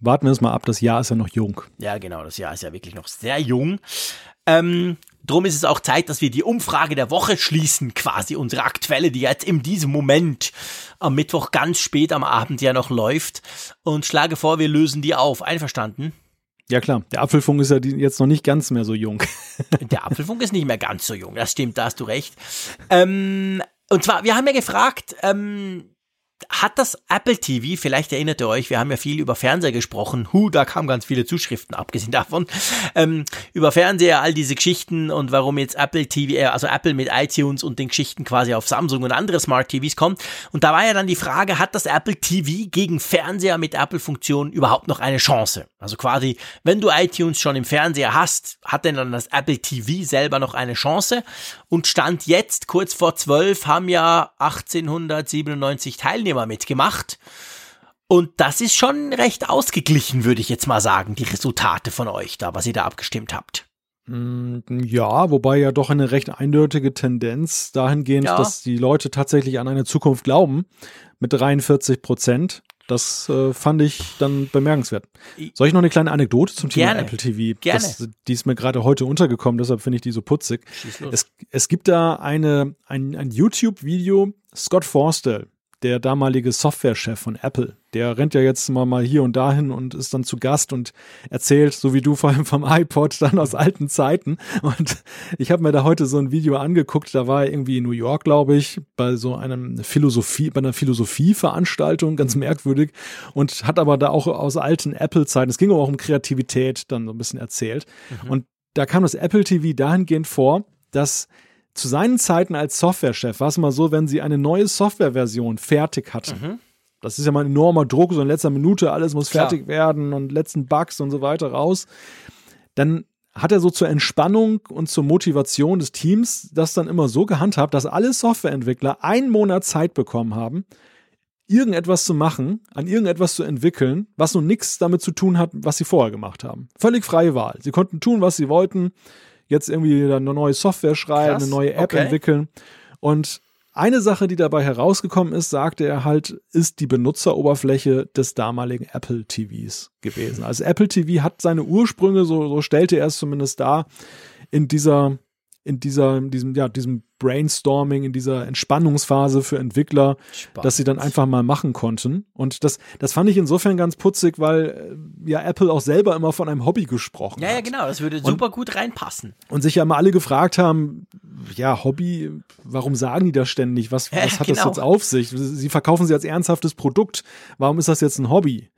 Warten wir es mal ab, das Jahr ist ja noch jung. Ja, genau, das Jahr ist ja wirklich noch sehr jung. Ähm, Drum ist es auch Zeit, dass wir die Umfrage der Woche schließen, quasi unsere aktuelle, die jetzt in diesem Moment am Mittwoch ganz spät am Abend ja noch läuft. Und schlage vor, wir lösen die auf. Einverstanden? Ja klar, der Apfelfunk ist ja jetzt noch nicht ganz mehr so jung. der Apfelfunk ist nicht mehr ganz so jung, das stimmt, da hast du recht. Ähm, und zwar, wir haben ja gefragt, ähm, hat das Apple TV, vielleicht erinnert ihr euch, wir haben ja viel über Fernseher gesprochen, hu, da kamen ganz viele Zuschriften, abgesehen davon, ähm, über Fernseher, all diese Geschichten und warum jetzt Apple TV, äh, also Apple mit iTunes und den Geschichten quasi auf Samsung und andere Smart TVs kommt. Und da war ja dann die Frage, hat das Apple TV gegen Fernseher mit Apple-Funktion überhaupt noch eine Chance? Also quasi, wenn du iTunes schon im Fernseher hast, hat denn dann das Apple TV selber noch eine Chance? Und Stand jetzt, kurz vor zwölf, haben ja 1897 Teilnehmer Teilnehmer mitgemacht. Und das ist schon recht ausgeglichen, würde ich jetzt mal sagen, die Resultate von euch da, was ihr da abgestimmt habt. Mm, ja, wobei ja doch eine recht eindeutige Tendenz dahingehend, ja. dass die Leute tatsächlich an eine Zukunft glauben, mit 43 Prozent. Das äh, fand ich dann bemerkenswert. Soll ich noch eine kleine Anekdote zum Thema Gerne. Apple TV? Gerne. Das, die ist mir gerade heute untergekommen, deshalb finde ich die so putzig. Es, es gibt da eine, ein, ein YouTube-Video, Scott Forstall, der damalige Softwarechef von Apple. Der rennt ja jetzt mal, mal hier und dahin und ist dann zu Gast und erzählt, so wie du vor allem vom iPod, dann aus alten Zeiten. Und ich habe mir da heute so ein Video angeguckt, da war er irgendwie in New York, glaube ich, bei so einem Philosophie, bei einer Philosophieveranstaltung, ganz merkwürdig, und hat aber da auch aus alten Apple-Zeiten, es ging aber auch um Kreativität, dann so ein bisschen erzählt. Mhm. Und da kam das Apple TV dahingehend vor, dass zu seinen Zeiten als Softwarechef war es immer so, wenn sie eine neue Softwareversion fertig hatten. Mhm. Das ist ja mal ein enormer Druck, so in letzter Minute, alles muss Klar. fertig werden und letzten Bugs und so weiter raus. Dann hat er so zur Entspannung und zur Motivation des Teams das dann immer so gehandhabt, dass alle Softwareentwickler einen Monat Zeit bekommen haben, irgendetwas zu machen, an irgendetwas zu entwickeln, was nun nichts damit zu tun hat, was sie vorher gemacht haben. Völlig freie Wahl. Sie konnten tun, was sie wollten jetzt irgendwie eine neue Software schreiben, Krass. eine neue App okay. entwickeln. Und eine Sache, die dabei herausgekommen ist, sagte er halt, ist die Benutzeroberfläche des damaligen Apple TVs gewesen. Also Apple TV hat seine Ursprünge, so, so stellte er es zumindest dar, in dieser in dieser, in diesem, ja, diesem Brainstorming, in dieser Entspannungsphase für Entwickler, Spannend. dass sie dann einfach mal machen konnten. Und das, das fand ich insofern ganz putzig, weil äh, ja Apple auch selber immer von einem Hobby gesprochen ja, hat. Ja, genau, das würde super und, gut reinpassen. Und sich ja immer alle gefragt haben, ja, Hobby, warum sagen die das ständig? Was, was ja, hat genau. das jetzt auf sich? Sie verkaufen sie als ernsthaftes Produkt. Warum ist das jetzt ein Hobby?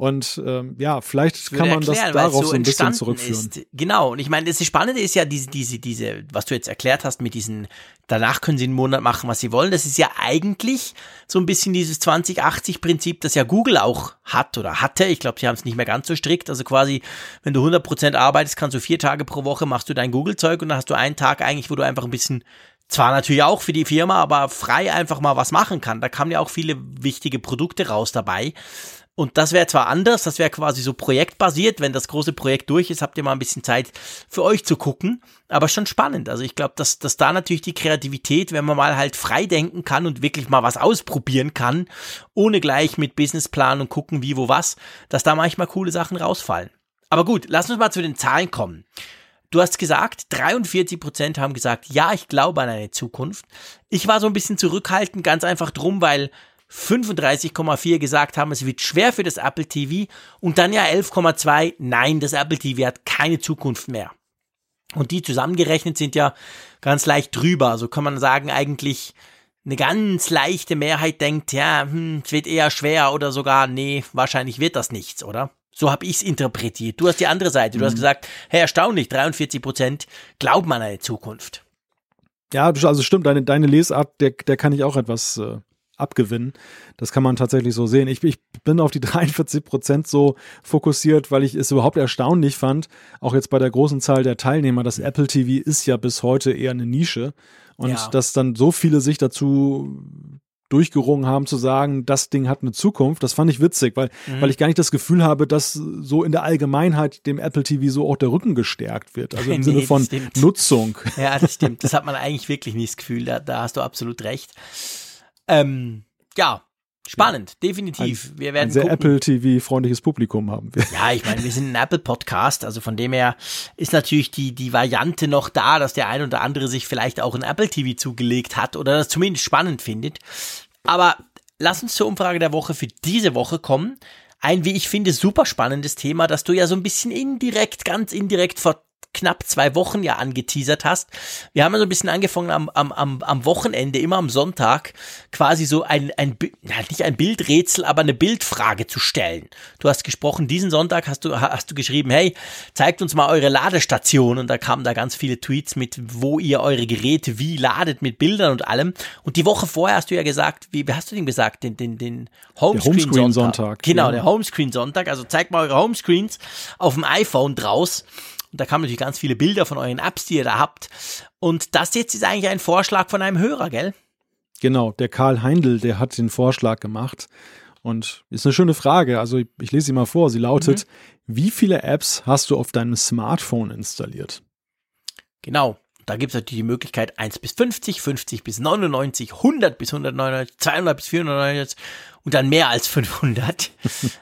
Und ähm, ja, vielleicht kann man erklären, das darauf so, so ein bisschen zurückführen. Ist. Genau, und ich meine, das Spannende ist ja diese, diese, diese, was du jetzt erklärt hast mit diesen, danach können sie einen Monat machen, was sie wollen. Das ist ja eigentlich so ein bisschen dieses 2080-Prinzip, das ja Google auch hat oder hatte. Ich glaube, sie haben es nicht mehr ganz so strikt. Also quasi, wenn du 100% arbeitest, kannst du vier Tage pro Woche machst du dein Google-Zeug und dann hast du einen Tag eigentlich, wo du einfach ein bisschen zwar natürlich auch für die Firma, aber frei einfach mal was machen kann. Da kamen ja auch viele wichtige Produkte raus dabei. Und das wäre zwar anders, das wäre quasi so projektbasiert. Wenn das große Projekt durch ist, habt ihr mal ein bisschen Zeit für euch zu gucken. Aber schon spannend. Also ich glaube, dass, dass da natürlich die Kreativität, wenn man mal halt frei denken kann und wirklich mal was ausprobieren kann, ohne gleich mit Businessplan und gucken, wie, wo, was, dass da manchmal coole Sachen rausfallen. Aber gut, lass uns mal zu den Zahlen kommen. Du hast gesagt, 43 Prozent haben gesagt, ja, ich glaube an eine Zukunft. Ich war so ein bisschen zurückhaltend, ganz einfach drum, weil 35,4 gesagt haben, es wird schwer für das Apple TV und dann ja 11,2, nein, das Apple TV hat keine Zukunft mehr. Und die zusammengerechnet sind ja ganz leicht drüber. So kann man sagen, eigentlich eine ganz leichte Mehrheit denkt, ja, hm, es wird eher schwer oder sogar, nee, wahrscheinlich wird das nichts, oder? So habe ich es interpretiert. Du hast die andere Seite. Du mhm. hast gesagt, hey, erstaunlich, 43 Prozent glauben an eine Zukunft. Ja, also stimmt, deine, deine Lesart, der, der kann ich auch etwas äh, abgewinnen. Das kann man tatsächlich so sehen. Ich, ich bin auf die 43 Prozent so fokussiert, weil ich es überhaupt erstaunlich fand, auch jetzt bei der großen Zahl der Teilnehmer, das Apple TV ist ja bis heute eher eine Nische und ja. dass dann so viele sich dazu durchgerungen haben zu sagen, das Ding hat eine Zukunft. Das fand ich witzig, weil, mhm. weil ich gar nicht das Gefühl habe, dass so in der Allgemeinheit dem Apple TV so auch der Rücken gestärkt wird. Also im nee, Sinne von Nutzung. Ja, das stimmt. Das hat man eigentlich wirklich nicht das Gefühl. Da, da hast du absolut recht. Ähm, ja, Spannend, ja. definitiv. Ein, wir werden ein sehr Apple TV-freundliches Publikum haben wir. Ja, ich meine, wir sind ein Apple-Podcast, also von dem her ist natürlich die, die Variante noch da, dass der ein oder andere sich vielleicht auch ein Apple TV zugelegt hat oder das zumindest spannend findet. Aber lass uns zur Umfrage der Woche für diese Woche kommen. Ein, wie ich finde, super spannendes Thema, das du ja so ein bisschen indirekt, ganz indirekt vor knapp zwei Wochen ja angeteasert hast. Wir haben ja so ein bisschen angefangen am, am, am, am Wochenende, immer am Sonntag, quasi so ein, ein, nicht ein Bildrätsel, aber eine Bildfrage zu stellen. Du hast gesprochen, diesen Sonntag hast du, hast du geschrieben, hey, zeigt uns mal eure Ladestation und da kamen da ganz viele Tweets mit, wo ihr eure Geräte wie ladet mit Bildern und allem. Und die Woche vorher hast du ja gesagt, wie, wie hast du den gesagt, den, den, den Homescreen-Sonntag. Homescreen genau, ja. der Homescreen-Sonntag. Also zeigt mal eure Homescreens auf dem iPhone draus. Und da kamen natürlich ganz viele Bilder von euren Apps, die ihr da habt. Und das jetzt ist eigentlich ein Vorschlag von einem Hörer, gell? Genau, der Karl Heindl, der hat den Vorschlag gemacht. Und ist eine schöne Frage. Also ich, ich lese sie mal vor. Sie lautet, mhm. wie viele Apps hast du auf deinem Smartphone installiert? Genau. Da gibt es natürlich die Möglichkeit 1 bis 50, 50 bis 99, 100 bis 199, 200 bis 499 und dann mehr als 500.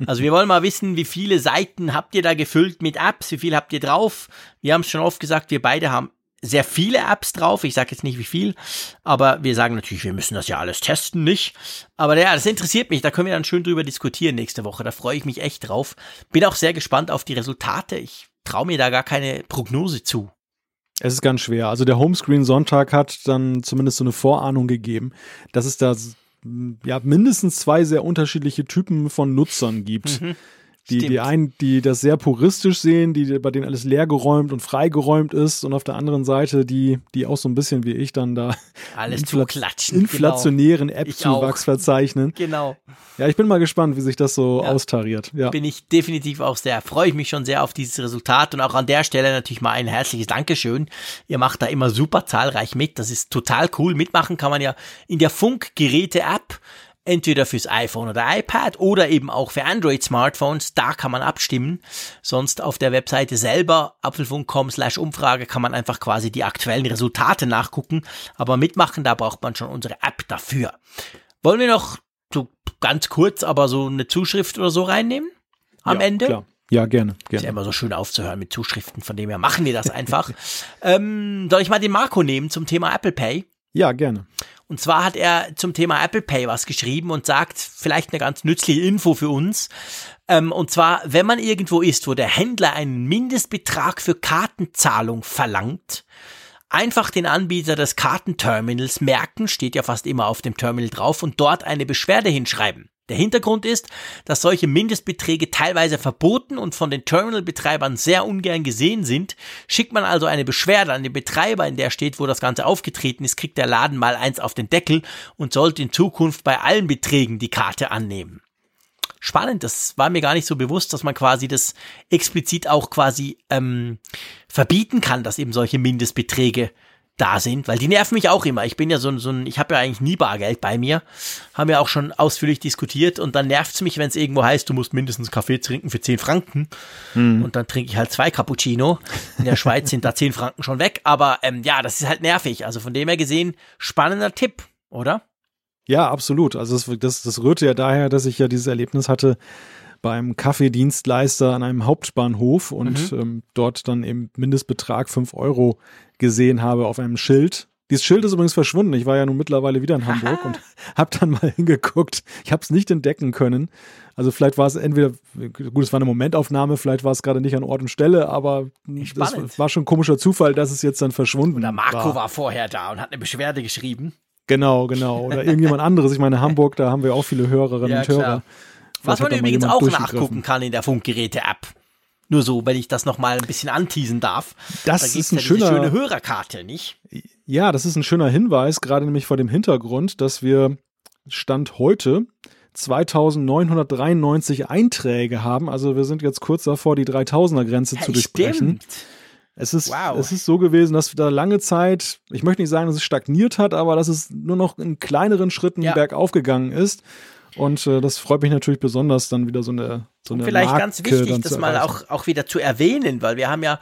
Also wir wollen mal wissen, wie viele Seiten habt ihr da gefüllt mit Apps, wie viel habt ihr drauf? Wir haben es schon oft gesagt, wir beide haben sehr viele Apps drauf. Ich sage jetzt nicht wie viel, aber wir sagen natürlich, wir müssen das ja alles testen, nicht? Aber ja, das interessiert mich. Da können wir dann schön drüber diskutieren nächste Woche. Da freue ich mich echt drauf. Bin auch sehr gespannt auf die Resultate. Ich traue mir da gar keine Prognose zu. Es ist ganz schwer. Also der Homescreen Sonntag hat dann zumindest so eine Vorahnung gegeben, dass es da ja, mindestens zwei sehr unterschiedliche Typen von Nutzern gibt. Mhm. Die, die einen, die das sehr puristisch sehen, die, bei denen alles leergeräumt und freigeräumt ist und auf der anderen Seite die, die auch so ein bisschen wie ich dann da alles infla klatschen, inflationären genau. App-Zuwachs verzeichnen. Genau. Ja, ich bin mal gespannt, wie sich das so ja. austariert. Ja. Bin ich definitiv auch sehr, freue ich mich schon sehr auf dieses Resultat und auch an der Stelle natürlich mal ein herzliches Dankeschön. Ihr macht da immer super zahlreich mit. Das ist total cool. Mitmachen kann man ja in der Funkgeräte-App entweder fürs iPhone oder iPad oder eben auch für Android-Smartphones. Da kann man abstimmen. Sonst auf der Webseite selber apfelfunk.com slash Umfrage kann man einfach quasi die aktuellen Resultate nachgucken. Aber mitmachen, da braucht man schon unsere App dafür. Wollen wir noch so ganz kurz, aber so eine Zuschrift oder so reinnehmen? Am ja, Ende? Klar. Ja, gerne, gerne. Ist ja immer so schön aufzuhören mit Zuschriften, von dem her machen wir das einfach. ähm, soll ich mal den Marco nehmen zum Thema Apple Pay? Ja, gerne. Und zwar hat er zum Thema Apple Pay was geschrieben und sagt, vielleicht eine ganz nützliche Info für uns. Ähm, und zwar, wenn man irgendwo ist, wo der Händler einen Mindestbetrag für Kartenzahlung verlangt, einfach den Anbieter des Kartenterminals merken, steht ja fast immer auf dem Terminal drauf, und dort eine Beschwerde hinschreiben. Der Hintergrund ist, dass solche Mindestbeträge teilweise verboten und von den Terminalbetreibern sehr ungern gesehen sind. Schickt man also eine Beschwerde an den Betreiber, in der steht, wo das Ganze aufgetreten ist, kriegt der Laden mal eins auf den Deckel und sollte in Zukunft bei allen Beträgen die Karte annehmen. Spannend, das war mir gar nicht so bewusst, dass man quasi das explizit auch quasi ähm, verbieten kann, dass eben solche Mindestbeträge da sind, weil die nerven mich auch immer. Ich bin ja so, ein, so ein, ich habe ja eigentlich nie Bargeld bei mir, haben ja auch schon ausführlich diskutiert und dann nervt's mich, wenn es irgendwo heißt, du musst mindestens Kaffee trinken für 10 Franken hm. und dann trinke ich halt zwei Cappuccino. In der Schweiz sind da 10 Franken schon weg, aber ähm, ja, das ist halt nervig. Also von dem her gesehen, spannender Tipp, oder? Ja, absolut. Also das, das, das rührte ja daher, dass ich ja dieses Erlebnis hatte, beim Kaffeedienstleister an einem Hauptbahnhof und mhm. ähm, dort dann eben Mindestbetrag 5 Euro gesehen habe auf einem Schild. Dieses Schild ist übrigens verschwunden. Ich war ja nun mittlerweile wieder in Hamburg und habe dann mal hingeguckt. Ich habe es nicht entdecken können. Also vielleicht war es entweder, gut, es war eine Momentaufnahme, vielleicht war es gerade nicht an Ort und Stelle, aber es war schon ein komischer Zufall, dass es jetzt dann verschwunden war. Oder Marco war. war vorher da und hat eine Beschwerde geschrieben. Genau, genau. Oder irgendjemand anderes. Ich meine, Hamburg, da haben wir auch viele Hörerinnen ja, und Hörer. Klar. Was man übrigens auch nachgucken kann in der Funkgeräte-App. Nur so, wenn ich das nochmal ein bisschen anteasen darf. Das da ist ein ja schöner, schöne Hörerkarte, nicht? Ja, das ist ein schöner Hinweis, gerade nämlich vor dem Hintergrund, dass wir Stand heute 2993 Einträge haben. Also wir sind jetzt kurz davor, die 3000er Grenze ja, zu durchbrechen. Stimmt. Es ist, wow. es ist so gewesen, dass da lange Zeit, ich möchte nicht sagen, dass es stagniert hat, aber dass es nur noch in kleineren Schritten ja. bergauf gegangen ist. Und äh, das freut mich natürlich besonders, dann wieder so eine so eine Vielleicht Marke ganz wichtig, das mal auch, auch wieder zu erwähnen, weil wir haben ja,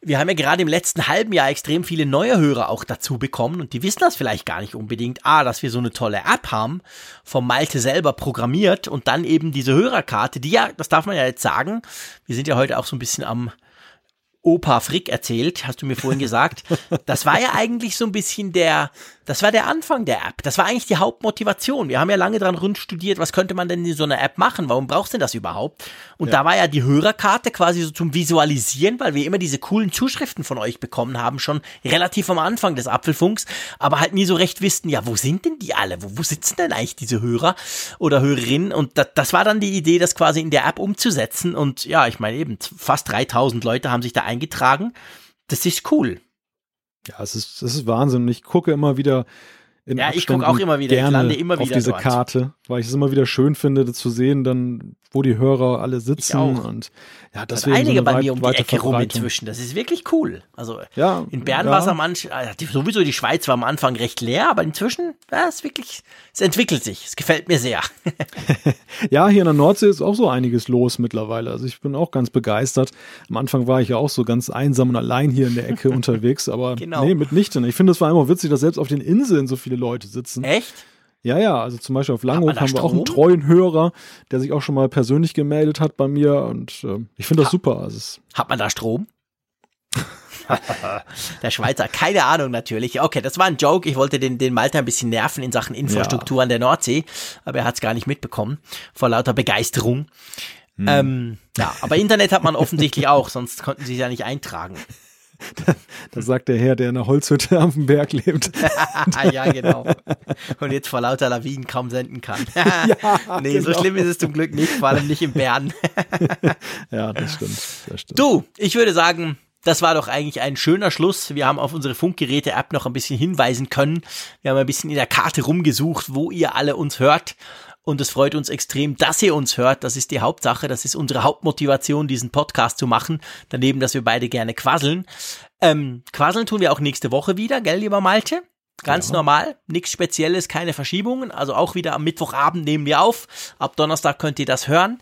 wir haben ja gerade im letzten halben Jahr extrem viele neue Hörer auch dazu bekommen und die wissen das vielleicht gar nicht unbedingt. A, dass wir so eine tolle App haben, vom Malte selber programmiert und dann eben diese Hörerkarte, die ja, das darf man ja jetzt sagen, wir sind ja heute auch so ein bisschen am Opa Frick erzählt, hast du mir vorhin gesagt. Das war ja eigentlich so ein bisschen der, das war der Anfang der App. Das war eigentlich die Hauptmotivation. Wir haben ja lange dran rund studiert, was könnte man denn in so einer App machen? Warum brauchst du denn das überhaupt? Und ja. da war ja die Hörerkarte quasi so zum Visualisieren, weil wir immer diese coolen Zuschriften von euch bekommen haben, schon relativ am Anfang des Apfelfunks, aber halt nie so recht wussten, ja, wo sind denn die alle? Wo, wo sitzen denn eigentlich diese Hörer oder Hörerinnen? Und das, das war dann die Idee, das quasi in der App umzusetzen. Und ja, ich meine eben, fast 3000 Leute haben sich da eingetragen. Das ist cool. Ja, es ist, es ist Wahnsinn. Ich gucke immer wieder in ja, ich gucke auch immer wieder, gerne ich lande immer wieder auf diese dort. Karte, weil ich es immer wieder schön finde, zu sehen, dann, wo die Hörer alle sitzen und ja, das sind einige so bei mir um die Ecke rum inzwischen. Das ist wirklich cool. Also ja, in Bern ja. war es am Anfang, also sowieso die Schweiz war am Anfang recht leer, aber inzwischen, ja, es wirklich, es entwickelt sich. Es gefällt mir sehr. ja, hier in der Nordsee ist auch so einiges los mittlerweile. Also ich bin auch ganz begeistert. Am Anfang war ich ja auch so ganz einsam und allein hier in der Ecke unterwegs, aber genau. nee, mitnichten. Ich finde es war immer witzig, dass selbst auf den Inseln so viele Leute sitzen. Echt? Ja, ja, also zum Beispiel auf Langhof haben wir auch einen treuen Hörer, der sich auch schon mal persönlich gemeldet hat bei mir und äh, ich finde das ha super. Also hat man da Strom? der Schweizer, keine Ahnung natürlich. Okay, das war ein Joke. Ich wollte den, den Malta ein bisschen nerven in Sachen Infrastruktur ja. an der Nordsee, aber er hat es gar nicht mitbekommen, vor lauter Begeisterung. Hm. Ähm, ja, aber Internet hat man offensichtlich auch, sonst konnten sie es ja nicht eintragen. Das sagt der Herr, der in einer Holzhütte am Berg lebt. ja, genau. Und jetzt vor lauter Lawinen kaum senden kann. ja, nee, genau. so schlimm ist es zum Glück nicht, vor allem nicht in Bern. ja, das stimmt, das stimmt. Du, ich würde sagen, das war doch eigentlich ein schöner Schluss. Wir haben auf unsere Funkgeräte-App noch ein bisschen hinweisen können. Wir haben ein bisschen in der Karte rumgesucht, wo ihr alle uns hört. Und es freut uns extrem, dass ihr uns hört. Das ist die Hauptsache. Das ist unsere Hauptmotivation, diesen Podcast zu machen. Daneben, dass wir beide gerne quasseln. Ähm, quasseln tun wir auch nächste Woche wieder, gell, lieber Malte? Ganz ja. normal, nichts Spezielles, keine Verschiebungen. Also auch wieder am Mittwochabend nehmen wir auf. Ab Donnerstag könnt ihr das hören.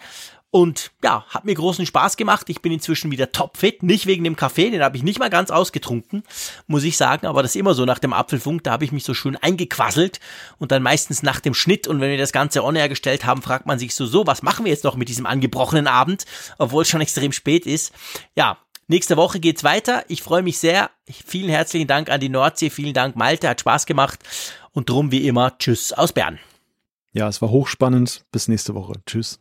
Und ja, hat mir großen Spaß gemacht. Ich bin inzwischen wieder topfit. Nicht wegen dem Kaffee, den habe ich nicht mal ganz ausgetrunken, muss ich sagen. Aber das ist immer so nach dem Apfelfunk. Da habe ich mich so schön eingequasselt. Und dann meistens nach dem Schnitt. Und wenn wir das Ganze on air gestellt haben, fragt man sich so, so, was machen wir jetzt noch mit diesem angebrochenen Abend? Obwohl es schon extrem spät ist. Ja, Nächste Woche geht's weiter. Ich freue mich sehr. Vielen herzlichen Dank an die Nordsee. Vielen Dank, Malte. Hat Spaß gemacht. Und drum wie immer, tschüss aus Bern. Ja, es war hochspannend. Bis nächste Woche. Tschüss.